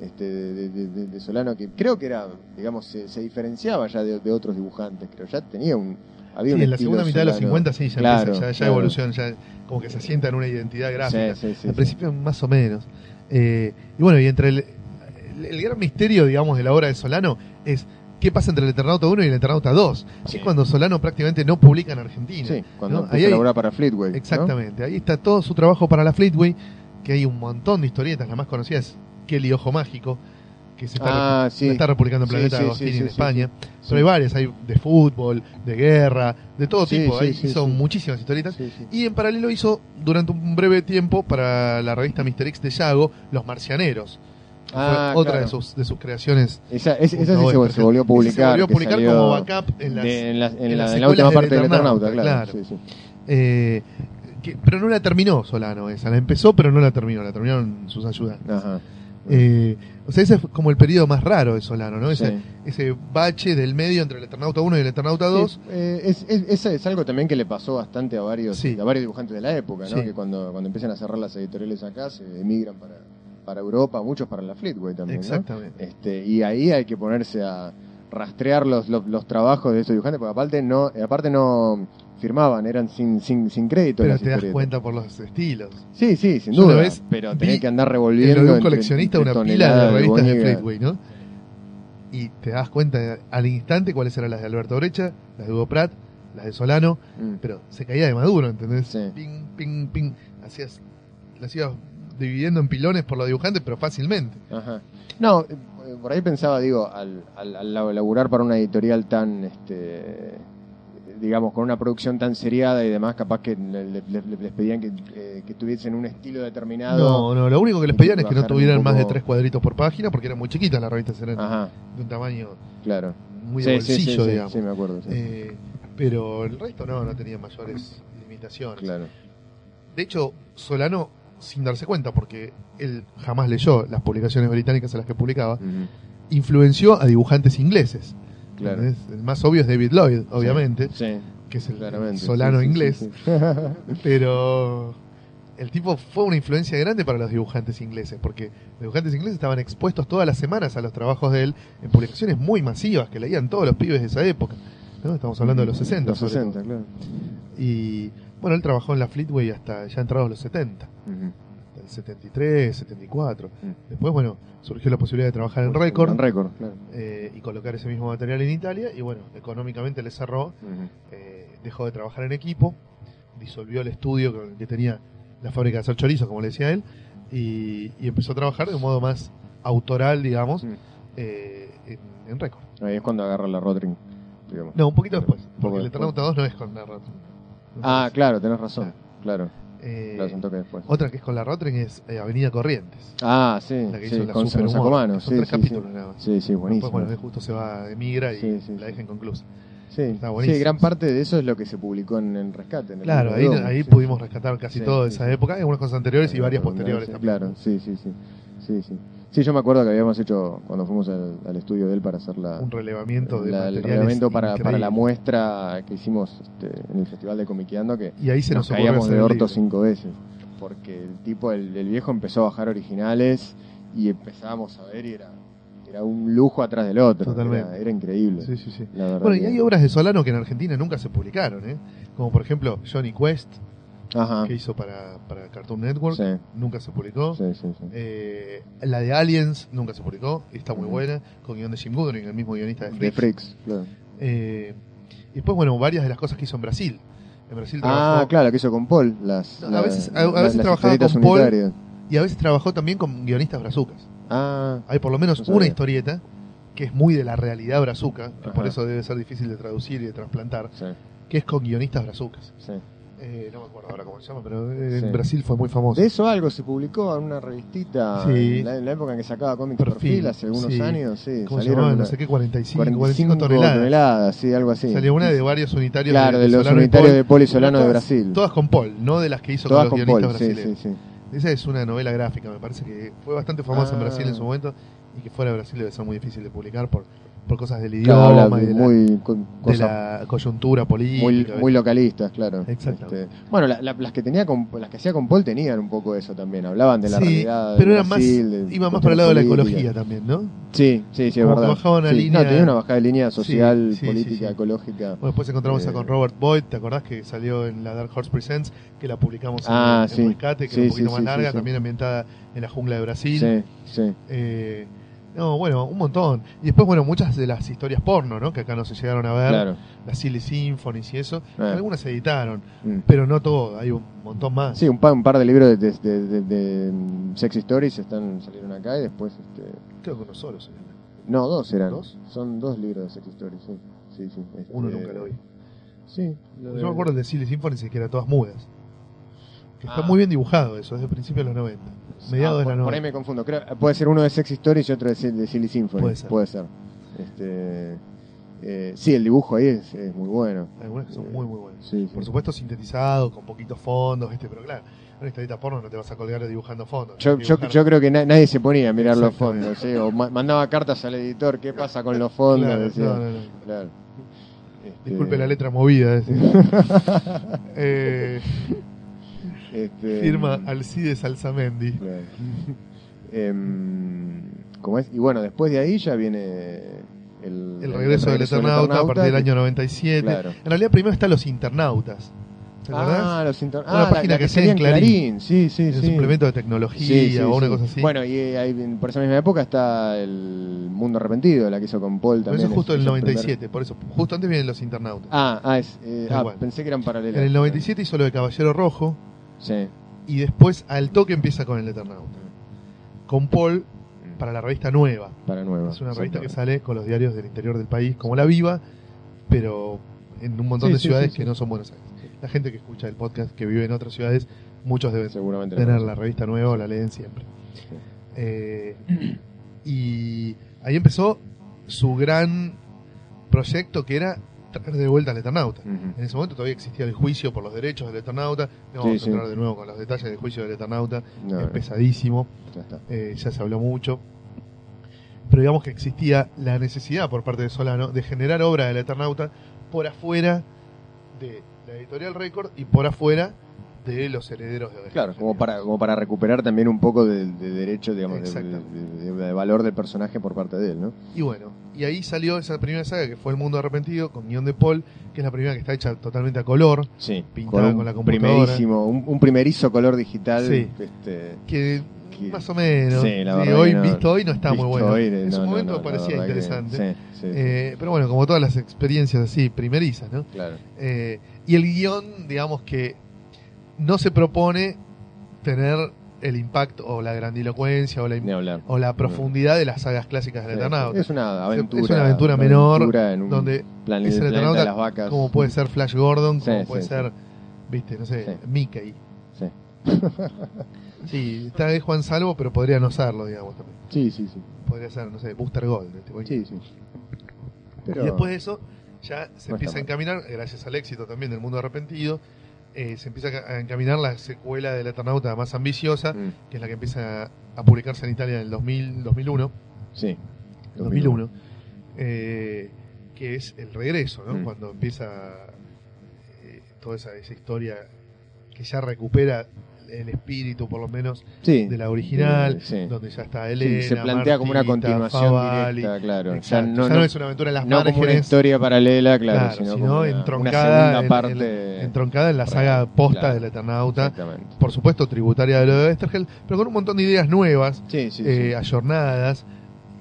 este, de, de- de- de Solano, que creo que era, digamos, se, se diferenciaba ya de, de otros dibujantes, creo, ya tenía un, había Sí, en la segunda mitad de los Solano. 50 sí, ya Claro, empieza, ya, ya claro. evoluciona, ya como que se asienta en una identidad gráfica. Sí, sí, sí, Al principio más o menos. Eh, y bueno, y entre el, el, el gran misterio, digamos, de la obra de Solano es qué pasa entre el Eternauta 1 y el Eternauta 2. Sí. Es cuando Solano prácticamente no publica en Argentina. Sí, cuando ¿no? Ahí a hay- laburar para Fleetway. ¿no? Exactamente, ahí está todo su trabajo para la Fleetway, que hay un montón de historietas, la más conocida es Kelly Ojo Mágico, que se está, Ah, sí. está republicando en Planeta sí, Agostini en España. Pero hay varias, hay de fútbol, de guerra, de todo tipo. ahí hizo sí. muchísimas historietas. Y en paralelo hizo durante un breve tiempo para la revista Mr. X de Yago, Los Marcianeros. Ah, otra claro. de sus, de sus creaciones. Esa, es- esa sí se, volvió a publicar. Se volvió a publicar como backup en las, de- en la, en en la- las en la última parte del Eternauta, Eternauta, claro. claro. Sí, sí. Eh, que- pero no la terminó Solano esa, la empezó pero no la terminó, la terminaron sus ayudantes. Ajá. Eh, o sea, ese es como el periodo más raro de Solano, ¿no? Ese, Sí. ese bache del medio entre el Eternauta 1 y el Eternauta 2. Sí, eh, es, es, esa es algo también que le pasó bastante a varios, Sí. a varios dibujantes de la época, ¿no? Que cuando, cuando empiezan a cerrar las editoriales acá, se emigran para, para Europa, muchos para la Fleetway también, ¿no? Exactamente. Este, y ahí hay que ponerse a rastrear los, los, los trabajos de estos dibujantes, porque aparte no, aparte no firmaban, eran sin, sin, sin crédito. Pero las te das cuenta por los estilos. Sí, sí, sin Yo duda. vez pero tenés que andar En revolviendo. lo de un coleccionista, entre una pila de revistas de. Fleetway, ¿no? Y te das cuenta al instante cuáles eran las de Alberto Brecha, las de Hugo Pratt, las de Solano, Mm. pero se caía de maduro, ¿entendés? Sí. Ping, ping, ping. Hacías, las ibas dividiendo en pilones por los dibujantes, pero fácilmente. Ajá. No, eh, por ahí pensaba, digo, al, al, al laburar para una editorial tan, este, digamos, con una producción tan seriada y demás, capaz que le- le- le- les pedían que, eh, que tuviesen un estilo determinado. No, no, lo único que les pedían es que no tuvieran más de tres cuadritos por página, porque eran muy chiquitas las revistas, eran Ajá, de un tamaño claro. muy de Sí, sí, bolsillo, sí, sí, digamos. sí, me acuerdo. Eh, pero el resto no, no tenía mayores limitaciones. claro. De hecho, Solano, sin darse cuenta, porque él jamás leyó las publicaciones británicas en las que publicaba, influenció a dibujantes ingleses. Claro. El más obvio es David Lloyd, obviamente, Sí, que es el claramente. Solano sí, inglés, [LAUGHS] pero el tipo fue una influencia grande para los dibujantes ingleses, porque los dibujantes ingleses estaban expuestos todas las semanas a los trabajos de él en publicaciones muy masivas que leían todos los pibes de esa época. ¿no? Estamos hablando de los 60. Los sobre 60, todo. claro. Y bueno, él trabajó en la Fleetway hasta ya entrados los 70. Ujú. el 73, 74. Mm. Después, bueno, surgió la posibilidad de trabajar en Record En récord, claro. eh, y colocar ese mismo material en Italia. Y bueno, económicamente le cerró, eh, dejó de trabajar en equipo, disolvió el estudio que tenía la fábrica de hacer chorizos, como le decía él, y, y empezó a trabajar de un modo más autoral, digamos, Mm. eh, en, en Record. Ahí es cuando agarra la Rotring, digamos. No, un poquito después, porque el. Eternauta 2 no es con la Rotring. Ah, claro, tenés razón. Claro, Eh, un toque después. otra que es con la Rotring es eh, Avenida Corrientes. Ah, sí, La que sí, hizo la con Super Saco Humor, Mano, que Son sí, tres sí, capítulos sí. nada más. Sí, sí, buenísimo. Después, bueno, justo se va, emigra y Sí, sí, la sí. deja inconclusa. Sí, Está sí, buenísimo. gran parte de eso es lo que se publicó en, en Rescate. En el Claro, ahí, ahí sí. pudimos rescatar casi Sí, todo de sí, esa sí. época, algunas cosas anteriores y varias posteriores Sí, también. Claro, sí, sí, sí. Sí, sí. Sí, yo me acuerdo que habíamos hecho, cuando fuimos al, al estudio de él para hacer la, Un relevamiento de la- el relevamiento para, para la muestra que hicimos este, en el Festival de Comiqueando, que Y ahí se nos, nos caíamos de orto cinco veces. Porque el tipo, el, el viejo empezó a bajar originales y empezábamos a ver y era, era un lujo atrás del otro. Totalmente. Era, era increíble. Sí, sí, sí. la Bueno, y hay obras de Solano que en Argentina nunca se publicaron, ¿eh? Como por ejemplo Johnny Quest, Ajá. que hizo para, para Cartoon Network, Sí, nunca se publicó. sí, sí, sí. Eh, la de Aliens nunca se publicó, está muy buena, con guion de Jim Goodwin, el mismo guionista de De Freaks. Claro. Eh, y después, bueno, varias de las cosas que hizo en Brasil. En Brasil Ah, claro, que hizo con Paul. Las, No, a veces- a- a la- veces las trabajaba con Paul. y a veces trabajó también con guionistas brazucas. Ah, Hay por lo menos No una historieta que es muy de la realidad brazuca, que por eso debe ser difícil de traducir y de trasplantar, que es con guionistas brazucas. sí. Eh, no me acuerdo ahora cómo se llama, pero en Sí. Brasil fue muy famoso. De eso algo se publicó en una revistita Sí. en, la, en la época en que sacaba cómics Perfil, perfil, hace algunos sí. años, sí. ¿Cómo se salieron una- No sé qué, 45, 45 45 toneladas. toneladas, sí, algo así. Salió una de varios unitarios Claro, de los Solano y unitarios Paul, de Paul y Solano de todas- Brasil. Todas con Paul, no de las que hizo Todas con con los Paul, guionistas sí, brasileños. sí, sí. Esa es una novela gráfica, me parece que fue bastante famosa en Ah. Brasil en su momento y que fuera de Brasil debe ser muy difícil de publicar por, por cosas del idioma y de, muy, con la, de cosas la coyuntura política. muy, muy localistas, claro. Exactamente. Este, bueno, la- la- las que tenía con, las que hacía con Paul tenían un poco eso también, hablaban de la Sí, realidad. pero eran más, de iba más para el lado de la ecología también, ¿no? Sí, sí, sí, es Como verdad. bajaba una Sí, línea- No, tenía una bajada de línea social, Sí, política, ecológica. Bueno, después encontramos a Eh. con Robert Boyd, ¿te acordás que salió en la Dark Horse Presents? Que la publicamos en, Ah, en. Rescate, que era un poquito más larga, también ambientada en la jungla de Brasil. Sí, sí. Eh, no, bueno, un montón. Y después, bueno, muchas de las historias porno, ¿no? Que acá no se llegaron a ver. Claro. Las Silly Symphonies y eso. Eh. Algunas se editaron, Mm. pero no todo. Hay un montón más. Sí, un par, un par de libros de, de, de- de- de, Sex Stories están, salieron acá y después, este, Creo que uno solo se no, dos eran. ¿Dos? Son dos libros de Sex Stories, sí. Sí, sí. este, Uno nunca lo vi. Sí. lo Yo me acuerdo de Silly Symphonies que eran todas mudas. Que está Ah. muy bien dibujado eso, es de principios de los 90. Mediados Ah, de por, la por ahí 90. me confundo. Creo, puede ser uno de Sex Stories y otro de, Sil- de Silly Symphony. Puede ser. Este, Eh, sí, el dibujo ahí es, es muy bueno. Que son muy, muy. Sí, sí. Por supuesto, sintetizado, con poquitos fondos, ¿viste? Pero claro, una historieta porno no te vas a colgar dibujando fondos. Yo, yo, creo que na- nadie se ponía a mirar los fondos, ¿sí? o ma- mandaba cartas al editor, ¿qué pasa con los fondos? Claro, Decía. no, no, no. Claro. Este, Disculpe la letra movida. decía. eh, [LAUGHS] este, firma Alcides Alzamendi. Claro. Em, ¿cómo es? Y bueno, después de ahí ya viene el, El regreso del Eternauta a partir del año 97. Claro. En realidad, primero están los internautas. ¿Te? Ah, los inter... Una ah, página la que salía hacía en Clarín. Sí, sí, el sí. suplemento de tecnología Sí, sí, o una cosa así. Bueno, y ahí, por esa misma época está el Mundo Arrepentido, la que hizo con Paul Pero también. eso es justo en el Ese primer- 97, por eso. Justo antes vienen los internautas. Ah, ah, es, eh, ah, pensé que eran paralelas. en el 97 hizo lo de Caballero Rojo Sí. y después al toque empieza con el Eternauta. Con Paul para la revista Nueva. Para nueva. Es una revista que sale con los diarios del interior del país, como La Viva, pero en un montón Sí, de sí, ciudades sí, que sí. no son Buenos Aires. La gente que escucha el podcast, que vive en otras ciudades, muchos deben Seguramente. tener no. la revista nueva o la leen siempre. Eh, y ahí empezó su gran proyecto que era traer de vuelta al Eternauta. En ese momento todavía existía el juicio por los derechos del Eternauta. No Sí, vamos a entrar de nuevo con los detalles del juicio del Eternauta. No, es no, pesadísimo, ya está. eh, ya se habló mucho. Pero digamos que existía la necesidad por parte de Solano de generar obra del Eternauta por afuera de la editorial Record y por afuera de los herederos de Ovejas Claro, como para, como para recuperar también un poco de, de derecho, digamos, de, valor del personaje por parte de él, ¿no? Y bueno, y ahí salió esa primera saga que fue El Mundo Arrepentido con guion de Paul, que es la primera que está hecha totalmente a color, Sí, Pintada un con la computadora. primerísimo, un, un primerizo color digital. Sí. Este, que más o menos, Sí, la sí, verdad hoy no- visto hoy no está muy bueno. hoy, en no, su momento no, parecía interesante. sí, sí, Eh, pero bueno, como todas las experiencias así, primerizas, ¿no? claro. Eh, y el guion, digamos que no se propone tener el impacto o la grandilocuencia o la, o la profundidad de las sagas clásicas del Sí, Eternauta. Es una aventura. Es una aventura menor, aventura en un donde plan- es el Eternauta de las vacas. como puede ser Flash Gordon, como Sí, puede ser, viste, no sé. Mickey. Sí. Sí, está de Juan Salvo, pero podría no serlo, digamos, también. sí, sí, sí. Podría ser, no sé, Booster Gold. este, Sí, sí. Pero, Y después de eso, ya se No empieza a encaminar, gracias al éxito también del mundo arrepentido, eh, se empieza a encaminar la secuela del Eternauta más ambiciosa, Mm, que es la que empieza a publicarse en Italia en el 2000, 2001, sí. 2001 eh, que es el regreso, ¿no? Mm. Cuando empieza eh, toda esa, esa historia que ya recupera el espíritu, por lo menos, Sí. de la original, de- sí. donde ya está Sí, Elena, se plantea como una continuación Favali. directa, claro. Exacto. Ya no, Ya no- es una aventura en las no como una historia paralela, claro, claro, sino, sino, como una, entroncada, una segunda en- parte. en- entroncada en la saga posta claro. del Eternauta, por supuesto tributaria de lo de Westergel, pero con un montón de ideas nuevas, Sí, sí, eh, sí. ayornadas,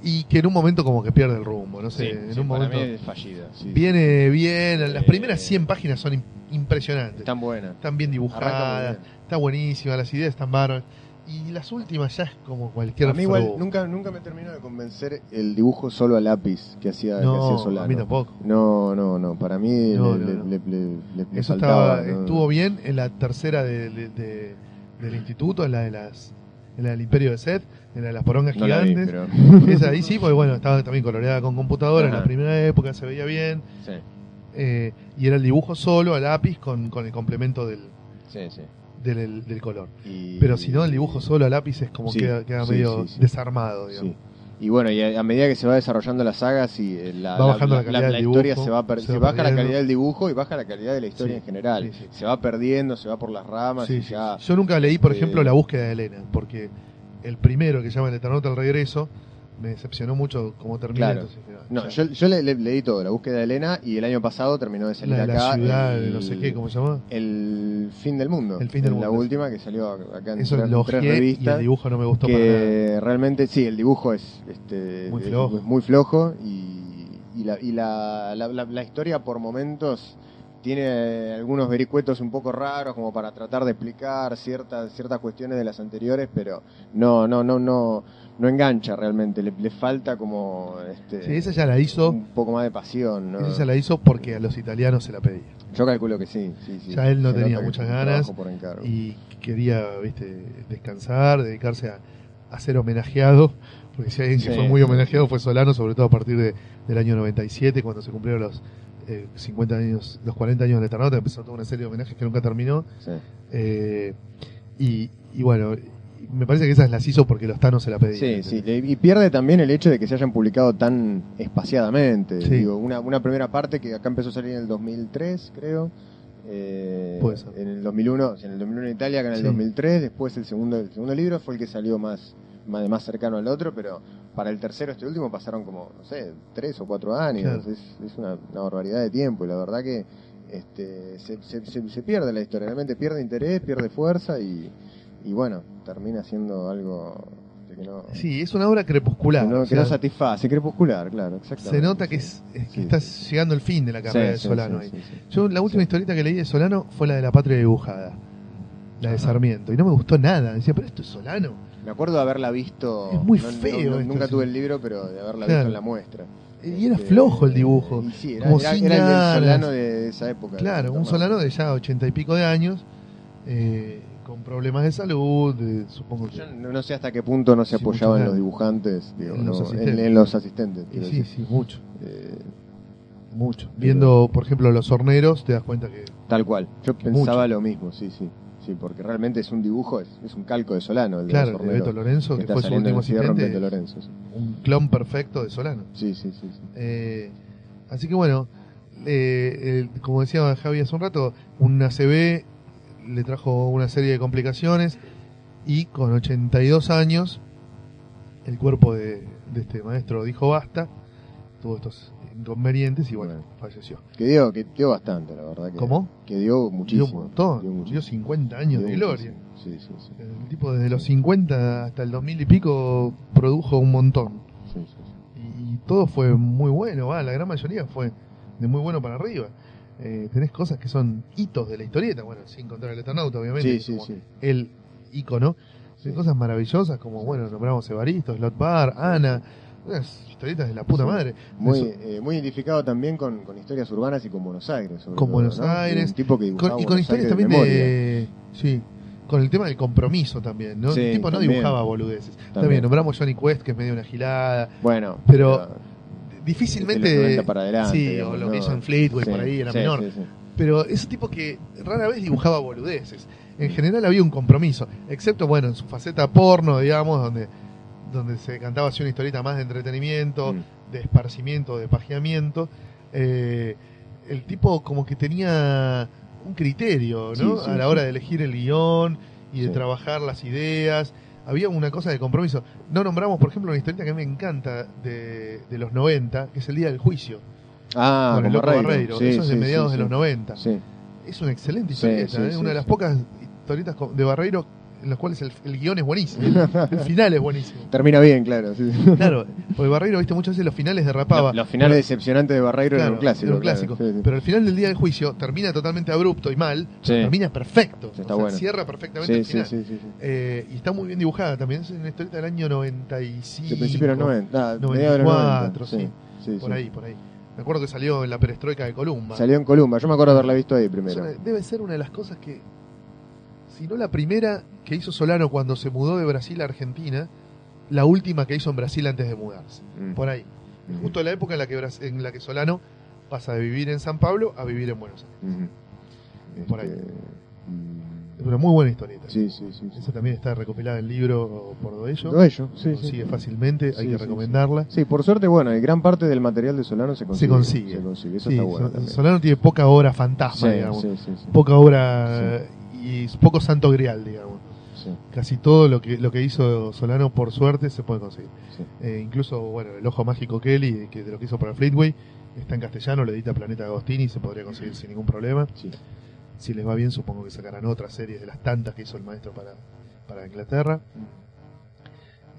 y que en un momento como que pierde el rumbo, no sé, Sí, en sí, un momento... fallida. sí. Viene bien, las Eh, primeras 100 páginas son im- impresionantes. Están buenas. Están bien dibujadas, bien. Está buenísima, las ideas están bárbaras. Y las últimas ya es como cualquier A mí igual nunca, nunca me terminó de convencer el dibujo solo a lápiz que hacía, que hacía no, Solano. a mí tampoco. No, no, no. Para mí No, le, no, le- le- Eso estaba, estuvo bien en la tercera de- de- de- del instituto, en la de las en la del Imperio de Seth, en la de las porongas No la vi, gigantes. pero... [LAUGHS] Esa ahí sí, porque bueno, estaba también coloreada con computadora, en la primera época se veía bien. sí, eh, y era el dibujo solo a lápiz con, con el complemento del, sí, sí. Del, del color. Y- Pero si no, el dibujo solo a lápiz es como Sí, queda, queda sí, medio sí, desarmado, digamos. Y bueno, y a, a medida que se va desarrollando la saga, sí, eh, la, Va bajando la calidad del historia se va, per- se se va baja la calidad del dibujo y baja la calidad de la historia en general. Se va perdiendo, se va por las ramas y ya. Yo nunca leí, por eh, ejemplo, La búsqueda de Elena, porque el primero que se llama El Eternauta al regreso me decepcionó mucho como terminó. Claro. entonces, No, yo, yo le, todo, la búsqueda de Elena, y el año pasado terminó de salir la acá. la ciudad, el, no sé qué, ¿cómo se llama? El fin del mundo. El fin del La mundo. última que salió acá en Eso tres, lo tres ojeé y revistas. el dibujo no me gustó para nada. que realmente sí, el dibujo es, este, Muy flojo. es muy flojo y, y la, y la, la- la- la historia por momentos tiene algunos vericuetos un poco raros como para tratar de explicar ciertas ciertas cuestiones de las anteriores, pero no no no no no engancha realmente, le, le falta como este Sí, esa ya la hizo, un poco más de pasión, ¿no? esa ya la hizo porque a los italianos se la pedía. Yo calculo que sí, sí, sí. Ya él no Se tenía muchas ganas por. Y quería, viste, descansar, dedicarse a, a ser homenajeado, porque si alguien que Sí. fue muy homenajeado fue Solano, sobre todo a partir de, del año 97, cuando se cumplieron los eh, 50 años, los 40 años del Eternauta, empezó toda una serie de homenajes que nunca terminó. Sí. Eh, y, y bueno, me parece que esas las hizo porque los Thanos se la pedían. Sí, sí, y pierde también el hecho de que se hayan publicado tan espaciadamente. Sí. Digo, una, una primera parte que acá empezó a salir en el 2003, creo. Eh, Puede ser. En el 2001, o sea, en el 2001 en Italia, acá en el Sí. 2003. Después el segundo, el segundo libro fue el que salió más, más, más cercano al otro, pero para el tercero, este último, pasaron como, no sé, tres o cuatro años. Claro. Es, es una, una barbaridad de tiempo y la verdad que este, se, se, se- se pierde la historia, realmente pierde interés, pierde fuerza y, y bueno, termina siendo algo que no, Sí, es una obra crepuscular. que no, o que no sea, satisface, crepuscular, claro, exactamente. se nota que, es, es que Sí. está llegando el fin de la carrera Sí, de Solano. ahí. Yo la última historieta que leí de Solano fue la de la patria dibujada, la de. Sarmiento, y no me gustó nada. Decía, pero esto es Solano. Me acuerdo de haberla visto. Es muy no- feo no- esto, nunca tuve el libro, pero de haberla Claro. visto en la muestra. Y era Este, flojo el dibujo. y sí, era, como era- sin era el del ganas. Solano de esa época. Claro, un. Solano de ya ochenta y pico de años, eh, con problemas de salud, de- supongo que... Yo no, no sé hasta qué punto no se Sí, apoyaba mucho en los dibujantes, digo, En los no, asistentes. en- en los asistentes. Y quiero sí, decir. sí, mucho, Eh, mucho. Viendo, por ejemplo, Los Horneros, te das cuenta que... tal cual. Yo Mucho. pensaba lo mismo, sí, sí. Sí, porque realmente es un dibujo, es, es un calco de Solano. El de Claro, de Beto Lorenzo, que está fue su último asistente, Beto Lorenzo. Sí, un clon perfecto de Solano. sí, sí. sí, sí. Eh, así que bueno, eh, el- como decía Javi hace un rato, un ACB le trajo una serie de complicaciones y con 82 años el cuerpo de, de este maestro dijo basta, tuvo estos inconvenientes y bueno, Bueno. falleció. Que dio, que dio bastante, la verdad. Que, ¿Cómo? Que dio muchísimo. dio un montón, dio dio, muchísimo. 50 años Dio de gloria. Sí, sí, sí. El tipo desde los 50 hasta el 2000 y pico produjo un montón. sí, sí, sí. y todo fue muy bueno, va, la gran mayoría fue de muy bueno para arriba. Eh, tenés cosas que son hitos de la historieta, bueno, sin contar el Eternauta, obviamente, Sí, sí, el ícono. Hay cosas maravillosas como, bueno, nombramos Evaristo, Slot Bar, Ana, unas historietas de la puta madre. Muy, eh, muy identificado también con, con historias urbanas y con Buenos Aires. sobre Con todo, Buenos ¿no? Aires, Un tipo que dibujaba con- y con historias Aires también de... Sí, con el tema del compromiso también, ¿no? Sí, el tipo no dibujaba boludeces. También. También. nombramos Johnny Quest, que es medio una gilada. Bueno, Pero difícilmente... de los 90 para adelante, sí, digamos, o lo ¿no? que hizo en Fleetwood, Sí, por ahí, era sí, menor. sí, pero es un tipo que rara vez dibujaba boludeces. En general había un compromiso, excepto, bueno, en su faceta porno, digamos, donde, donde se cantaba así una historieta más de entretenimiento, Mm. de esparcimiento, de pajeamiento. Eh, el tipo como que tenía un criterio, ¿no? A la hora de elegir el guion y de trabajar las ideas. Había una cosa de compromiso. No nombramos, por ejemplo, una historieta que a mí me encanta de, de los 90, que es El Día del Juicio, Ah, con el loco Barreiro. Barreiro. Sí, Eso es de sí, mediados sí, de los 90. Sí, Es una excelente historieta, ¿eh? una de las pocas historietas de Barreiro en las cuales el, el guion es buenísimo. El final es buenísimo. [LAUGHS] termina bien, claro. sí. Claro, porque Barreiro, viste, muchas veces los finales derrapaba. Los, los finales decepcionantes de Barreiro Claro, eran un clásico. era un claro, clásico. sí, sí. Pero el final del día del juicio termina totalmente abrupto y mal. Sí. Termina perfecto. Está O sea, bueno. Cierra perfectamente Sí, el sí, final. sí, sí, sí. Eh, y está muy bien dibujada también. Es una historieta del año 95. De principio de los 90. Ah, 94, mediados de los 90. sí. sí, Por sí. ahí, por ahí. Me acuerdo que salió en la perestroika de Columba. Salió en Columba. Yo me acuerdo haberla visto ahí primero. debe ser una de las cosas que, si no la primera que hizo Solano cuando se mudó de Brasil a Argentina, la última que hizo en Brasil antes de mudarse. Mm. Por ahí. Ujú. Justo la época en la que, en la que Solano pasa de vivir en San Pablo a vivir en Buenos Aires. Ujú. Por ahí. Este, Es una muy buena historieta. Sí, sí, sí. sí. Esa también está recopilada en el libro por Doello. Todo ello, sí, Se sí. consigue fácilmente, hay Sí, que sí, recomendarla. Sí, por suerte, bueno, y gran parte del material de Solano se consigue. Se consigue. Se consigue, eso Sí, está bueno. Solano tiene poca obra fantasma, Sí, digamos. sí, sí, sí. Poca obra y poco santo grial, digamos. Sí, Casi todo lo que lo que hizo Solano, por suerte, se puede conseguir. sí. Eh, incluso, bueno, el ojo mágico Kelly, que de lo que hizo para Fleetway, está en castellano, lo edita Planeta Agostini se podría conseguir sin ningún problema. sí. Si les va bien, supongo que sacarán otras series de las tantas que hizo el maestro para, para Inglaterra.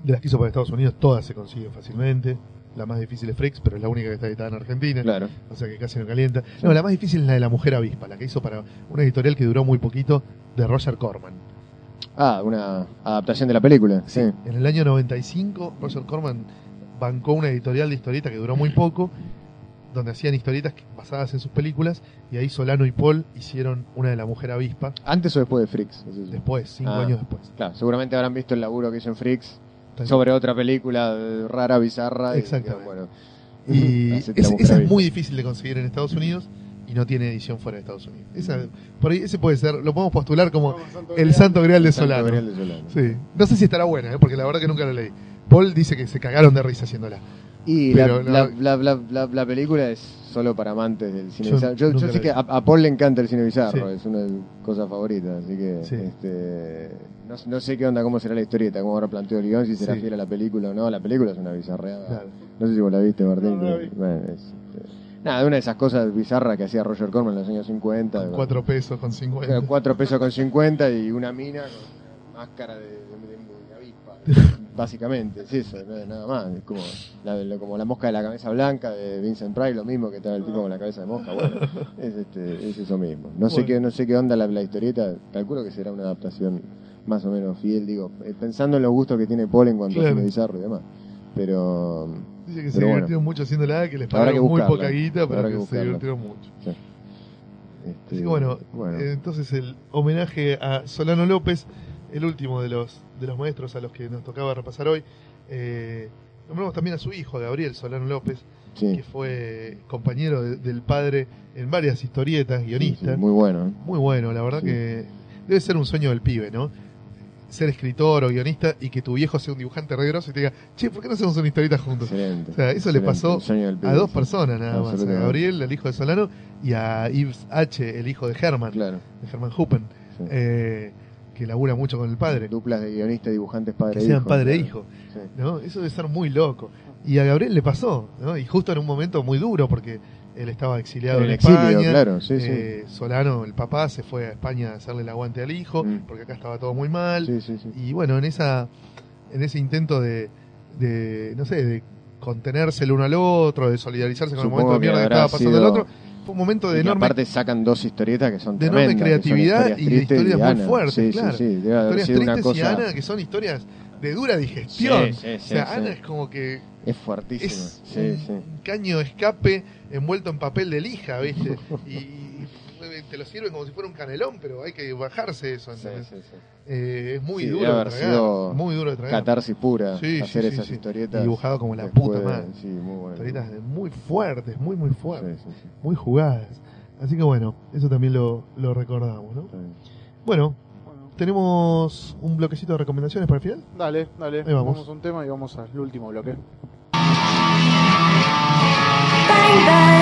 De las que hizo para Estados Unidos, todas se consiguen fácilmente. La más difícil es Freaks, pero es la única que está editada en Argentina. Claro. O sea que casi no calienta. No, la más difícil es la de la mujer avispa, la que hizo para una editorial que duró muy poquito, de Roger Corman. Ah, una adaptación de la película. Sí. En el año 95, Roger Corman bancó una editorial de historieta que duró muy poco, donde hacían historietas basadas en sus películas, y ahí Solano y Paul hicieron una de la mujer avispa, ¿Antes o después de Freaks? Después, cinco Ah. años después. Claro, seguramente habrán visto el laburo que hizo en Freaks sobre otra película rara, bizarra. y Exactamente. dijeron, bueno, Y [LAUGHS] es- esa es muy difícil de conseguir en Estados Unidos y no tiene edición fuera de Estados Unidos. Esa, por ahí, ese puede ser, lo podemos postular como el santo grial de Santo Solano. Grial de Solano. Sí. No sé si estará buena, ¿eh? porque la verdad que nunca la leí. Paul dice que se cagaron de risa haciéndola. Y no- la, la, la- la película es solo para amantes del cine Yo bizarro. Yo, sé que a, a Paul le encanta el cine bizarro, Sí. es una de sus cosas favoritas, así que Sí. este, no, no sé qué onda, cómo será la historieta, cómo habrá planteado el guion, si será Sí. fiel a la película o no. La película es una bizarreada. Claro. No sé si vos la viste, Martín. No, no la pero, vi. bueno, es, este, nada, una de esas cosas bizarras que hacía Roger Corman en los años 50. con- Cuatro pesos con 50. con cuatro pesos con 50 y una mina con una máscara de. [LAUGHS] Básicamente, es eso, no es nada más. Es como la, como la mosca de la cabeza blanca de Vincent Price, lo mismo que estaba el tipo con la cabeza de mosca. Bueno, [LAUGHS] es, este, es eso mismo. No sé qué no sé qué onda la, la historieta, calculo que será una adaptación más o menos fiel, digo, eh, pensando en los gustos que tiene Paul en cuanto Claro. a cine bizarro y demás. Pero, Dice que se bueno. divirtieron mucho haciéndola, que les pagaron que muy poca guita, pero que, que se divirtieron mucho. sí. Este, Así que bueno, bueno. entonces el homenaje a Solano López, el último de los de los maestros a los que nos tocaba repasar hoy. Eh, nombramos también a su hijo, a Gabriel Solano López, sí, que fue compañero de- del padre en varias historietas, guionista. sí, muy bueno. ¿eh? Muy bueno, la verdad que debe ser un sueño del pibe, ¿no? Ser escritor o guionista y que tu viejo sea un dibujante re grosso y te diga, che, ¿por qué no hacemos una historieta juntos? Excelente. O sea, eso le pasó A dos personas nada más, a. Gabriel, el hijo de Solano, y a Yves H., el hijo de Herman, Claro. de Herman Huppen, sí. eh, que labura mucho con el padre. Duplas de guionistas dibujantes padre Que sean hijo. padre e hijo. Sí. ¿no? Eso debe ser muy loco. Y a Gabriel le pasó, ¿no? Y justo en un momento muy duro, porque él estaba exiliado En en, exilio, España. claro, sí, sí. Eh, Solano, el papá, se fue a España a hacerle el aguante al hijo, Mm. porque acá estaba todo muy mal. Sí, sí, sí. Y bueno, en esa en ese intento de, de no sé, de contenerse el uno al otro, de solidarizarse con Supongo el momento de mierda que estaba pasando el otro, fue un momento de Y enorme aparte sacan dos historietas que son de enorme creatividad y de tristes historias muy Ana. fuertes, Sí, claro. sí, sí. Debe haber historias sido una tristes y cosa. Ana que son historias de dura digestión. Sí, sí, o sea. Ana es como que Es fuertísimo. es un caño de escape envuelto en papel de lija, ¿viste? y [LAUGHS] te lo sirven como si fuera un canelón, pero hay que bajarse eso. Sí, ¿entendés? sí, sí. Eh, es muy Sí, duro de haber tragar, sido muy duro de tragar. Catarsis pura. Sí, hacer esas sí. historietas. Dibujado como la puta madre. Sí, muy bueno. Historietas muy fuertes, muy muy fuertes, sí, sí. muy jugadas. Así que bueno, eso también lo, lo recordamos, ¿no? Bueno, Bueno, tenemos un bloquecito de recomendaciones para el final. dale, dale. Ahí vamos. Vamos a un tema y vamos al último bloque. Bang bang.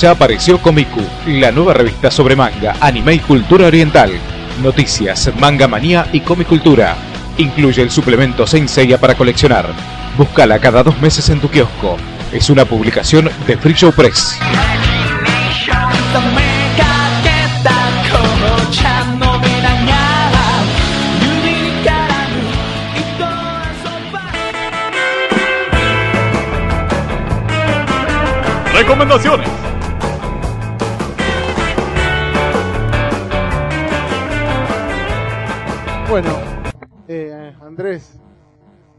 fecha apareció Comiku, la nueva revista sobre manga, anime y cultura oriental. Noticias, manga manía y comicultura. Incluye el suplemento Senseiya para coleccionar. Búscala cada dos meses en tu kiosco. Es una publicación de Free Show Press. Recomendaciones Bueno, eh, Andrés,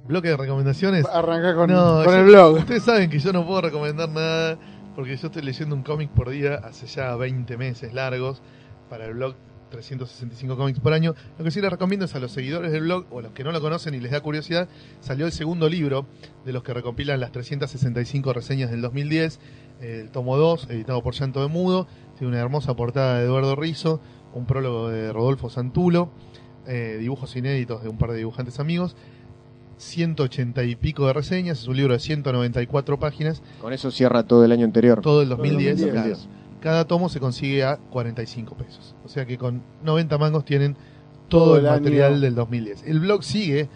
Bloque de recomendaciones. arranca con, No, con yo- el blog. Ustedes saben que yo no puedo recomendar nada porque yo estoy leyendo un cómic por día hace ya 20 meses largos para el blog 365 cómics por año. Lo que sí les recomiendo es a los seguidores del blog o a los que no lo conocen y les da curiosidad, salió el segundo libro de los que recompilan las 365 reseñas del 2010, el tomo 2, editado por Llanto de Mudo. Tiene una hermosa portada de Eduardo Rizo, un prólogo de Rodolfo Santulo, eh, dibujos inéditos de un par de dibujantes amigos. 180 y pico de reseñas, es un libro de 194 páginas, Con eso cierra todo el año anterior. todo el 2010. 2010. claro. Cada tomo se consigue a 45 pesos. O sea que con 90 mangos tienen todo, Todo el el material del 2010. El blog sigue eh,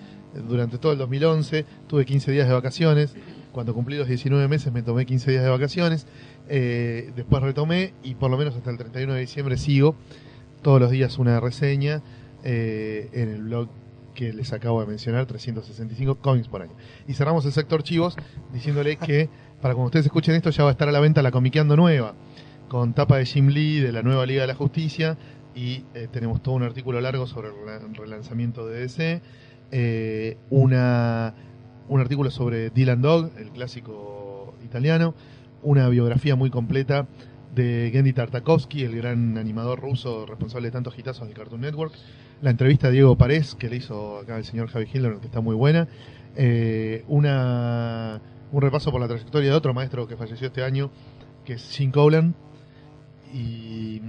durante todo el 2011. Tuve 15 días de vacaciones. Cuando cumplí los 19 meses me tomé 15 días de vacaciones. Eh, después retomé y por lo menos hasta el 31 de diciembre sigo. Todos los días una reseña eh, en el blog que les acabo de mencionar, 365 cómics por año. Y cerramos el sector chivos diciéndole [LAUGHS] que para cuando ustedes escuchen esto ya va a estar a la venta la Comiqueando Nueva, con tapa de Jim Lee de la nueva Liga de la Justicia y eh, tenemos todo un artículo largo sobre el rela- relanzamiento de DC, eh, una, un artículo sobre Dylan Dog, el clásico italiano, una biografía muy completa de Gendy Tartakovsky, el gran animador ruso responsable de tantos hitazos del Cartoon Network, la entrevista de Diego Parés que le hizo acá el señor Javi Hitler, que está muy buena, eh, una, un repaso por la trayectoria de otro maestro que falleció este año, que es Jim Cowland, y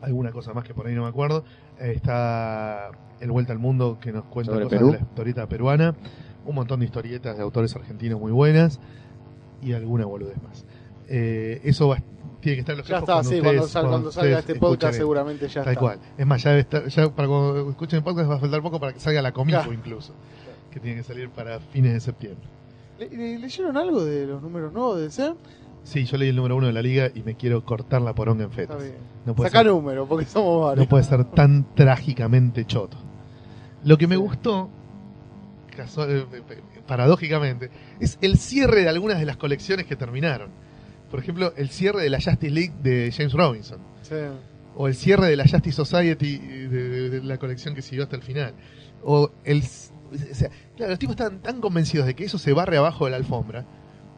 alguna cosa más que por ahí no me acuerdo. Eh, está El Vuelta al Mundo que nos cuenta cosas Perú. de la historieta peruana, un montón de historietas de autores argentinos muy buenas y alguna boludez más. Eh, eso va- tiene que estar los Ya está, cuando sí, ustedes- cuando, sal- cuando salga este podcast seguramente ya Tal está. cual. Es más, ya, debe estar- ya para cuando escuchen el podcast va a faltar poco para que salga la Comico Claro. incluso, que tiene que salir para fines de septiembre. ¿Le- le- ¿Leyeron algo de los números nuevos de DC? Sí, yo leí el número uno de la liga y me quiero cortar la poronga en fetas. No puede, Saca ser, número, porque somos varios. no puede ser tan trágicamente choto. Lo que me gustó, eh, eh, paradójicamente, es el cierre de algunas de las colecciones que terminaron. Por ejemplo, el cierre de la Justice League de James Robinson. Sí. o el cierre de la Justice Society de, de- de la colección que siguió hasta el final. O el. O sea, claro, los tipos están tan convencidos de que eso se barre abajo de la alfombra,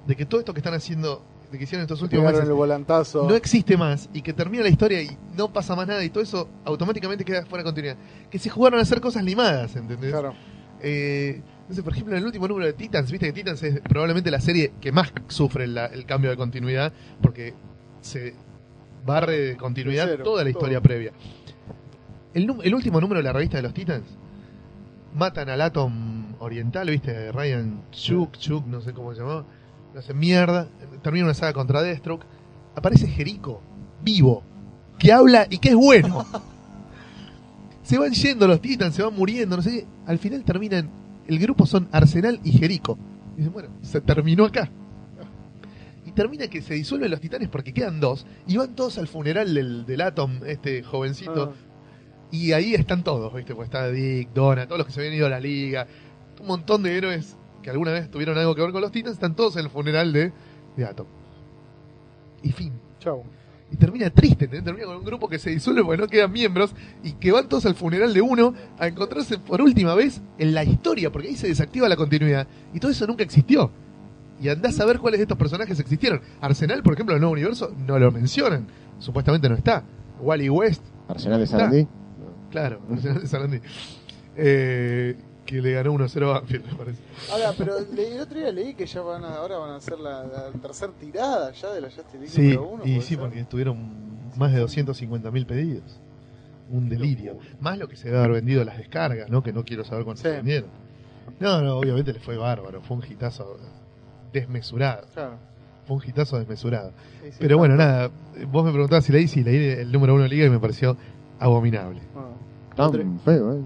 de que todo esto que están haciendo, de que hicieron estos últimos meses, el volantazo. no existe más y que termina la historia y no pasa más nada y todo eso automáticamente queda fuera de continuidad. Que se jugaron a hacer cosas limadas, ¿entendés? Claro. Eh, sé, por ejemplo, en el último número de Titans, viste que Titans es probablemente la serie que más sufre la- el cambio de continuidad porque se barre de continuidad De cero, toda la todo. historia previa. El, último número de la revista de los Titans matan al Atom Oriental, viste, Ryan Chuk, Chuk, no sé cómo se llamaba, no sé, mierda, termina una saga contra Deathstroke, aparece Jericho, vivo, que habla y que es bueno. [LAUGHS] se van yendo los Titans, se van muriendo, no sé. Al final terminan, el grupo son Arsenal y Jericho. Y dicen, bueno, se terminó acá. Y termina que se disuelven los titanes porque quedan dos. Y van todos al funeral del, del Atom, este jovencito. Ah, Y ahí están todos, ¿viste? Pues está Dick, Donna, todos los que se habían ido a la liga. Un montón de héroes que alguna vez tuvieron algo que ver con los Titans, están todos en el funeral de, de Atom. Y fin. chau. Y termina triste, ¿entendés? termina con un grupo que se disuelve porque no quedan miembros y que van todos al funeral de uno a encontrarse por última vez en la historia, porque ahí se desactiva la continuidad. Y todo eso nunca existió. Y andás a ver cuáles de estos personajes existieron. Arsenal, por ejemplo, en el nuevo universo no lo mencionan. Supuestamente no está. Wally West, Arsenal de. Sarandí. claro, Arsenal de Sarandí. Eh, que le ganó 1-0 a Banfield, me parece. Ahora, pero le- el otro día leí que ya van a, ahora van a hacer la, la tercera tirada ya de la Justice League Sí, número uno. y ¿puede sí, ser? porque tuvieron más de 250.000 pedidos. Un delirio. Más lo que se debe haber vendido las descargas, ¿no? Que no quiero saber cuánto Sí. se vendieron. No, no, obviamente le fue bárbaro. Fue un hitazo desmesurado. Claro. fue un hitazo desmesurado. Sí, sí, Pero bueno, nada, vos me preguntabas si leí, sí, leí el número uno de Liga y me pareció abominable. Ah. Tan feo, ¿eh?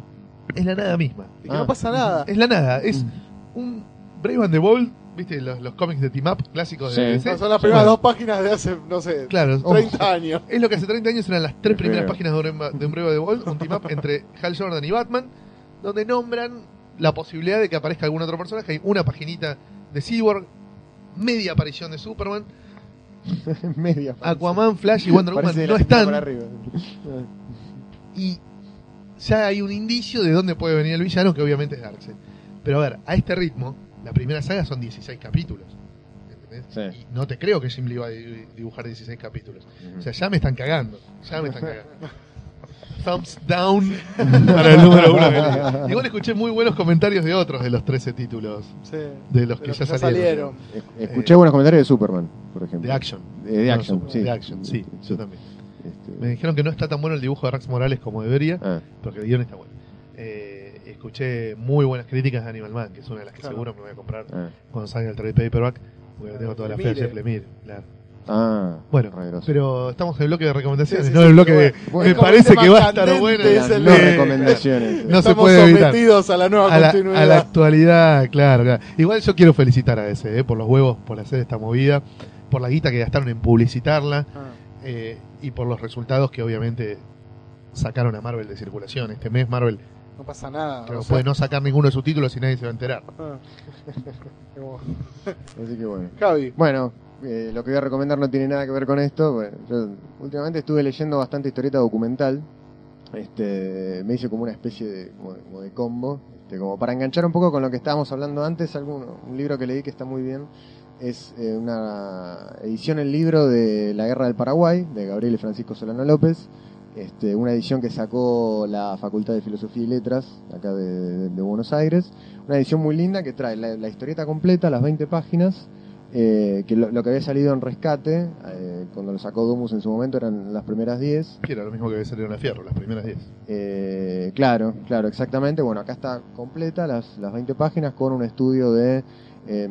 Es la nada misma. Y que Ah. no pasa nada. Es la nada, es un Brave and the Bold, ¿viste? Los, los cómics de Team Up clásicos Sí. de DC. No, son las primeras Bueno, dos páginas de hace, no sé, Claro, 30 años. es lo que hace 30 años eran las tres primeras páginas de un, Brave- de un Brave and the Bold, un Team Up entre Hal Jordan y Batman, donde nombran la posibilidad de que aparezca algún otro personaje. Hay una paginita de Cyborg, media aparición de Superman, [LAUGHS] Media. Aquaman, Flash y Wonder Woman de no están. y ya hay un indicio de dónde puede venir el villano, que obviamente es Darkseid. Pero a ver, a este ritmo, la primera saga son 16 capítulos. ¿entendés? Sí. Y no te creo que Jim Lee va a di- dibujar 16 capítulos. O sea, ya me están cagando. Ya me están cagando. [LAUGHS] Thumbs down [LAUGHS] para el número uno. de. Igual escuché muy buenos comentarios de otros de los 13 títulos. Sí. De los De que los ya que salieron. Es- Escuché buenos comentarios de Superman, por ejemplo. De Action. De, de No, Action, sí. De Action, sí. Yo también. Me dijeron que no está tan bueno el dibujo de Rex Morales como debería. ah, porque el guion está bueno. Eh, escuché muy buenas críticas de Animal Man, que es una de las que Claro. seguro me voy a comprar ah. cuando salga el trade paperback, porque le tengo toda la fe. Jeff Lemire, claro. Ah, Bueno, pero estamos en el bloque de recomendaciones, Sí, sí, no en el bloque de Bueno, me parece que va a estar bueno. es el no de- recomendaciones. No se puede evitar. sometidos a la nueva A la, continuidad. a la actualidad, claro, claro. Igual yo quiero felicitar a ese, eh, por los huevos, por hacer esta movida, por la guita que gastaron en publicitarla Ah, eh, y por los resultados que obviamente sacaron a Marvel de circulación. Este mes Marvel no pasa nada. creo o que sea, puede no sacar ninguno de sus títulos y nadie se va a enterar. ah. [LAUGHS] [LAUGHS] Así que bueno. Javi. Bueno, eh, lo que voy a recomendar no tiene nada que ver con esto. Bueno, yo últimamente estuve leyendo bastante historieta documental. Este, me hice como una especie de, como, como de combo. Este, como para enganchar un poco con lo que estábamos hablando antes, algún, un libro que leí que está muy bien. Es eh, una edición en libro de La Guerra del Paraguay, de Gabriel y Francisco Solano López. Este, una edición que sacó la Facultad de Filosofía y Letras, acá de, de- de Buenos Aires. Una edición muy linda que trae la, la historieta completa, las 20 páginas, eh, que lo, lo que había salido en rescate, eh, cuando lo sacó Domus en su momento eran las primeras 10. Que era lo mismo que había salido en la Fierro, las primeras 10. Eh, claro, claro, exactamente. Bueno, acá está completa las, las 20 páginas con un estudio de eh,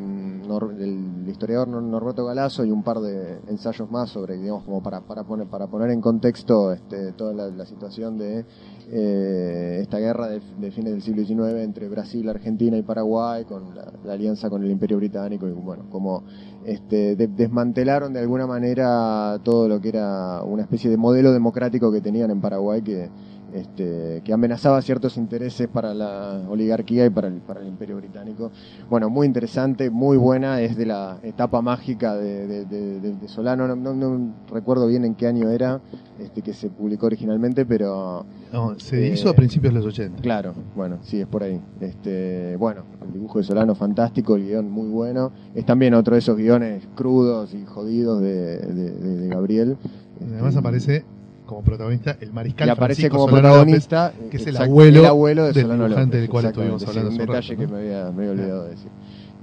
del historiador Nor- Norberto Galazo y un par de ensayos más sobre, digamos, como para, para, poner, para poner en contexto este, toda la, la situación de eh, esta guerra de, de fines del siglo XIX entre Brasil, Argentina y Paraguay, con la, la alianza con el Imperio Británico y, bueno, como este, de- desmantelaron de alguna manera todo lo que era una especie de modelo democrático que tenían en Paraguay que, este, que amenazaba ciertos intereses para la oligarquía y para el, para el imperio británico. Bueno, muy interesante, muy buena, es de la etapa mágica de, de- de- de- de Solano, no, no- no recuerdo bien en qué año era este, que se publicó originalmente, pero No, se Eh, hizo a principios de los 80. Claro, bueno, sí, es por ahí. Este, bueno, el dibujo de Solano fantástico, el guion muy bueno. Es también otro de esos guiones crudos y jodidos de, de- de- de Gabriel. Además Este, aparece como protagonista el mariscal y aparece Francisco como Solano protagonista, que es el abuelo el abuelo de del Solano dibujante López, del cual estuvimos hablando sí, un detalle rato, que ¿no? me había, me había olvidado de decir.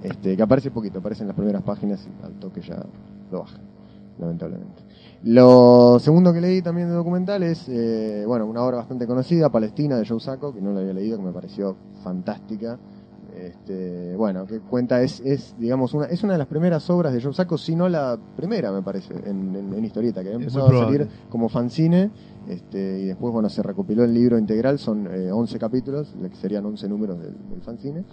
Este, que aparece poquito, aparece en las primeras páginas y al toque ya lo baja, lamentablemente. Lo segundo que leí también de documental es, eh, bueno, una obra bastante conocida, Palestina, de Joe Sacco, que no la había leído, que me pareció fantástica. Este, bueno, que cuenta, es, es digamos, una, es una de las primeras obras de Joe Sacco, si no la primera, me parece, en, en- en historieta, que había Es empezado muy a salir como fanzine, este, y después, bueno, se recopiló el libro integral, son eh, 11 capítulos, que serían 11 números del, del fanzine.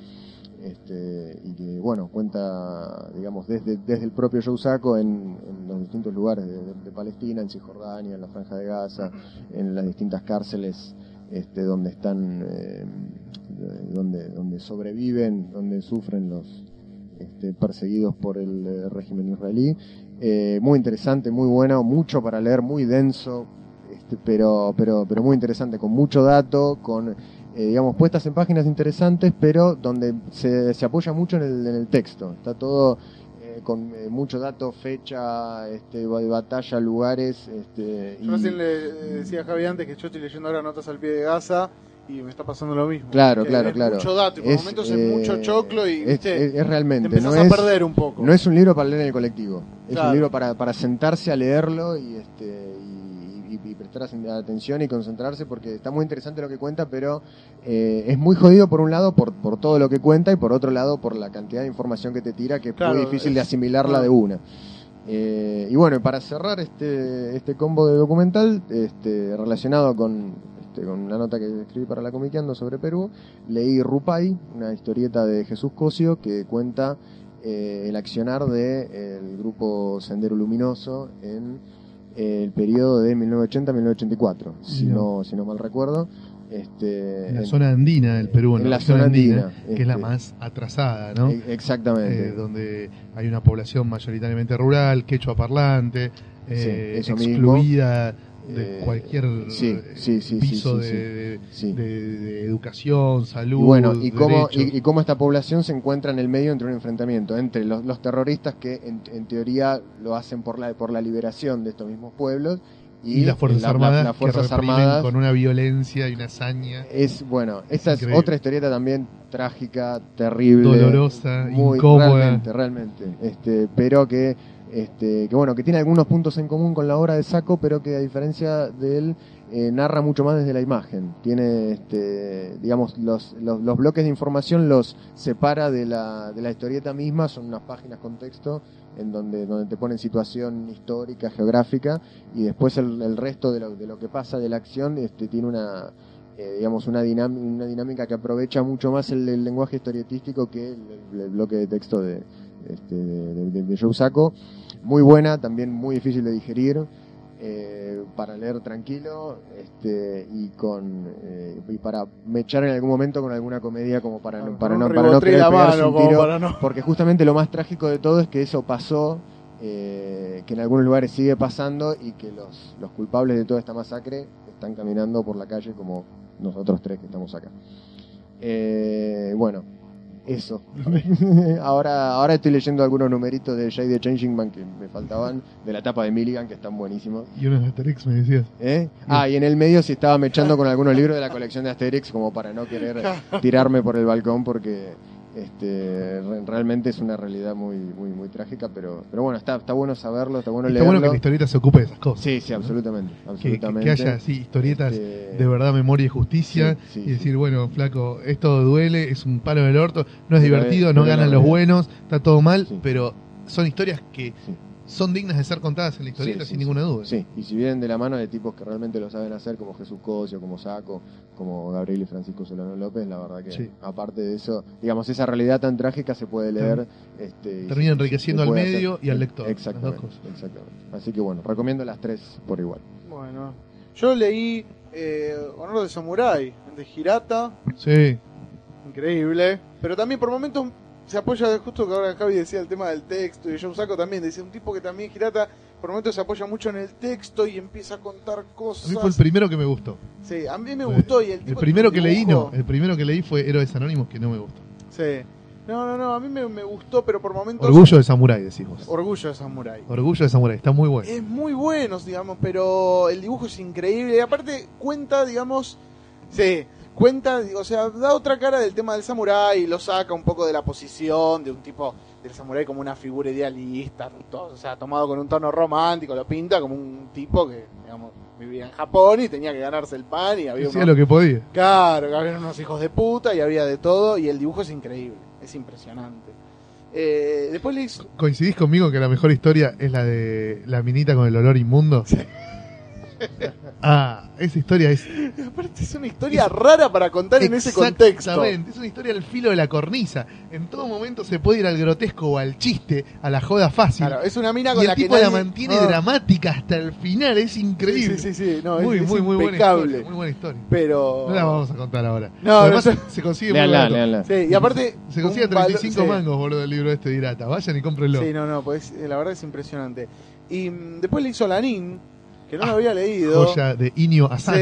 Este, y que bueno cuenta digamos desde, desde el propio Joe Sacco en, en los distintos lugares de, de- de Palestina, en Cisjordania, en la Franja de Gaza, en las distintas cárceles este, donde están eh, donde, donde sobreviven, donde sufren los este, perseguidos por el eh, régimen israelí. Eh, muy interesante, muy bueno, mucho para leer, muy denso, este, pero, pero, pero muy interesante, con mucho dato, con eh, digamos puestas en páginas interesantes, pero donde se, se apoya mucho en el, en el texto. Está todo eh, con eh, mucho dato, fecha, este, ba- batalla, lugares. Este, Yo y- recién le decía a Javi antes que yo estoy leyendo ahora Notas al pie de Gaza y me está pasando lo mismo. Claro, Que claro, claro. mucho dato y por Es, momentos eh, es mucho choclo y es, ¿viste? es- es realmente. te no a es- perder un poco. No es un libro para leer en el colectivo, es Claro. un libro para, para sentarse a leerlo y este y, y- y prestar atención y concentrarse porque está muy interesante lo que cuenta, pero eh, es muy jodido por un lado por, por todo lo que cuenta y por otro lado por la cantidad de información que te tira que es muy difícil de asimilarla de una. Eh, y bueno, para cerrar este, este combo de documental, este, relacionado con, este, con una nota que escribí para la Comiqueando sobre Perú, leí Rupai, una historieta de Jesús Cosio que cuenta eh, el accionar del grupo Sendero Luminoso en eh, el periodo de 1980-1984, si no, si no mal recuerdo. Este, En la en- zona andina del Perú, en, en la, la zona zona andina, andina, que es la este. más atrasada, ¿no? e- Exactamente. Eh, donde hay una población mayoritariamente rural, quechua parlante, eh, Sí, mismo. De Eh, cualquier sí, sí, sí, piso de, sí. de- de educación, salud, Y bueno, y cómo, y, y cómo esta población se encuentra en el medio entre un enfrentamiento entre los, los terroristas que en, en teoría lo hacen por la, por la liberación de estos mismos pueblos y, y las Fuerzas la- la- Armadas las Fuerzas que Armadas con una violencia y una hazaña es bueno esta es, otra historieta también trágica terrible dolorosa, muy incómoda. realmente realmente este pero que este que bueno que tiene algunos puntos en común con la obra de Saco pero que a diferencia de él eh, narra mucho más desde la imagen. Tiene este digamos los, los, los bloques de información los separa de la, de la historieta misma son unas páginas con texto en donde, donde te ponen situación histórica, geográfica, y después el, el resto de lo, de lo que pasa de la acción este, tiene una, eh, digamos, una, una dinámica que aprovecha mucho más el, lenguaje historietístico que el bloque de texto de, este, de, de, de Joe Sacco. Muy buena, también muy difícil de digerir. eh, para leer tranquilo este, y con eh, y para mechar en algún momento con alguna comedia como para no, para no, un para no ribotril querer a pegarse mano, un como tiro para no- porque justamente lo más trágico de todo es que eso pasó, eh, que en algunos lugares sigue pasando y que los, los culpables de toda esta masacre están caminando por la calle como nosotros tres que estamos acá. Eh, bueno, eso. [LAUGHS] ahora, ahora estoy leyendo algunos numeritos de Jay de Changing Man que me faltaban, de la etapa de Milligan, que están buenísimos. Y unos Asterix me decías. ¿Eh? Ah, y en el medio sí estaba mechando con algunos libros de la colección de Asterix como para no querer [LAUGHS] tirarme por el balcón porque este re- realmente es una realidad muy muy muy trágica, pero pero bueno, está está bueno saberlo, está bueno Está leerlo. bueno que la historieta se ocupe de esas cosas. Sí, sí, absolutamente, Que, que- absolutamente. que haya así historietas Este, de verdad, memoria y justicia. Sí, sí, y sí. decir, bueno, flaco, esto duele, es un palo del orto, no es Pero divertido, es- no ganan los buenos, está todo mal, Sí. pero son historias que Sí. Son dignas de ser contadas en la historieta Sí, sí, sin sí. ninguna duda. Sí, y si vienen de la mano de tipos que realmente lo saben hacer, como Jesús Cosio, como Saco, como Gabriel y Francisco Solano López, la verdad que Sí. aparte de eso, digamos, esa realidad tan trágica se puede leer. Este, Termina enriqueciendo al medio hacer. y al lector, Exactamente, exactamente. Así que bueno, recomiendo las tres por igual. Bueno, yo leí eh, Honor de Samurai de Hirata, Sí, increíble, pero también por momentos se apoya, justo que ahora Javi decía el tema del texto y Joe Saco también decía un tipo que también Hirata por momentos se apoya mucho en el texto y empieza a contar a cosas. mí fue el primero que me gustó. Sí, a mí me gustó y el primero que leí, no, el primero que leí fue Héroes Anónimos, que no me gustó. Sí. No, no, no, a mí me, me gustó, pero por momentos... Orgullo de Samurai, decís vos. Orgullo de Samurai. Orgullo de Samurai, está muy bueno. Es muy bueno, digamos, pero el dibujo es increíble. Y aparte cuenta, digamos, sí, cuenta, o sea, da otra cara del tema del samurái lo saca un poco de la posición de un tipo del samurái como una figura idealista, todo, o sea, tomado con un tono romántico, lo pinta como un tipo que, digamos, vivía en Japón y tenía que ganarse el pan y había Hacía unos- lo que podía. Claro, que había unos hijos de puta y había de todo y el dibujo es increíble, es impresionante. Eh, después le hizo... ¿Coincidís conmigo que la mejor historia es la de la minita con el olor inmundo? [LAUGHS] ah, esa historia es Aparte es una historia rara para contar en ese contexto. Exactamente, es una historia al filo de la cornisa. En todo momento se puede ir al grotesco o al chiste, a la joda fácil. Claro, es una mina con y el la que tipo la mantiene Ah, dramática hasta el final, es increíble. Sí, sí, sí, sí, no, muy, es, es muy, muy buena impecable. historia, muy buena historia. Pero. No la vamos a contar ahora. No, Además, no se consigue muy Leanla, barato. leanla. Sí, y aparte. Se consigue un valor- 35 sí. mangos, boludo, el libro este de Irata. Vayan y cómprenlo. Sí, no, no, pues eh, la verdad es impresionante. Y mm, después le hizo Lanín, que no Ah, lo había leído. Joya de Inio Asano.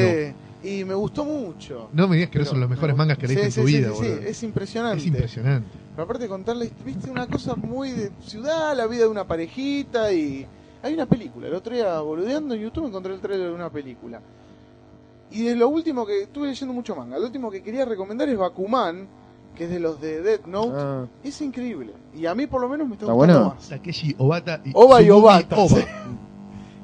Sí, y me gustó mucho. No me digas que no son los mejores me- mangas que leíste sí, en tu sí, vida, sí, es impresionante. Es impresionante. Pero aparte de contarle, viste, una cosa muy de ciudad, la vida de una parejita y... Hay una película, el otro día boludeando en YouTube encontré el trailer de una película. Y de lo último que... Estuve leyendo mucho manga. Lo último que quería recomendar es Bakuman, que es de los de Death Note. Ah, Es increíble. Y a mí por lo menos me está, ¿Está gustando bueno? más. Takeshi Obata y Oba y Obata. Oba.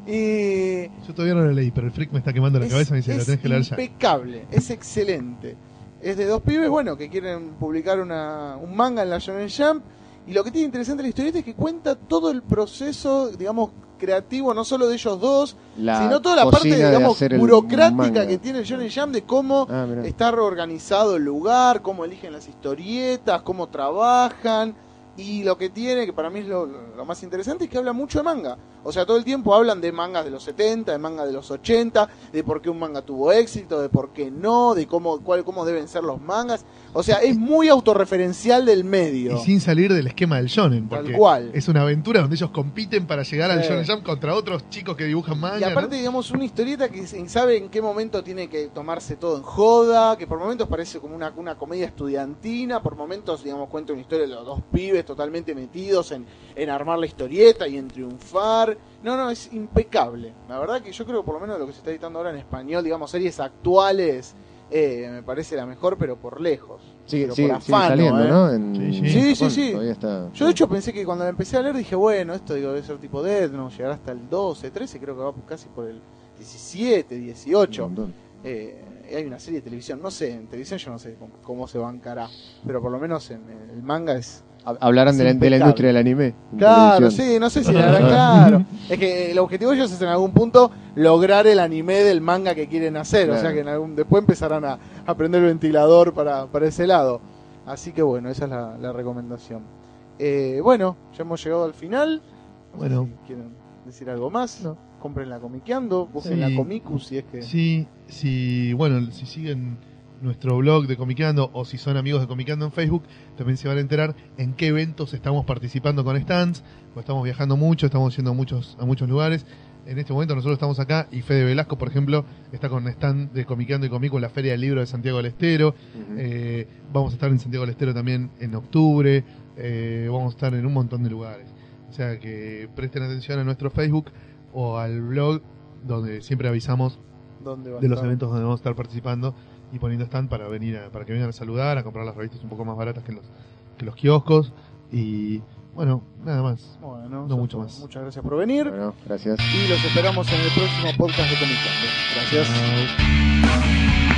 Y... Yo todavía no lo leí, pero el freak me está quemando la es- cabeza y me dice, lo es tenés que leer ya. impecable, es excelente. Es de dos pibes, bueno, que quieren publicar una, un manga en la Shonen Jump Y lo que tiene interesante la historieta es que cuenta todo el proceso, digamos, creativo, no solo de ellos dos, La sino toda la parte, digamos, burocrática que tiene el Shonen Jump de cómo Ah, está reorganizado el lugar, cómo eligen las historietas, cómo trabajan. Y lo que tiene, que para mí es lo, lo más interesante, es que habla mucho de manga. O sea, todo el tiempo hablan de mangas de los 70, de mangas de los 80, de por qué un manga tuvo éxito, de por qué no, de cómo, cuál, cómo deben ser los mangas. O sea, es muy autorreferencial del medio. Y sin salir del esquema del shonen, Tal porque cual. es una aventura donde ellos compiten para llegar al shonen jump contra otros chicos que dibujan manga. Y aparte, ¿no? digamos, una historieta que sabe en qué momento tiene que tomarse todo en joda, que por momentos parece como una, una comedia estudiantina, por momentos, digamos, cuenta una historia de los dos pibes totalmente metidos en, en armar la historieta y en triunfar. No, no, es impecable. La verdad que yo creo que por lo menos lo que se está editando ahora en español, digamos, series actuales, eh, me parece la mejor, pero por lejos. Sigue, Pero sigue- por sigue afano, saliendo, ¿eh? ¿no? En- Sí, sí. en Sí, sí, sí. Está. Yo de hecho pensé que cuando la empecé a leer dije, bueno, esto digo, debe ser tipo Death, no llegará hasta el 12, 13, creo que va casi por el 17, 18. Un montón. Eh, hay una serie de televisión, no sé, en televisión yo no sé cómo, cómo se bancará, pero por lo menos en el manga es... Hab- Hablarán de la, de la industria del anime. Claro, sí, no sé si la [LAUGHS] claro. Es que el objetivo de ellos es en algún punto lograr el anime del manga que quieren hacer, o sea que en algún, después empezarán a, a prender el ventilador para, para ese lado. Así que bueno, esa es la, la recomendación. Eh, bueno, ya hemos llegado al final. No Bueno. si ¿Quieren decir algo más? No. Compren la comiqueando, busquen Sí. la Comicus si es que... Sí, sí, bueno, si siguen nuestro blog de Comicando o si son amigos de Comicando en Facebook, también se van a enterar en qué eventos estamos participando con stands, pues estamos viajando mucho, estamos yendo a muchos, a muchos lugares. En este momento nosotros estamos acá y Fede Velasco, por ejemplo, está con stand de Comicando y Comico en la Feria del Libro de Santiago del Estero. Eh, vamos a estar en Santiago del Estero también en octubre. eh, vamos a estar en un montón de lugares. O sea que presten atención a nuestro Facebook o al blog donde siempre avisamos ¿Dónde va a de los eventos donde vamos a estar participando y poniendo stand para venir a- para que vengan a saludar, a comprar las revistas un poco más baratas que los que los kioscos y bueno, nada más. Bueno, No mucho fue. más. Muchas gracias por venir Bueno, gracias. y los esperamos en el próximo podcast de Comicando. Gracias.